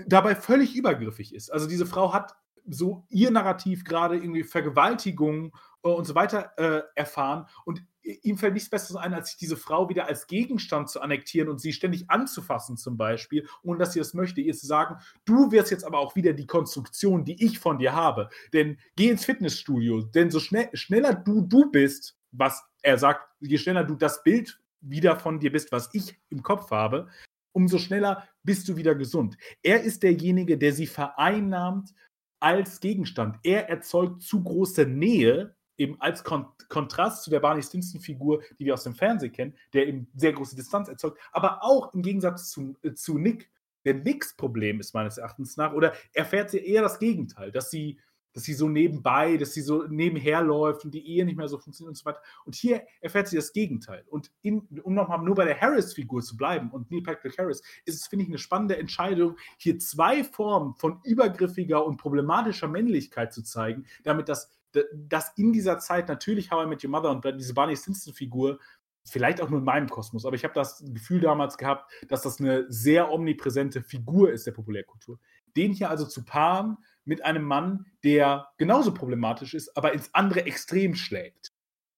dabei völlig übergriffig ist. Also diese Frau hat so ihr Narrativ gerade irgendwie Vergewaltigung äh, und so weiter äh, erfahren und ihm fällt nichts Besseres ein, als sich diese Frau wieder als Gegenstand zu annektieren und sie ständig anzufassen, zum Beispiel, ohne dass sie das möchte, ihr zu sagen, du wirst jetzt aber auch wieder die Konstruktion, die ich von dir habe. Denn geh ins Fitnessstudio, denn so schnell, schneller du du bist, was er sagt, je schneller du das Bild wieder von dir bist, was ich im Kopf habe, umso schneller bist du wieder gesund. Er ist derjenige, der sie vereinnahmt als Gegenstand. Er erzeugt zu große Nähe eben als Kon Kontrast zu der Barney Stinson-Figur, die wir aus dem Fernsehen kennen, der eben sehr große Distanz erzeugt, aber auch im Gegensatz zu, äh, zu Nick. Der Nicks Problem ist meines Erachtens nach, oder erfährt sie eher das Gegenteil, dass sie, dass sie so nebenbei, dass sie so nebenher läuft und die Ehe nicht mehr so funktioniert und so weiter. Und hier erfährt sie das Gegenteil. Und in, um nochmal nur bei der Harris-Figur zu bleiben und Neil Patrick Harris, ist es, finde ich, eine spannende Entscheidung, hier zwei Formen von übergriffiger und problematischer Männlichkeit zu zeigen, damit das dass in dieser Zeit natürlich How I Met Your Mother und diese Barney Stinson-Figur, vielleicht auch nur in meinem Kosmos, aber ich habe das Gefühl damals gehabt, dass das eine sehr omnipräsente Figur ist der Populärkultur. Den hier also zu paaren mit einem Mann, der genauso problematisch ist, aber ins andere Extrem schlägt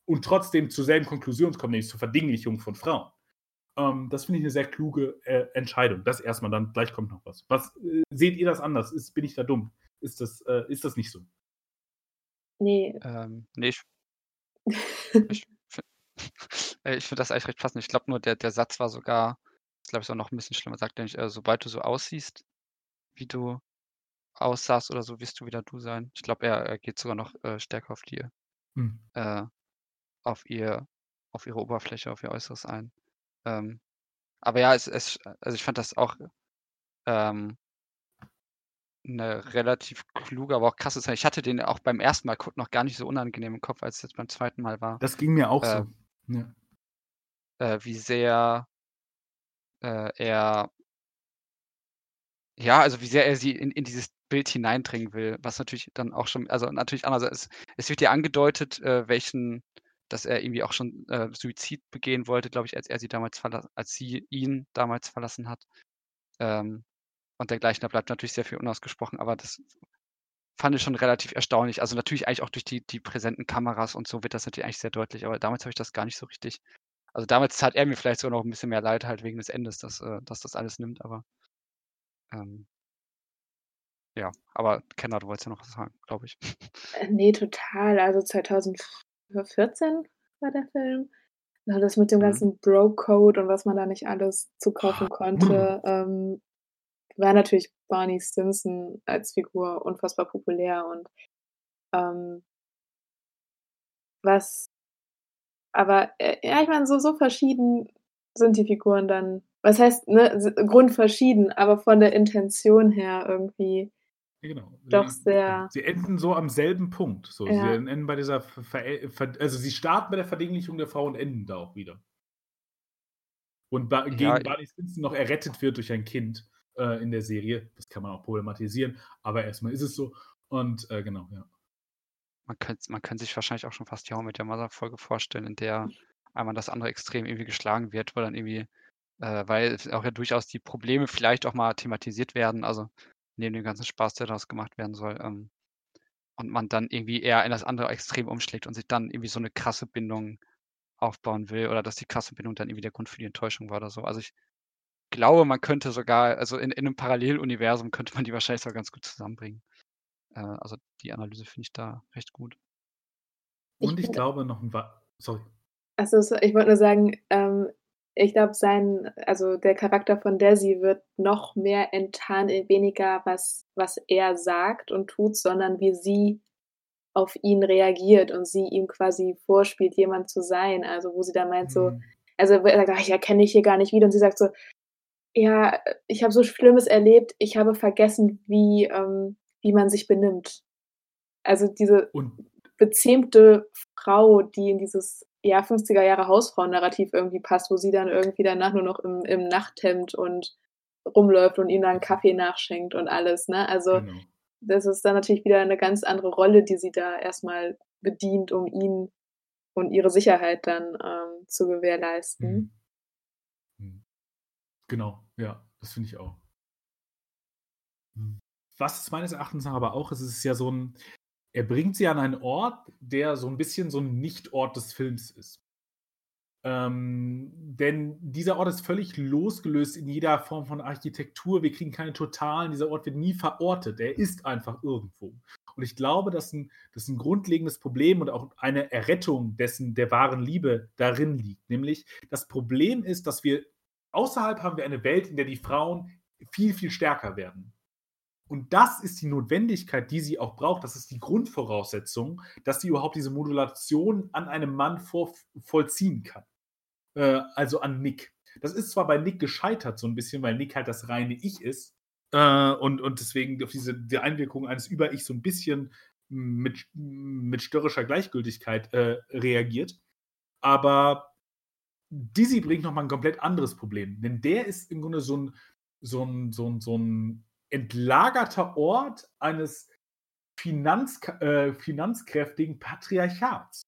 und trotzdem zur selben Konklusion kommt, nämlich zur Verdinglichung von Frauen. Ähm, das finde ich eine sehr kluge äh, Entscheidung. Das erstmal, dann gleich kommt noch was. Was äh, seht ihr das anders? Ist, bin ich da dumm? Ist das, äh, ist das nicht so? Nee. Ähm, ne, ich ich fi äh, ich finde das eigentlich recht passend. Ich glaube nur, der der Satz war sogar glaube ich, auch noch ein bisschen schlimmer. Sagt er nicht, äh: „Sobald du so aussiehst, wie du aussahst oder so, wirst du wieder du sein.“ Ich glaube, er er geht sogar noch, äh, stärker auf die Mhm. äh, auf ihr auf ihre Oberfläche, auf ihr Äußeres ein. Ähm, aber ja, es es also, ich fand das auch, ähm 'Ne relativ kluge, aber auch krasse Zeit. Ich hatte den auch beim ersten Mal gucken noch gar nicht so unangenehm im Kopf, als es jetzt beim zweiten Mal war. Das ging mir auch Äh so. Ja. äh, wie sehr äh, er ja, also wie sehr er sie in in dieses Bild hineindringen will, was natürlich dann auch schon also natürlich andererseits es wird ja angedeutet, äh, welchen dass er irgendwie auch schon, äh, Suizid begehen wollte, glaube ich, als er sie damals verla als sie ihn damals verlassen hat. Ähm und dergleichen. Da bleibt natürlich sehr viel unausgesprochen, aber das fand ich schon relativ erstaunlich. Also natürlich eigentlich auch durch die, die präsenten Kameras und so wird das natürlich eigentlich sehr deutlich, aber damals habe ich das gar nicht so richtig. Also damals tat er mir vielleicht sogar noch ein bisschen mehr leid, halt wegen des Endes, dass, äh, dass das alles nimmt, aber ähm, ja, aber Kenner, du wolltest ja noch was sagen, glaube ich. Äh, ne, total. Also 2004 14 war der Film. Also das mit dem Mhm. ganzen Bro-Code und was man da nicht alles zukaufen konnte, ähm, war natürlich Barney Stinson als Figur unfassbar populär und, ähm was aber, äh, ja, ich meine, so so verschieden sind die Figuren dann. Was heißt, ne, grundverschieden, aber von der Intention her irgendwie Ja, genau. doch Sie sehr sie enden so am selben Punkt. So, sie Ja. enden bei dieser Ver Ver also, sie starten bei der Verdinglichung der Frau und enden da auch wieder. Und ba gegen Ja, Barney Stinson noch errettet wird durch ein Kind, äh, in der Serie. Das kann man auch problematisieren, aber erst mal ist es so. Und, äh, genau, ja. Man könnt man könnte sich wahrscheinlich auch schon fast die I Met Your Mother-Folge vorstellen, in der einmal das andere Extrem irgendwie geschlagen wird, wo dann irgendwie äh, weil auch ja durchaus die Probleme vielleicht auch mal thematisiert werden, also neben dem ganzen Spaß, der daraus gemacht werden soll, ähm, und man dann irgendwie eher in das andere Extrem umschlägt und sich dann irgendwie so 'ne krasse Bindung aufbauen will oder dass die krasse Bindung dann irgendwie der Grund für die Enttäuschung war oder so. Also, ich glaube, man könnte sogar also, in in 'nem Paralleluniversum könnte man die wahrscheinlich sogar ganz gut zusammenbringen. Äh, also, die Analyse finde ich da recht gut. Ich Und ich finde glaube noch 'n wa sorry. Ach so, so ich wollte nur sagen, ähm, ich glaube, sein also, der Charakter von Desi wird noch mehr enttarnt, in weniger was was er sagt und tut, sondern wie sie auf ihn reagiert und sie ihm quasi vorspielt, jemand zu sein. Also, wo sie dann meint so Mhm. also, wo er sagt: „Ah, ich erkenne dich hier gar nicht wieder“ und sie sagt so: „Ja, ich habe so Schlimmes erlebt, ich habe vergessen, wie ähm, wie man sich benimmt.“ Also, diese Und bezähmte Frau, die in dieses, ja, 50er Jahre Hausfrauen-Narrativ irgendwie passt, wo sie dann irgendwie danach nur noch im im Nachthemd und rumläuft und ihm dann Kaffee nachschenkt und alles, ne? Also, Genau. das ist dann natürlich wieder 'ne ganz andere Rolle, die sie da erst mal bedient, um ihn und ihre Sicherheit dann, ähm, zu gewährleisten. Mhm. Genau, ja, das finde ich auch. Hm. Was es meines Erachtens aber auch ist, ist ja so 'n er bringt sie an einen Ort, der so 'n bisschen so 'n Nicht-Ort des Films ist. Ähm, denn dieser Ort ist völlig losgelöst in jeder Form von Architektur. Wir kriegen keine Totalen. Dieser Ort wird nie verortet. Er ist einfach irgendwo. Und ich glaube, dass 'n dass 'n grundlegendes Problem und auch eine Errettung dessen der wahren Liebe darin liegt. Nämlich das Problem ist, dass wir außerhalb haben wir eine Welt, in der die Frauen viel, viel stärker werden. Und das ist die Notwendigkeit, die sie auch braucht. Das ist die Grundvoraussetzung, dass sie überhaupt diese Modulation an einem Mann vor vollziehen kann. Äh, also an Nick. Das ist zwar bei Nick gescheitert so 'n bisschen, weil Nick halt das reine Ich ist, äh, und und deswegen auf diese die Einwirkung eines Über-Ich so 'n bisschen mit mit störrischer Gleichgültigkeit, äh, reagiert. Aber Dizzy bringt noch mal 'n komplett anderes Problem, denn der ist im Grunde so 'n so 'n so 'n so 'n entlagerter Ort eines finanzk äh, finanzkräftigen Patriarchats.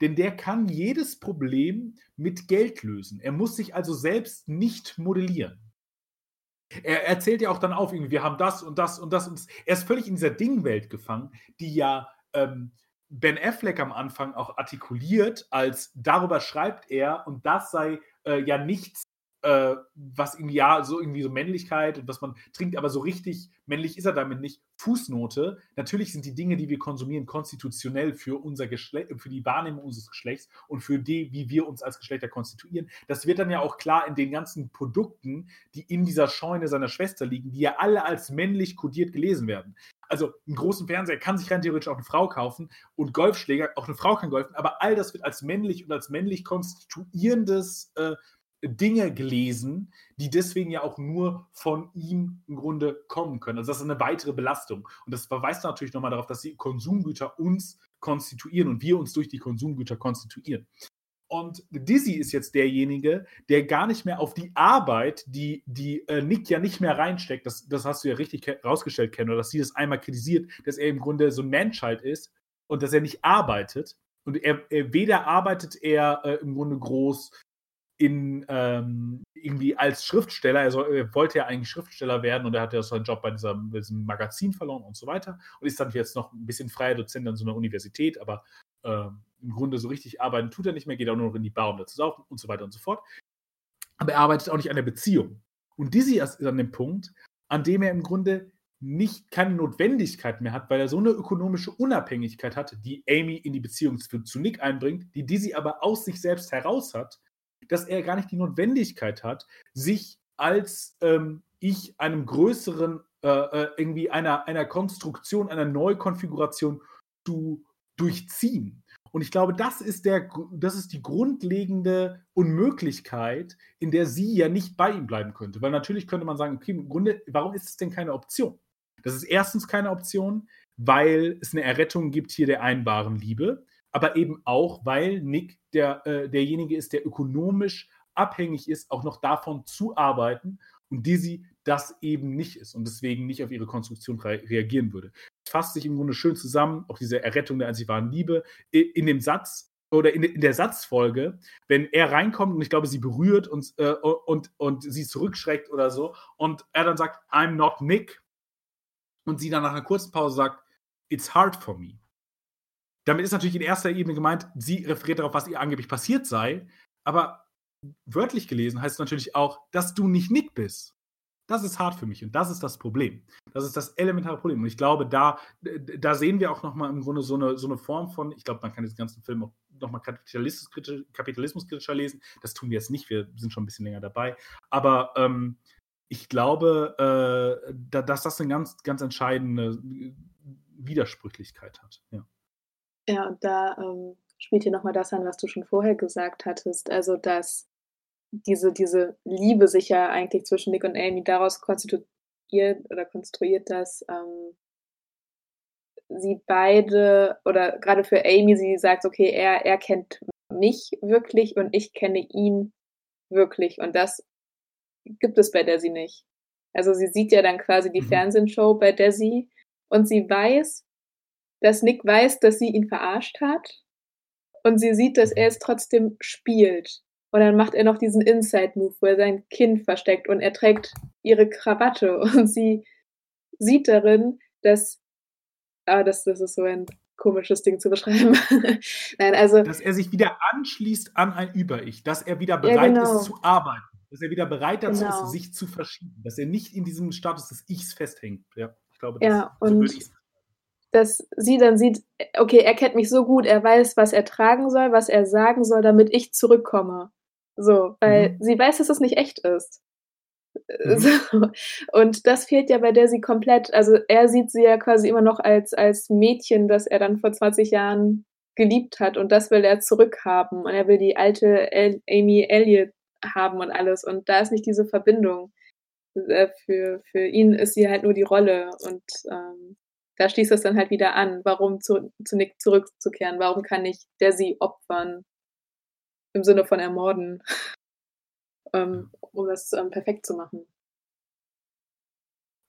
Denn der kann jedes Problem mit Geld lösen. Er muss sich also selbst nicht modellieren. Er er zählt ja auch dann auf, „Wir haben das und das und das und das.“ Er ist völlig in dieser Ding-Welt gefangen, die ja, ähm, Ben Affleck am Anfang auch artikuliert, als darüber schreibt er und das sei, äh, ja nichts, äh, was irgendwie ja, so irgendwie so Männlichkeit und was man trinkt, aber so richtig männlich ist er damit nicht. Fußnote: Natürlich sind die Dinge, die wir konsumieren, konstitutionell für unser Geschle für die Wahrnehmung unseres Geschlechts und für die, wie wir uns als Geschlechter konstituieren. Das wird dann ja auch klar in den ganzen Produkten, die in dieser Scheune seiner Schwester liegen, die ja alle als männlich kodiert gelesen werden. Also, 'n großen Fernseher kann sich rein theoretisch auch 'ne Frau kaufen und Golfschläger auch 'ne Frau kann golfen, aber all das wird als männlich und als männlich konstituierendes, äh, Dinge gelesen, die deswegen ja auch nur von ihm im Grunde kommen können. Also, das ist 'ne weitere Belastung. Und das verweist natürlich noch mal darauf, dass die Konsumgüter uns konstituieren und wir uns durch die Konsumgüter konstituieren. Und Dizzy ist jetzt derjenige, der gar nicht mehr auf die Arbeit, die die, äh, Nick ja nicht mehr reinsteckt, das das hast du ja richtig rausgestellt, Ken, oder dass sie das einmal kritisiert, dass er im Grunde so 'n Man-Child ist und dass er nicht arbeitet. Und er er weder arbeitet er, äh, im Grunde groß in, ähm irgendwie als Schriftsteller. Er soll er wollte ja eigentlich Schriftsteller werden und er hat ja seinen Job bei dieser diesem Magazin verloren und so weiter und ist dann jetzt noch 'n bisschen freier Dozent an so 'ner Universität, aber, ähm, im Grunde so richtig arbeiten tut er nicht mehr, geht auch nur noch in die Bar, um da zu saufen und so weiter und so fort. Aber er arbeitet auch nicht an der Beziehung. Und Dizzy ist an dem Punkt, an dem er im Grunde nicht keine Notwendigkeit mehr hat, weil er so eine ökonomische Unabhängigkeit hat, die Amy in die Beziehung zu, zu Nick einbringt, die Dizzy aber aus sich selbst heraus hat, dass er gar nicht die Notwendigkeit hat, sich als ähm, ich einem größeren, äh, äh, irgendwie einer, einer Konstruktion, einer Neukonfiguration zu durchziehen. Und ich glaube, das ist, der, das ist die grundlegende Unmöglichkeit, in der sie ja nicht bei ihm bleiben könnte. Weil natürlich könnte man sagen, okay, im Grunde, warum ist es denn keine Option? Das ist erstens keine Option, weil es eine Errettung gibt hier der einbaren Liebe, aber eben auch, weil Nick der, äh, derjenige ist, der ökonomisch abhängig ist, auch noch davon zu arbeiten und Dizzy das eben nicht ist und deswegen nicht auf ihre Konstruktion re reagieren würde. Es fasst sich im Grunde schön zusammen, auch diese Errettung der einzig wahren Liebe, in dem Satz oder in, in der Satzfolge, wenn er reinkommt und ich glaube, sie berührt und, äh, und, und sie zurückschreckt oder so und er dann sagt, I'm not Nick und sie dann nach einer kurzen Pause sagt, It's hard for me. Damit ist natürlich in erster Ebene gemeint, sie referiert darauf, was ihr angeblich passiert sei, aber wörtlich gelesen heißt es natürlich auch, dass du nicht Nick bist. Das ist hart für mich und das ist das Problem. Das ist das elementare Problem. Und ich glaube, da, da sehen wir auch nochmal im Grunde so eine, so eine Form von, ich glaube, man kann den ganzen Film auch nochmal kapitalismuskritischer, kapitalismuskritischer lesen. Das tun wir jetzt nicht, wir sind schon ein bisschen länger dabei. Aber ähm, ich glaube, äh, da, dass das eine ganz, ganz entscheidende Widersprüchlichkeit hat. Ja, ja und da ähm, spielt hier nochmal das an, was du schon vorher gesagt hattest. Also, dass diese, diese Liebe sich ja eigentlich zwischen Nick und Amy daraus konstituiert oder konstruiert, dass ähm, sie beide oder gerade für Amy, sie sagt, okay, er, er kennt mich wirklich und ich kenne ihn wirklich. Und das gibt es bei Desi nicht. Also sie sieht ja dann quasi die mhm. Fernsehshow bei Desi und sie weiß, dass Nick weiß, dass sie ihn verarscht hat. Und sie sieht, dass er es trotzdem spielt. Und dann macht er noch diesen Inside-Move, wo er sein Kind versteckt und er trägt ihre Krawatte und sie sieht darin, dass, ah, das, das ist so ein komisches Ding zu beschreiben. Nein, also. Dass er sich wieder anschließt an ein Über-Ich, dass er wieder bereit ja, genau. ist zu arbeiten dass er wieder bereit dazu genau. ist, sich zu verschieben, dass er nicht in diesem Status des Ichs festhängt. Ja, ich glaube, das, ja, und so dass sie dann sieht, okay, er kennt mich so gut, er weiß, was er tragen soll, was er sagen soll, damit ich zurückkomme. So, weil mhm. sie weiß, dass es nicht echt ist. Mhm. So. Und das fehlt ja bei der sie komplett. Also er sieht sie ja quasi immer noch als, als Mädchen, das er dann vor 20 Jahren geliebt hat und das will er zurückhaben. Und er will die alte El Amy Elliott haben und alles. Und da ist nicht diese Verbindung. Äh, für, für ihn ist sie halt nur die Rolle. Und ähm, da schließt das dann halt wieder an. Warum zu, zu Nick zurückzukehren? Warum kann ich der sie opfern? Im Sinne von ermorden. ähm, um das ähm, perfekt zu machen.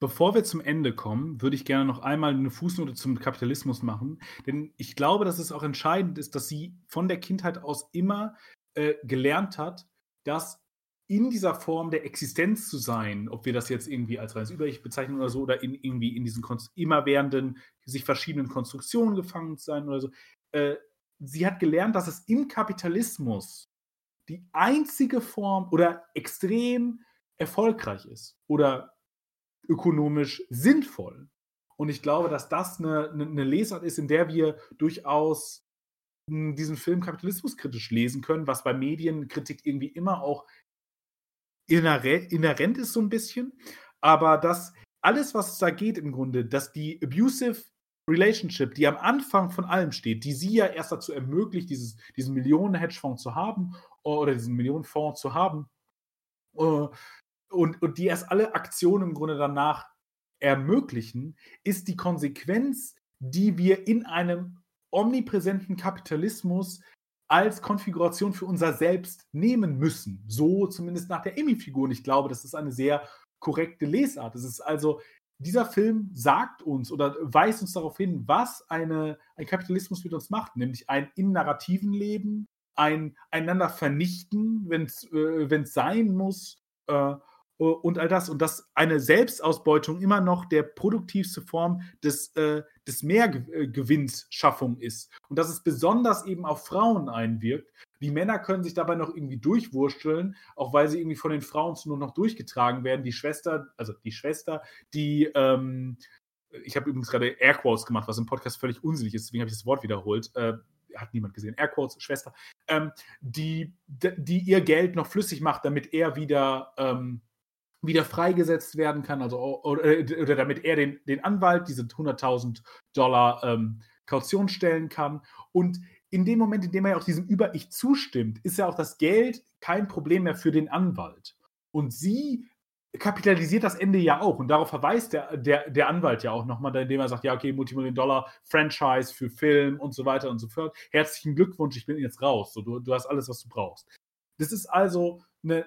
Bevor wir zum Ende kommen, würde ich gerne noch einmal eine Fußnote zum Kapitalismus machen. Denn ich glaube, dass es auch entscheidend ist, dass sie von der Kindheit aus immer äh, gelernt hat, dass in dieser Form der Existenz zu sein, ob wir das jetzt irgendwie als reines Über-Ich bezeichnen oder so, oder in, irgendwie in diesen immerwährenden, sich verschiedenen Konstruktionen gefangen zu sein oder so, äh, sie hat gelernt, dass es im Kapitalismus die einzige Form oder extrem erfolgreich ist oder ökonomisch sinnvoll. Und ich glaube, dass das eine, eine Lesart ist, in der wir durchaus diesen Film kapitalismuskritisch lesen können, was bei Medienkritik irgendwie immer auch inhärent ist so ein bisschen. Aber dass alles, was da geht im Grunde, dass die abusive Relationship, die am Anfang von allem steht, die sie ja erst dazu ermöglicht, dieses, diesen Millionen-Hedgefonds zu haben oder diesen Millionenfonds zu haben und, und die erst alle Aktionen im Grunde danach ermöglichen, ist die Konsequenz, die wir in einem omnipräsenten Kapitalismus als Konfiguration für unser Selbst nehmen müssen. So zumindest nach der Emmy-Figur. Und ich glaube, das ist eine sehr korrekte Lesart. Es ist also, dieser Film sagt uns oder weist uns darauf hin, was eine, ein Kapitalismus mit uns macht, nämlich ein in narrativen Leben, ein einander vernichten, wenn es äh, sein muss, äh, und all das. Und dass eine Selbstausbeutung immer noch der produktivste Form des, äh, des Mehrgewinnsschaffung ist. Und dass es besonders eben auf Frauen einwirkt, Die Männer können sich dabei noch irgendwie durchwursteln, auch weil sie irgendwie von den Frauen nur noch durchgetragen werden. Die Schwester, also die Schwester, die, ähm, ich habe übrigens gerade Airquotes gemacht, was im Podcast völlig unsinnig ist, deswegen habe ich das Wort wiederholt. Äh, hat niemand gesehen. Airquotes, Schwester, ähm, die, die ihr Geld noch flüssig macht, damit er wieder ähm, wieder freigesetzt werden kann, also oder, oder damit er den, den Anwalt diese 100.000 Dollar ähm, Kaution stellen kann. Und in dem Moment, in dem er ja auch diesem Über-Ich zustimmt, ist ja auch das Geld kein Problem mehr für den Anwalt. Und sie kapitalisiert das Ende ja auch. Und darauf verweist der, der, der Anwalt ja auch nochmal, indem er sagt, ja, okay, Multimillion-Dollar, Franchise für Film und so weiter und so fort. Herzlichen Glückwunsch, ich bin jetzt raus. So, du, du hast alles, was du brauchst. Das ist also eine,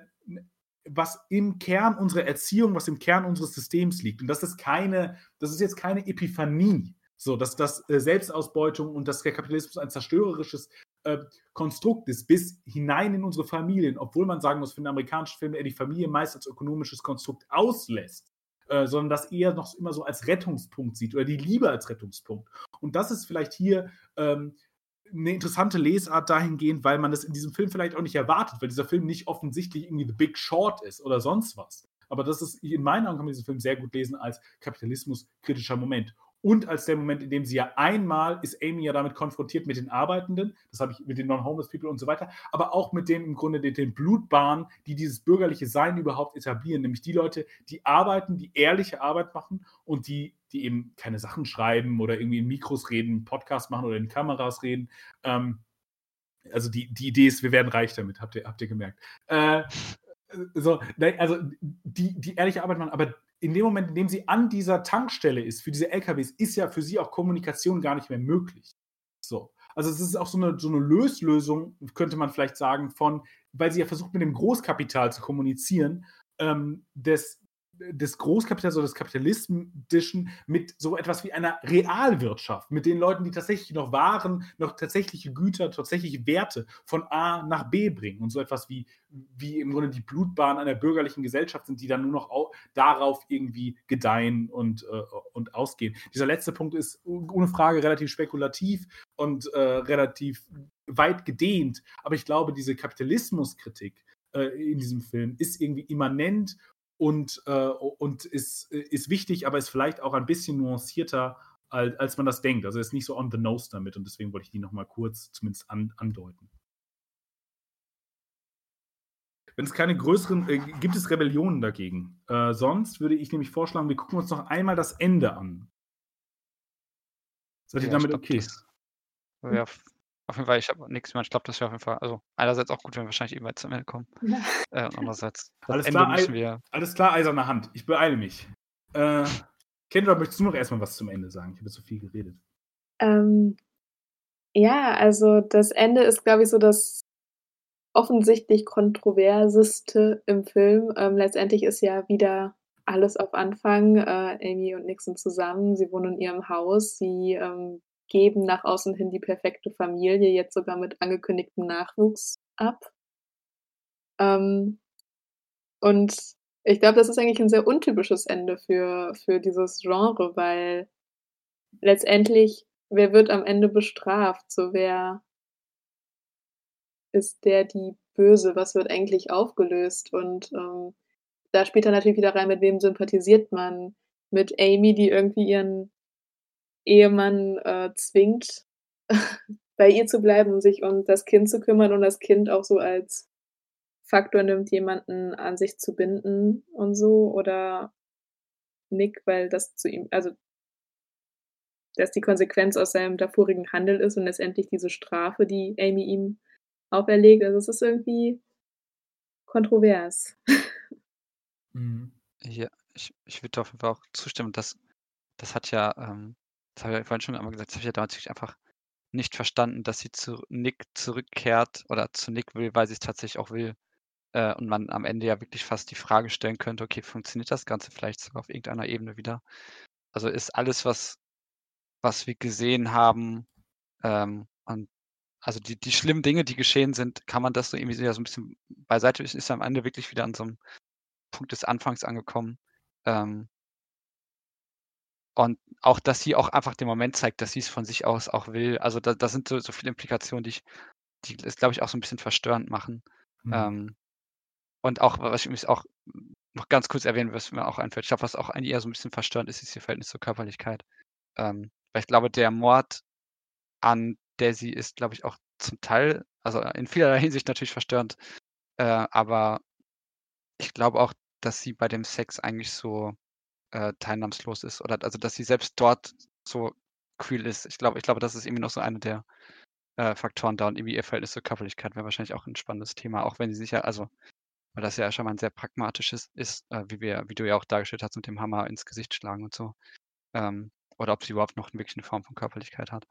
was im Kern unserer Erziehung, was im Kern unseres Systems liegt. Und das ist keine, das ist jetzt keine Epiphanie, so dass das äh, Selbstausbeutung und dass der Kapitalismus ein zerstörerisches äh, Konstrukt ist, bis hinein in unsere Familien, obwohl man sagen muss, für den amerikanischen Film er die Familie meist als ökonomisches Konstrukt auslässt. Äh, sondern das eher noch immer so als Rettungspunkt sieht oder die Liebe als Rettungspunkt. Und das ist vielleicht hier ähm, eine interessante Lesart dahingehend, weil man das in diesem Film vielleicht auch nicht erwartet, weil dieser Film nicht offensichtlich irgendwie The Big Short ist oder sonst was. Aber das ist, in meinen Augen kann man diesen Film sehr gut lesen als kapitalismuskritischer Moment. Und als der Moment, in dem sie ja einmal ist Amy ja damit konfrontiert mit den Arbeitenden, das habe ich mit den Non-Homeless People und so weiter, aber auch mit dem im Grunde den, den Blutbahnen, die dieses bürgerliche Sein überhaupt etablieren, nämlich die Leute, die arbeiten, die ehrliche Arbeit machen und die, die eben keine Sachen schreiben oder irgendwie in Mikros reden, Podcast machen oder in Kameras reden. Ähm, also die, die Idee ist, wir werden reich damit, habt ihr, habt ihr gemerkt. Äh, so, also die, die ehrliche Arbeit machen, aber in dem Moment, in dem sie an dieser Tankstelle ist, für diese LKWs, ist ja für sie auch Kommunikation gar nicht mehr möglich. So. Also es ist auch so eine, so eine Löslösung, könnte man vielleicht sagen, von, weil sie ja versucht, mit dem Großkapital zu kommunizieren, ähm, des, des Großkapitals oder des Kapitalistischen mit so etwas wie einer Realwirtschaft, mit den Leuten, die tatsächlich noch Waren, noch tatsächliche Güter, tatsächliche Werte von A nach B bringen und so etwas wie, wie im Grunde die Blutbahn einer bürgerlichen Gesellschaft sind, die dann nur noch darauf irgendwie gedeihen und, äh, und ausgehen. Dieser letzte Punkt ist ohne Frage relativ spekulativ und äh, relativ weit gedehnt, aber ich glaube, diese Kapitalismuskritik äh, in diesem Film ist irgendwie immanent und, äh, und ist, ist wichtig, aber ist vielleicht auch ein bisschen nuancierter, als, als man das denkt. Also ist nicht so on the nose damit und deswegen wollte ich die nochmal kurz zumindest an, andeuten. Wenn es keine größeren, äh, gibt es Rebellionen dagegen. Äh, sonst würde ich nämlich vorschlagen, wir gucken uns noch einmal das Ende an. Seid ihr ja, damit okay? Ja, auf jeden Fall, ich habe nichts mehr. Ich glaube, das wäre auf jeden Fall, also einerseits auch gut, wenn wir wahrscheinlich eben zum Ende kommen. Ja. Äh, und andererseits, alles klar, müssen wir. Alles klar, eiserne Hand. Ich beeile mich. Äh, Kendra, möchtest du noch erstmal was zum Ende sagen? Ich habe so viel geredet. Ähm, ja, also das Ende ist, glaube ich, so das offensichtlich kontroverseste im Film. Ähm, letztendlich ist ja wieder alles auf Anfang. Äh, Amy und Nixon zusammen. Sie wohnen in ihrem Haus. Sie ähm, geben nach außen hin die perfekte Familie, jetzt sogar mit angekündigtem Nachwuchs ab. Ähm, und ich glaube, das ist eigentlich ein sehr untypisches Ende für, für dieses Genre, weil letztendlich, wer wird am Ende bestraft? So, wer ist der die Böse? Was wird eigentlich aufgelöst? Und ähm, da spielt er natürlich wieder rein, mit wem sympathisiert man? Mit Amy, die irgendwie ihren Ehemann äh, zwingt, bei ihr zu bleiben und sich um das Kind zu kümmern und das Kind auch so als Faktor nimmt, jemanden an sich zu binden und so. Oder Nick, weil das zu ihm, also dass die Konsequenz aus seinem davorigen Handel ist und letztendlich diese Strafe, die Amy ihm auferlegt. Also es ist irgendwie kontrovers. Mhm. Ja, ich, ich würde auf jeden Fall auch zustimmen. Das, das hat ja ähm, das habe ich vorhin schon einmal gesagt, das habe ich ja damals einfach nicht verstanden, dass sie zu Nick zurückkehrt oder zu Nick will, weil sie es tatsächlich auch will. Äh, und man am Ende ja wirklich fast die Frage stellen könnte, okay, funktioniert das Ganze vielleicht sogar auf irgendeiner Ebene wieder? Also ist alles, was, was wir gesehen haben, ähm, und also die, die schlimmen Dinge, die geschehen sind, kann man das so irgendwie ja so ein bisschen beiseite, ist, ist am Ende wirklich wieder an so einem Punkt des Anfangs angekommen. Ähm, und auch, dass sie auch einfach den Moment zeigt, dass sie es von sich aus auch will. Also da, da sind so, so viele Implikationen, die ich die es, glaube ich, auch so ein bisschen verstörend machen. Mhm. Ähm, und auch, was ich übrigens auch noch ganz kurz erwähnen, was mir auch einfällt, ich glaube, was auch eigentlich eher so ein bisschen verstörend ist, ist ihr Verhältnis zur Körperlichkeit. Ähm, weil ich glaube, der Mord an Daisy ist, glaube ich, auch zum Teil, also in vielerlei Hinsicht natürlich verstörend, äh, aber ich glaube auch, dass sie bei dem Sex eigentlich so äh, teilnahmslos ist oder also dass sie selbst dort so kühl ist. Ich glaube, ich glaube, das ist irgendwie noch so eine der äh, Faktoren da und irgendwie ihr Verhältnis zur Körperlichkeit wäre wahrscheinlich auch ein spannendes Thema, auch wenn sie sich ja, also weil das ja schon mal ein sehr pragmatisches ist, äh, wie wir, wie du ja auch dargestellt hast, mit dem Hammer ins Gesicht schlagen und so. Ähm, oder ob sie überhaupt noch wirklich eine Form von Körperlichkeit hat.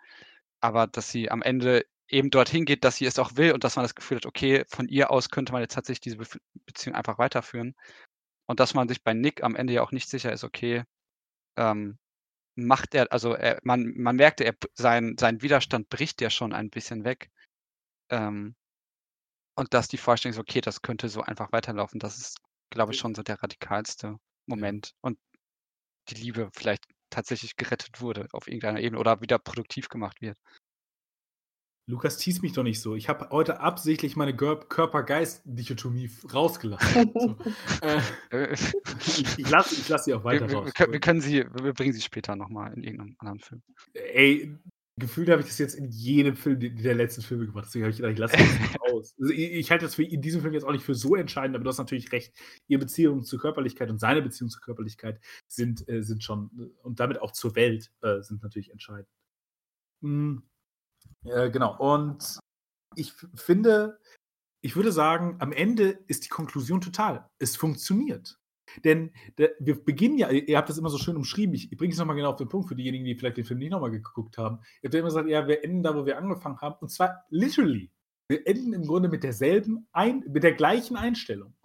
Aber dass sie am Ende eben dorthin geht, dass sie es auch will und dass man das Gefühl hat, okay, von ihr aus könnte man jetzt tatsächlich diese Bef Beziehung einfach weiterführen. Und dass man sich bei Nick am Ende ja auch nicht sicher ist, okay, ähm, macht er, also er, man, man merkte, er, sein, sein Widerstand bricht ja schon ein bisschen weg. Ähm, und dass die Vorstellung ist, okay, das könnte so einfach weiterlaufen, das ist, glaube ich, schon so der radikalste Moment. Und die Liebe vielleicht tatsächlich gerettet wurde auf irgendeiner Ebene oder wieder produktiv gemacht wird. Lukas, tease mich doch nicht so. Ich habe heute absichtlich meine Körper-Geist-Dichotomie rausgelassen. so. äh, ich, lasse lass sie auch weiter wir, raus. Wir, wir, können sie, wir bringen sie später nochmal in irgendeinem anderen Film. Ey, gefühlt habe ich das jetzt in jedem Film der letzten Filme gemacht. Deswegen habe ich gedacht, ich lasse das nicht aus. Also ich, ich, halte das für in diesem Film jetzt auch nicht für so entscheidend, aber du hast natürlich recht. Ihre Beziehung zur Körperlichkeit und seine Beziehung zur Körperlichkeit sind, äh, sind schon und damit auch zur Welt äh, sind natürlich entscheidend. Mhm. Äh, genau. Und ich finde, ich würde sagen, am Ende ist die Konklusion total. Es funktioniert. Denn der, wir beginnen ja, ihr habt das immer so schön umschrieben, ich, ich bringe es nochmal genau auf den Punkt für diejenigen, die vielleicht den Film nicht nochmal geguckt haben. Ihr habt ja immer gesagt, ja, wir enden da, wo wir angefangen haben. Und zwar literally. Wir enden im Grunde mit derselben, Ein mit der gleichen Einstellung.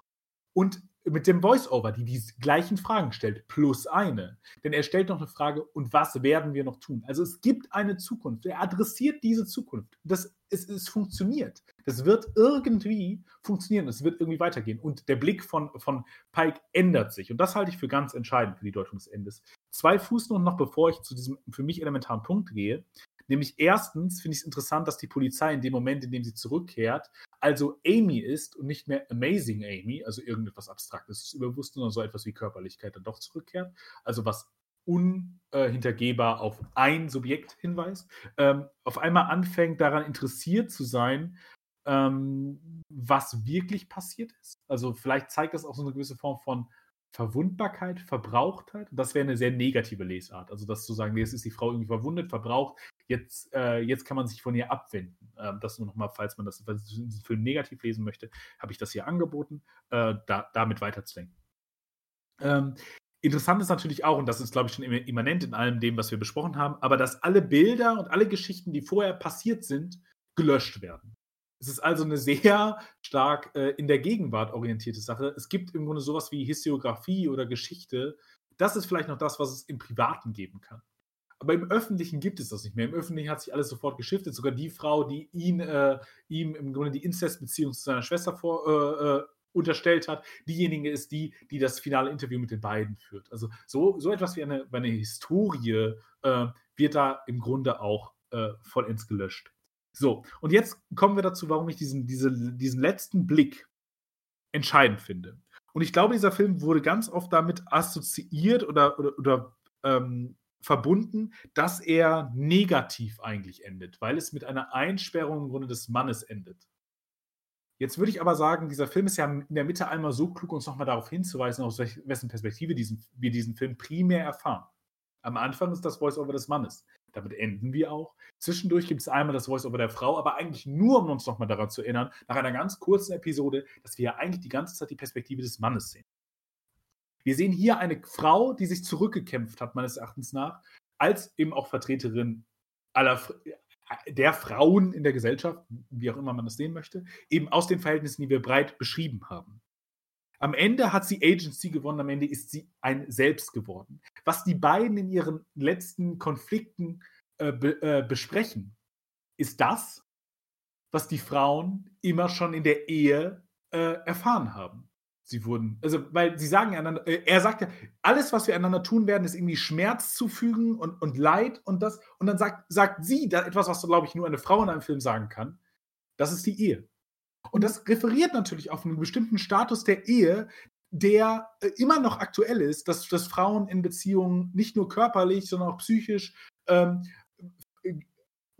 Und mit dem Voice-Over, die die gleichen Fragen stellt, plus eine. Denn er stellt noch eine Frage, und was werden wir noch tun? Also es gibt eine Zukunft. Er adressiert diese Zukunft. Das, es, es funktioniert. Das wird irgendwie funktionieren. Es wird irgendwie weitergehen. Und der Blick von, von Pike ändert sich. Und das halte ich für ganz entscheidend für die Deutung des Endes. Zwei Fußnoten noch, bevor ich zu diesem für mich elementaren Punkt gehe. Nämlich erstens finde ich es interessant, dass die Polizei in dem Moment, in dem sie zurückkehrt, also Amy ist und nicht mehr Amazing Amy, also irgendetwas Abstraktes, überwusst, sondern so etwas wie Körperlichkeit dann doch zurückkehrt. Also was unhintergehbar auf ein Subjekt hinweist, ähm, auf einmal anfängt daran interessiert zu sein, ähm, was wirklich passiert ist. Also vielleicht zeigt das auch so eine gewisse Form von Verwundbarkeit, Verbrauchtheit. Das wäre eine sehr negative Lesart. Also das zu sagen, jetzt ist die Frau irgendwie verwundet, verbraucht, jetzt, äh, jetzt kann man sich von ihr abwenden. Ähm, das nur nochmal, falls man das diesen Film negativ lesen möchte, habe ich das hier angeboten, äh, da, damit weiterzudenken. Ähm, interessant ist natürlich auch, und das ist, glaube ich, schon immanent in allem dem, was wir besprochen haben, aber dass alle Bilder und alle Geschichten, die vorher passiert sind, gelöscht werden. Es ist also eine sehr stark äh, in der Gegenwart orientierte Sache. Es gibt im Grunde sowas wie Historiografie oder Geschichte. Das ist vielleicht noch das, was es im Privaten geben kann. Aber im Öffentlichen gibt es das nicht mehr. Im Öffentlichen hat sich alles sofort geschiftet. Sogar die Frau, die ihn, äh, ihm im Grunde die Inzestbeziehung zu seiner Schwester vor, äh, äh, unterstellt hat, diejenige ist die, die das finale Interview mit den beiden führt. Also so, so etwas wie eine, eine Historie äh, wird da im Grunde auch äh, vollends gelöscht. So, und jetzt kommen wir dazu, warum ich diesen, diese, diesen letzten Blick entscheidend finde. Und ich glaube, dieser Film wurde ganz oft damit assoziiert oder, oder, oder ähm, verbunden, dass er negativ eigentlich endet, weil es mit einer Einsperrung im Grunde des Mannes endet. Jetzt würde ich aber sagen, dieser Film ist ja in der Mitte einmal so klug, uns nochmal darauf hinzuweisen, aus wessen Perspektive diesen, wir diesen Film primär erfahren. Am Anfang ist das Voice-Over des Mannes. Damit enden wir auch. Zwischendurch gibt es einmal das Voice-Over der Frau, aber eigentlich nur, um uns nochmal daran zu erinnern, nach einer ganz kurzen Episode, dass wir ja eigentlich die ganze Zeit die Perspektive des Mannes sehen. Wir sehen hier eine Frau, die sich zurückgekämpft hat, meines Erachtens nach, als eben auch Vertreterin aller der Frauen in der Gesellschaft, wie auch immer man das sehen möchte, eben aus den Verhältnissen, die wir breit beschrieben haben. Am Ende hat sie Agency gewonnen, am Ende ist sie ein Selbst geworden. Was die beiden in ihren letzten Konflikten äh, be, äh, besprechen, ist das, was die Frauen immer schon in der Ehe äh, erfahren haben. Sie wurden, also, weil sie sagen einander, äh, er sagt ja, alles, was wir einander tun werden, ist irgendwie Schmerz zufügen und, und Leid und das. Und dann sagt, sagt sie da etwas, was, glaube ich, nur eine Frau in einem Film sagen kann Das ist die Ehe. Und das referiert natürlich auf einen bestimmten Status der Ehe, der äh, immer noch aktuell ist, dass, dass Frauen in Beziehungen nicht nur körperlich, sondern auch psychisch ähm,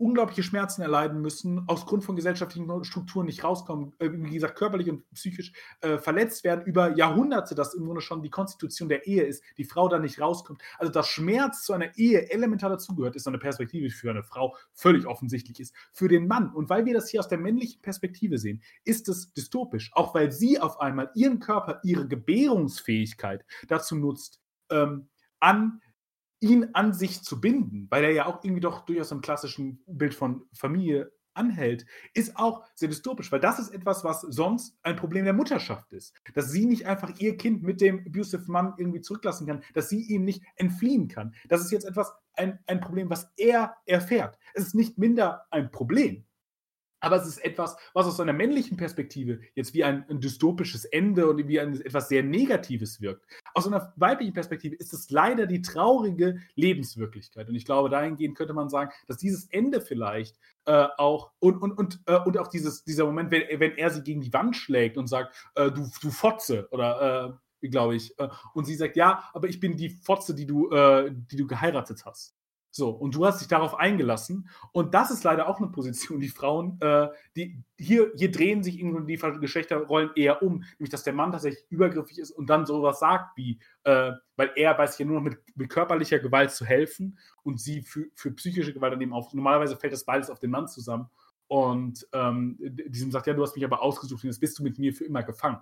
unglaubliche Schmerzen erleiden müssen, aus Grund von gesellschaftlichen Strukturen nicht rauskommen, äh, wie gesagt, körperlich und psychisch äh, verletzt werden, über Jahrhunderte, das im Grunde schon die Konstitution der Ehe ist, die Frau da nicht rauskommt. Also, dass Schmerz zu einer Ehe elementar dazugehört, ist eine Perspektive, die für eine Frau völlig offensichtlich ist. Für den Mann, und weil wir das hier aus der männlichen Perspektive sehen, ist es dystopisch, auch weil sie auf einmal ihren Körper, ihre Gebärungsfähigkeit dazu nutzt, ähm, an ihn an sich zu binden, weil er ja auch irgendwie doch durchaus im klassischen Bild von Familie anhält, ist auch sehr dystopisch, weil das ist etwas, was sonst ein Problem der Mutterschaft ist. Dass sie nicht einfach ihr Kind mit dem abusive Mann irgendwie zurücklassen kann, dass sie ihm nicht entfliehen kann. Das ist jetzt etwas, ein, ein Problem, was er erfährt. Es ist nicht minder ein Problem, aber es ist etwas, was aus einer männlichen Perspektive jetzt wie ein, ein dystopisches Ende und wie ein, etwas sehr Negatives wirkt. Aus einer weiblichen Perspektive ist es leider die traurige Lebenswirklichkeit. Und ich glaube, dahingehend könnte man sagen, dass dieses Ende vielleicht äh, auch und, und, und, äh, und auch dieses, dieser Moment, wenn, wenn er sie gegen die Wand schlägt und sagt, äh, du, du Fotze oder äh, glaube ich, äh, und sie sagt, ja, aber ich bin die Fotze, die du, äh, die du geheiratet hast. So, und du hast dich darauf eingelassen. Und das ist leider auch eine Position, die Frauen, äh, die hier, hier drehen sich irgendwie die Geschlechterrollen eher um, nämlich dass der Mann tatsächlich übergriffig ist und dann sowas sagt wie, äh, weil er weiß ja nur noch mit, mit, körperlicher Gewalt zu helfen und sie für, für psychische Gewalt daneben auf. Normalerweise fällt das beides auf den Mann zusammen. Und ähm, diesem sagt, ja, du hast mich aber ausgesucht und jetzt bist du mit mir für immer gefangen.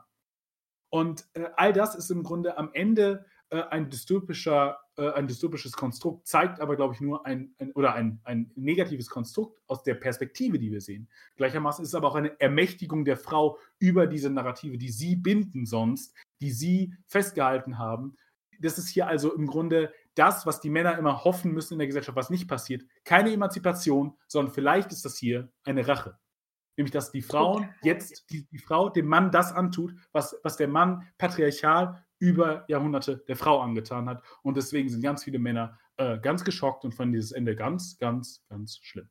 Und äh, all das ist im Grunde am Ende äh, ein dystopischer, äh, ein dystopisches Konstrukt, zeigt aber, glaube ich, nur ein, ein oder ein, ein negatives Konstrukt aus der Perspektive, die wir sehen. Gleichermaßen ist es aber auch eine Ermächtigung der Frau über diese Narrative, die sie binden sonst, die sie festgehalten haben. Das ist hier also im Grunde das, was die Männer immer hoffen müssen in der Gesellschaft, was nicht passiert. Keine Emanzipation, sondern vielleicht ist das hier eine Rache. Nämlich, dass die Frauen jetzt, die, die Frau dem Mann das antut, was, was der Mann patriarchal über Jahrhunderte der Frau angetan hat. Und deswegen sind ganz viele Männer äh, ganz geschockt und fanden dieses Ende ganz, ganz, ganz schlimm.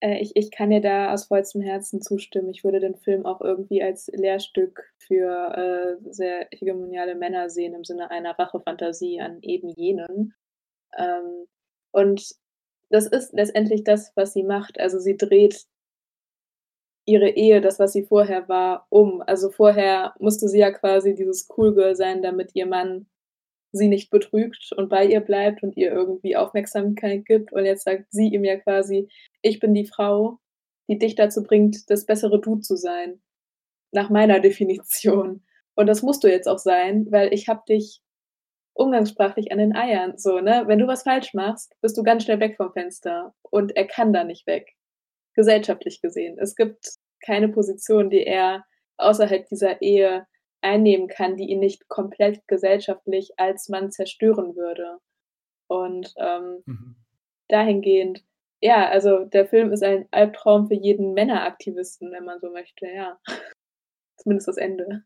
Äh, ich, ich kann dir da aus vollstem Herzen zustimmen. Ich würde den Film auch irgendwie als Lehrstück für äh, sehr hegemoniale Männer sehen, im Sinne einer Rachefantasie an eben jenen. Ähm, und das ist letztendlich das, was sie macht. Also sie dreht ihre Ehe, das, was sie vorher war, um. Also vorher musste sie ja quasi dieses Cool Girl sein, damit ihr Mann sie nicht betrügt und bei ihr bleibt und ihr irgendwie Aufmerksamkeit gibt. Und jetzt sagt sie ihm ja quasi, ich bin die Frau, die dich dazu bringt, das bessere Du zu sein. Nach meiner Definition. Und das musst du jetzt auch sein, weil ich hab dich umgangssprachlich an den Eiern. So, ne? Wenn du was falsch machst, bist du ganz schnell weg vom Fenster. Und er kann da nicht weg gesellschaftlich gesehen. Es gibt keine Position, die er außerhalb dieser Ehe einnehmen kann, die ihn nicht komplett gesellschaftlich als Mann zerstören würde. Und ähm, mhm. dahingehend, ja, also der Film ist ein Albtraum für jeden Männeraktivisten, wenn man so möchte, ja. Zumindest das Ende.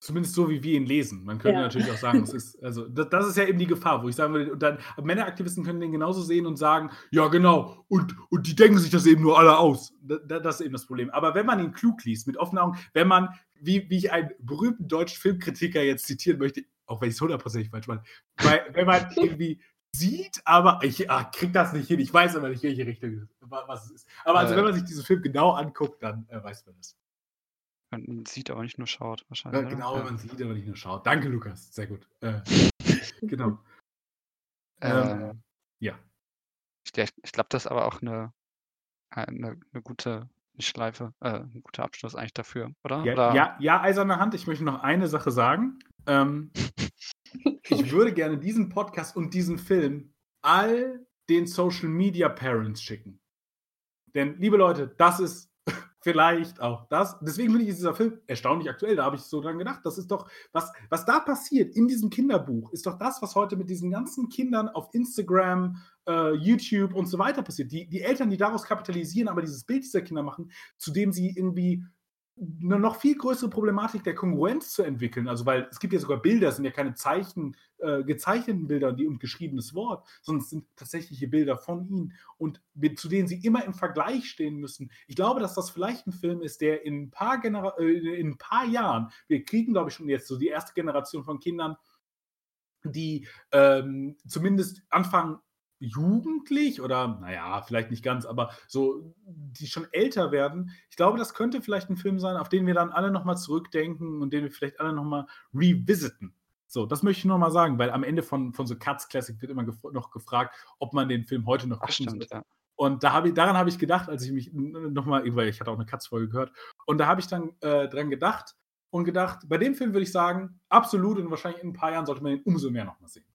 Zumindest so, wie wir ihn lesen. Man könnte ja. natürlich auch sagen, es ist, also, das, das, ist ja eben die Gefahr, wo ich sagen würde, und dann, Männeraktivisten können den genauso sehen und sagen, ja, genau, und, und die denken sich das eben nur alle aus. Das, das ist eben das Problem. Aber wenn man ihn klug liest, mit offenen Augen, wenn man, wie, wie ich einen berühmten deutschen Filmkritiker jetzt zitieren möchte, auch wenn ich es hundertprozentig falsch meine, weil, wenn man irgendwie sieht, aber ich ah, krieg das nicht hin. Ich weiß aber nicht, welche Richtung was es ist. Aber also, äh, wenn man sich diesen Film genau anguckt, dann äh, weiß man das. Man sieht aber nicht nur schaut, wahrscheinlich. Ja, genau, ja. man sieht aber nicht nur schaut. Danke, Lukas. Sehr gut. Äh, genau. Ähm, ähm, ja. Ich, ich glaube, das ist aber auch eine, eine, eine gute Schleife, äh, ein guter Abschluss eigentlich dafür, oder? Ja, oder? ja, ja, eiserne Hand. Ich möchte noch eine Sache sagen. Ähm, ich würde gerne diesen Podcast und diesen Film all den Social Media Parents schicken. Denn, liebe Leute, das ist Vielleicht auch das. Deswegen finde ich dieser Film erstaunlich aktuell. Da habe ich so dran gedacht. Das ist doch, was, was da passiert in diesem Kinderbuch, ist doch das, was heute mit diesen ganzen Kindern auf Instagram, äh, YouTube und so weiter passiert. Die, die Eltern, die daraus kapitalisieren, aber dieses Bild dieser Kinder machen, zu dem sie irgendwie eine noch viel größere Problematik der Kongruenz zu entwickeln. Also, weil es gibt ja sogar Bilder, es sind ja keine Zeichen, äh, gezeichneten Bilder die, und geschriebenes Wort, sondern es sind tatsächliche Bilder von ihnen und mit, zu denen sie immer im Vergleich stehen müssen. Ich glaube, dass das vielleicht ein Film ist, der in ein paar, Genera äh, in ein paar Jahren, wir kriegen, glaube ich, schon jetzt so die erste Generation von Kindern, die ähm, zumindest anfangen, jugendlich oder naja, vielleicht nicht ganz, aber so, die schon älter werden. Ich glaube, das könnte vielleicht ein Film sein, auf den wir dann alle nochmal zurückdenken und den wir vielleicht alle nochmal revisiten. So, das möchte ich nochmal sagen, weil am Ende von, von so Cuts Classic wird immer gef noch gefragt, ob man den Film heute noch gucken stimmt, ja. Und da hab ich, daran habe ich gedacht, als ich mich nochmal, weil ich hatte auch eine Katz-Folge gehört, und da habe ich dann äh, dran gedacht und gedacht, bei dem Film würde ich sagen, absolut und wahrscheinlich in ein paar Jahren sollte man ihn umso mehr nochmal sehen.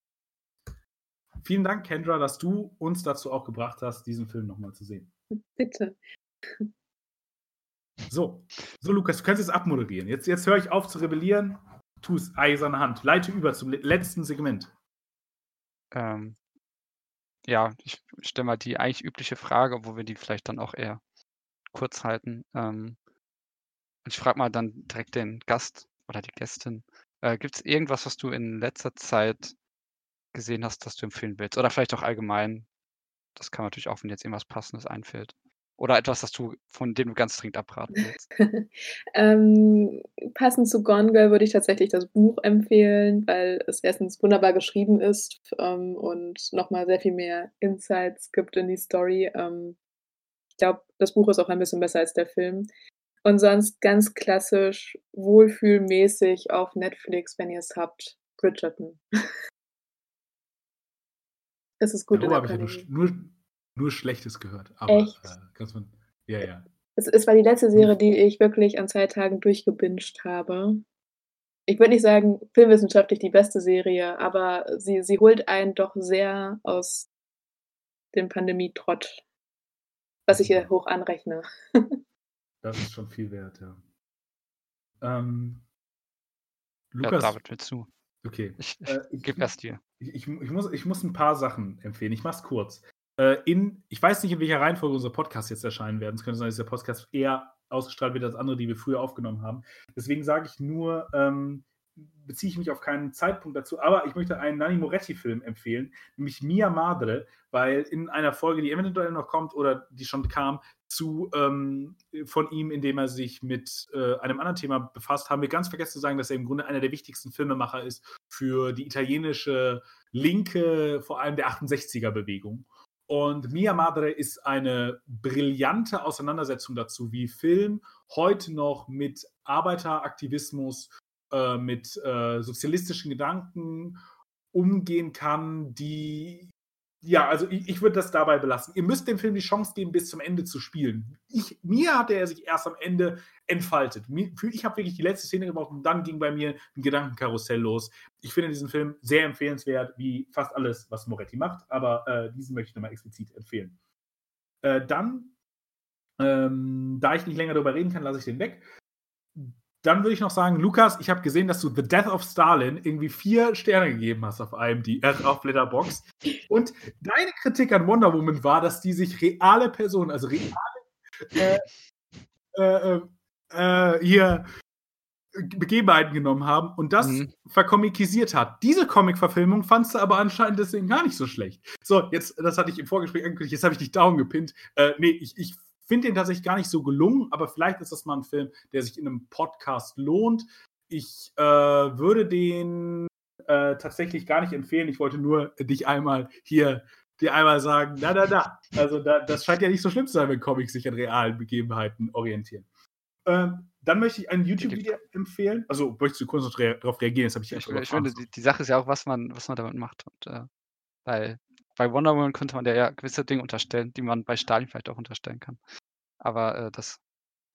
Vielen Dank, Kendra, dass du uns dazu auch gebracht hast, diesen Film nochmal zu sehen. Bitte. So, so Lukas, du kannst jetzt abmoderieren. Jetzt, jetzt höre ich auf zu rebellieren. Tu es, eiserne Hand. Leite über zum letzten Segment. Ähm, ja, ich stelle mal die eigentlich übliche Frage, wo wir die vielleicht dann auch eher kurz halten. Ähm, und ich frage mal dann direkt den Gast oder die Gästin. Äh, Gibt es irgendwas, was du in letzter Zeit gesehen hast, das du empfehlen willst? Oder vielleicht auch allgemein. Das kann natürlich auch, wenn jetzt irgendwas Passendes einfällt. Oder etwas, das du, von dem du ganz dringend abraten willst. ähm, passend zu Gone Girl würde ich tatsächlich das Buch empfehlen, weil es erstens wunderbar geschrieben ist ähm, und nochmal sehr viel mehr Insights gibt in die Story. Ähm, ich glaube, das Buch ist auch ein bisschen besser als der Film. Und sonst ganz klassisch, wohlfühlmäßig auf Netflix, wenn ihr es habt, Bridgerton. Es ist gut Darüber habe ich ja nur, nur, nur, Schlechtes gehört. Aber Echt? Äh, ganz von, ja, ja. Es, es, war die letzte Serie, die ich wirklich an zwei Tagen durchgebinged habe. Ich würde nicht sagen, filmwissenschaftlich die beste Serie, aber sie, sie holt einen doch sehr aus dem Pandemie-Trott, was ich ihr hoch anrechne. das ist schon viel wert, ja. Ähm, Lukas. Ja, David, willst du? Okay. Ich, ich äh, gebe erst dir. Ich, ich, muss, ich muss ein paar Sachen empfehlen. Ich mache es kurz. Äh, in, ich weiß nicht, in welcher Reihenfolge unser Podcast jetzt erscheinen werden. Es könnte sein, dass der Podcast eher ausgestrahlt wird als andere, die wir früher aufgenommen haben. Deswegen sage ich nur, ähm, beziehe ich mich auf keinen Zeitpunkt dazu, aber ich möchte einen Nanni Moretti-Film empfehlen, nämlich Mia Madre, weil in einer Folge, die eventuell noch kommt oder die schon kam, zu ähm, von ihm, indem er sich mit äh, einem anderen Thema befasst, haben wir ganz vergessen zu sagen, dass er im Grunde einer der wichtigsten Filmemacher ist für die italienische Linke, vor allem der 68er-Bewegung. Und Mia Madre ist eine brillante Auseinandersetzung dazu, wie Film heute noch mit Arbeiteraktivismus äh, mit äh, sozialistischen Gedanken umgehen kann, die ja, also ich, ich würde das dabei belassen. Ihr müsst dem Film die Chance geben, bis zum Ende zu spielen. Ich, mir hatte er sich erst am Ende entfaltet. Ich habe wirklich die letzte Szene gebraucht und dann ging bei mir ein Gedankenkarussell los. Ich finde diesen Film sehr empfehlenswert, wie fast alles, was Moretti macht, aber äh, diesen möchte ich nochmal explizit empfehlen. Äh, dann, ähm, da ich nicht länger darüber reden kann, lasse ich den weg. Dann würde ich noch sagen, Lukas, ich habe gesehen, dass du The Death of Stalin irgendwie vier Sterne gegeben hast auf IMD, äh, auf Letterbox. Und deine Kritik an Wonder Woman war, dass die sich reale Personen, also reale äh, äh, äh, hier Begebenheiten genommen haben und das mhm. verkomikisiert hat. Diese Comic-Verfilmung fandst du aber anscheinend deswegen gar nicht so schlecht. So, jetzt, das hatte ich im Vorgespräch angekündigt, jetzt habe ich dich down gepinnt. Äh, nee, ich, ich finde den tatsächlich gar nicht so gelungen, aber vielleicht ist das mal ein Film, der sich in einem Podcast lohnt. Ich äh, würde den äh, tatsächlich gar nicht empfehlen. Ich wollte nur dich einmal hier dir einmal sagen, na, na, na. Also da, das scheint ja nicht so schlimm zu sein, wenn Comics sich an realen Begebenheiten orientieren. Ähm, dann möchte ich ein YouTube-Video empfehlen. Also möchtest du kurz noch darauf reagieren? Das habe ich, ich, ich finde, die, die, Sache ist ja auch, was man, was man damit macht. Und, äh, weil bei Wonder Woman könnte man ja gewisse Dinge unterstellen, die man bei Stalin vielleicht auch unterstellen kann. Aber äh, das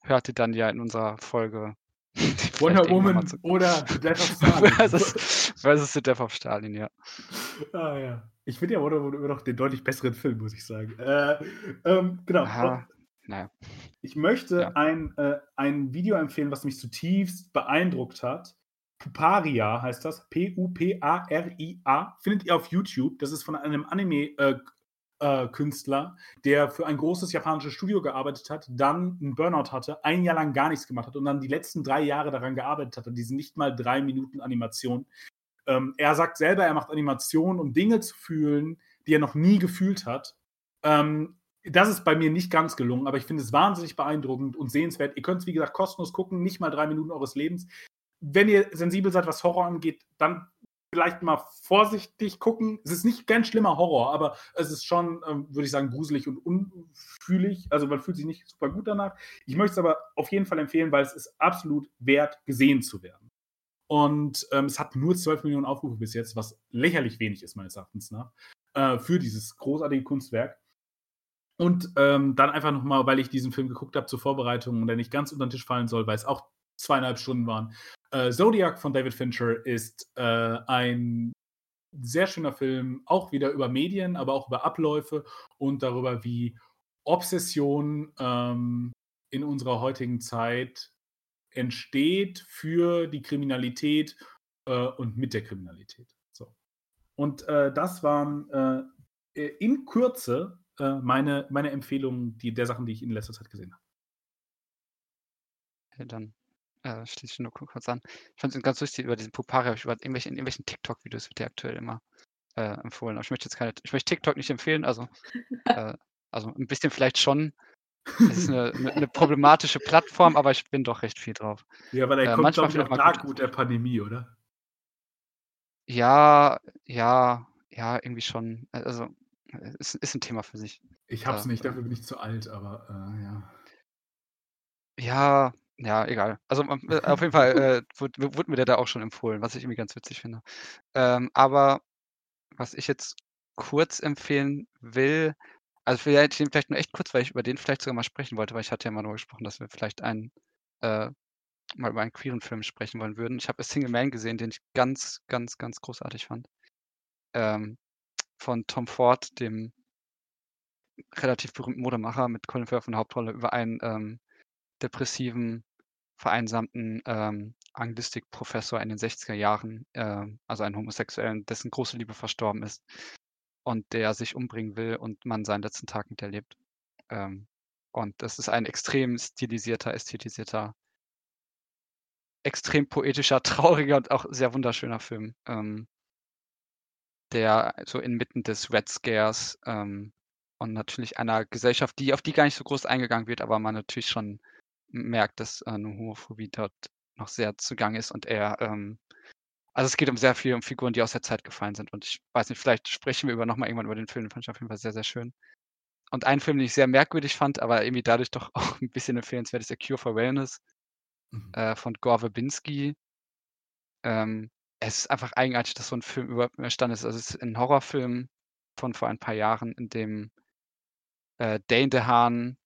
hört ihr dann ja in unserer Folge. Wonder Woman oder Death of Stalin. versus, versus The Death of Stalin, ja. Ah ja. Ich finde ja Wonder Woman immer noch den deutlich besseren Film, muss ich sagen. Äh, ähm, genau. Aha. Naja. Ich möchte ja. ein, äh, ein Video empfehlen, was mich zutiefst beeindruckt hat. Puparia heißt das. P-U-P-A-R-I-A. Findet ihr auf YouTube. Das ist von einem Anime, äh, äh, der für ein großes japanisches Studio gearbeitet hat, dann einen Burnout hatte, ein Jahr lang gar nichts gemacht hat und dann die letzten drei Jahre daran gearbeitet hat, an diesen nicht mal drei Minuten Animation. Ähm, er sagt selber, er macht Animationen, um Dinge zu fühlen, die er noch nie gefühlt hat. Ähm, das ist bei mir nicht ganz gelungen, aber ich finde es wahnsinnig beeindruckend und sehenswert. Ihr könnt es, wie gesagt, kostenlos gucken, nicht mal drei Minuten eures Lebens. Wenn ihr sensibel seid, was Horror angeht, dann vielleicht mal vorsichtig gucken. Es ist nicht ganz schlimmer Horror, aber es ist schon, ähm, würde ich sagen, gruselig und unfühlig. Also man fühlt sich nicht super gut danach. Ich möchte es aber auf jeden Fall empfehlen, weil es ist absolut wert, gesehen zu werden. Und ähm, es hat nur 12 Millionen Aufrufe bis jetzt, was lächerlich wenig ist, meines Erachtens nach, äh, für dieses großartige Kunstwerk. Und ähm, dann einfach nochmal, weil ich diesen Film geguckt habe zur Vorbereitung und der nicht ganz unter den Tisch fallen soll, weil es auch zweieinhalb Stunden waren, äh, Zodiac von David Fincher ist äh, ein sehr schöner Film, auch wieder über Medien, aber auch über Abläufe und darüber, wie Obsession ähm, in unserer heutigen Zeit entsteht für die Kriminalität äh, und mit der Kriminalität. So. Und äh, das waren äh, in Kürze äh, meine, meine Empfehlungen die, der Sachen, die ich in letzter Zeit gesehen habe. Okay, dann äh, schließe ich nur kurz an. Ich fand es ganz lustig, über diesen Pupari über irgendwelche, in irgendwelchen TikTok-Videos wird der aktuell immer äh, empfohlen. Aber ich möchte jetzt keine, ich möchte TikTok nicht empfehlen, also, äh, also ein bisschen vielleicht schon. Es ist eine, eine, problematische Plattform, aber ich bin doch recht viel drauf. Ja, weil er äh, kommt, ich, auch nach gut der Pandemie, oder? Ja, ja, ja, irgendwie schon. Also, es ist ein Thema für sich. Ich hab's nicht, dafür bin ich zu alt, aber äh, ja. Ja, ja, egal. Also äh, auf jeden Fall äh, wurde, wurde, mir der da auch schon empfohlen, was ich irgendwie ganz witzig finde. Ähm, aber was ich jetzt kurz empfehlen will, also vielleicht, vielleicht nur echt kurz, weil ich über den vielleicht sogar mal sprechen wollte, weil ich hatte ja mal nur gesprochen, dass wir vielleicht einen, äh, mal über einen queeren Film sprechen wollen würden. Ich habe A Single Man gesehen, den ich ganz, ganz, ganz großartig fand. Ähm, von Tom Ford, dem relativ berühmten Modemacher mit Colin Firth in der Hauptrolle, über einen ähm, depressiven vereinsamten ähm, Anglistikprofessor in den 60er Jahren, äh, also einen Homosexuellen, dessen große Liebe verstorben ist und der sich umbringen will und man seinen letzten Tag miterlebt. Ähm, und das ist ein extrem stilisierter, ästhetisierter, extrem poetischer, trauriger und auch sehr wunderschöner Film, ähm, der so inmitten des Red Scares ähm, und natürlich einer Gesellschaft, die auf die gar nicht so groß eingegangen wird, aber man natürlich schon merkt, dass äh, eine Homophobie dort noch sehr zugange ist und er, ähm, also es geht um sehr viel um Figuren, die aus der Zeit gefallen sind. Und ich weiß nicht, vielleicht sprechen wir über nochmal irgendwann über den Film, den fand ich auf jeden Fall sehr, sehr schön. Und einen Film, den ich sehr merkwürdig fand, aber irgendwie dadurch doch auch ein bisschen empfehlenswert, ist A Cure for Wellness mhm. äh, von Gore Verbinski. Ähm, es ist einfach eigenartig, dass so ein Film überhaupt entstanden ist. Also es ist ein Horrorfilm von vor ein paar Jahren, in dem äh, Dane DeHaan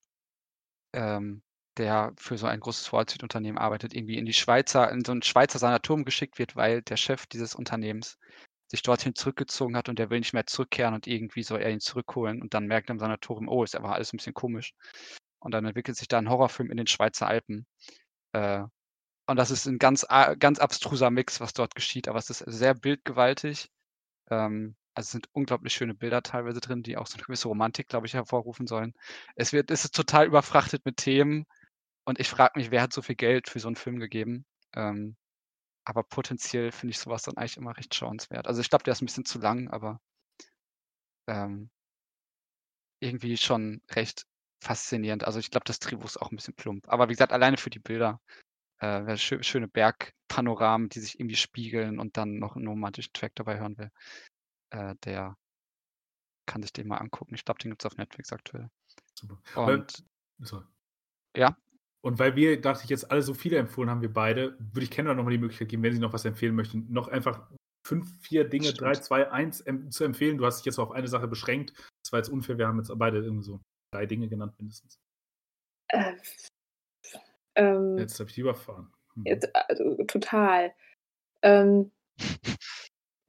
ähm, der für so ein großes Wall-Street-Unternehmen arbeitet, irgendwie in die Schweizer, in so ein Schweizer Sanatorium geschickt wird, weil der Chef dieses Unternehmens sich dorthin zurückgezogen hat und der will nicht mehr zurückkehren und irgendwie soll er ihn zurückholen und dann merkt er im Sanatorium, oh, ist aber alles ein bisschen komisch. Und dann entwickelt sich da ein Horrorfilm in den Schweizer Alpen. Äh, und das ist ein ganz, ganz abstruser Mix, was dort geschieht, aber es ist sehr bildgewaltig. Ähm, also es sind unglaublich schöne Bilder teilweise drin, die auch so eine gewisse Romantik, glaube ich, hervorrufen sollen. Es wird, es ist total überfrachtet mit Themen, und ich frage mich, wer hat so viel Geld für so einen Film gegeben? Ähm, aber potenziell finde ich sowas dann eigentlich immer recht schauenswert. Also ich glaube, der ist ein bisschen zu lang, aber ähm, irgendwie schon recht faszinierend. Also ich glaube, das Drehbuch ist auch ein bisschen plump. Aber wie gesagt, alleine für die Bilder, äh, schö schöne Bergpanoramen, die sich irgendwie spiegeln und dann noch einen romantischen Track dabei hören will, äh, der kann sich den mal angucken. Ich glaube, den gibt es auf Netflix aktuell. Super. Und, Sorry. Ja? Und weil wir, dachte ich, jetzt alle so viele empfohlen haben, wir beide, würde ich Kendra nochmal die Möglichkeit geben, wenn sie noch was empfehlen möchten, noch einfach fünf, vier Dinge, Stimmt. drei, zwei, eins em zu empfehlen. Du hast dich jetzt auf eine Sache beschränkt. Das war jetzt unfair, wir haben jetzt beide irgendwie so drei Dinge genannt mindestens. Äh, ähm, jetzt habe ich die überfahren. Hm. Jetzt, also, total. Ähm,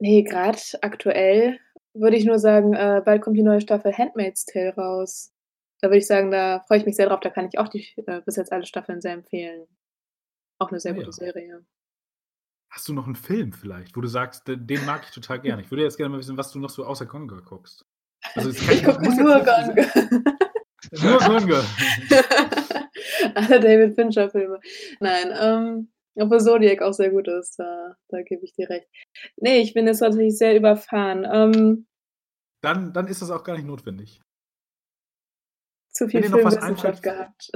nee, gerade aktuell würde ich nur sagen, äh, bald kommt die neue Staffel Handmaid's Tale raus. Da würde ich sagen, da freue ich mich sehr drauf. Da kann ich auch die äh, bis jetzt alle Staffeln sehr empfehlen. Auch eine sehr ah, gute ja. Serie. Hast du noch einen Film vielleicht, wo du sagst, den mag ich total gerne? Ich würde jetzt gerne mal wissen, was du noch so außer Conga guckst. Also kann, Ich gucke nur Gone. Nur Gone. Alle David Fincher-Filme. Nein, ähm, obwohl Zodiac auch sehr gut ist, da, da gebe ich dir recht. Nee, ich bin jetzt tatsächlich sehr überfahren. Ähm, Dann, dann ist das auch gar nicht notwendig. Zu viel Wenn dir noch was Filmwissenschaft gehabt.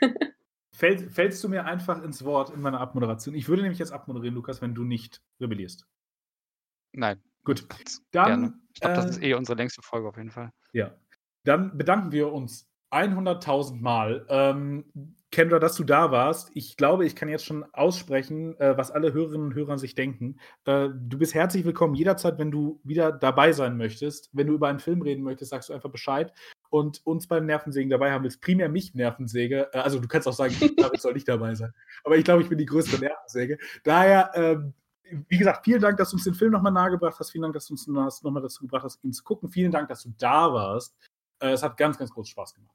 Fäll, fällst du mir einfach ins Wort in meiner Abmoderation? Ich würde nämlich jetzt abmoderieren, Lukas, wenn du nicht rebellierst. Nein. Gut. Gerne. Dann, Ich glaube, das äh, ist eh unsere längste Folge auf jeden Fall. Ja. Dann bedanken wir uns 100.000 Mal. Ähm, Kendra, dass du da warst. Ich glaube, ich kann jetzt schon aussprechen, äh, was alle Hörerinnen und Hörer sich denken. Äh, du bist herzlich willkommen jederzeit, wenn du wieder dabei sein möchtest. Wenn du über einen Film reden möchtest, sagst du einfach Bescheid. Und uns beim Nervensägen dabei haben willst, primär mich Nervensäge. Äh, also du kannst auch sagen, David soll nicht dabei sein. Aber ich glaube, ich bin die größte Nervensäge. Daher, ähm, wie gesagt, vielen Dank, dass du uns den Film nochmal nahegebracht hast. Vielen Dank, dass du uns nochmal dazu gebracht hast, ihn zu gucken. Vielen Dank, dass du da warst. Äh, es hat ganz, ganz großen Spaß gemacht.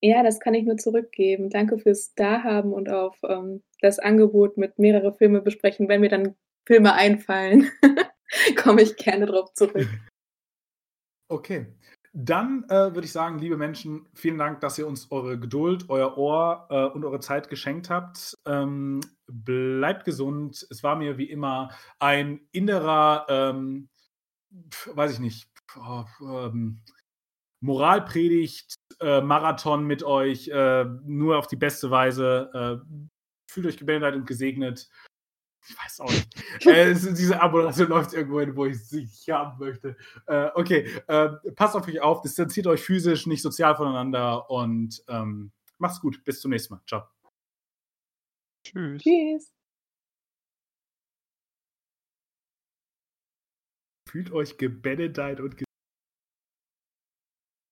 Ja, das kann ich nur zurückgeben. Danke fürs Dahaben und auf ähm, das Angebot mit mehrere Filme besprechen. Wenn mir dann Filme einfallen, komme ich gerne drauf zurück. Okay. Dann äh, würde ich sagen, liebe Menschen, vielen Dank, dass ihr uns eure Geduld, euer Ohr äh, und eure Zeit geschenkt habt. Ähm, bleibt gesund. Es war mir wie immer ein innerer, ähm, weiß ich nicht, oh, ähm, Moralpredigt, äh, Marathon mit euch, äh, nur auf die beste Weise. Äh, fühlt euch gebenedeit und gesegnet. Ich weiß auch nicht. äh, es, diese Abmoderation läuft irgendwo hin, wo ich sie nicht haben möchte. Äh, okay, äh, passt auf euch auf, distanziert euch physisch, nicht sozial voneinander und ähm, macht's gut. Bis zum nächsten Mal. Ciao. Tschüss. Tschüss. Fühlt euch gebenedeit und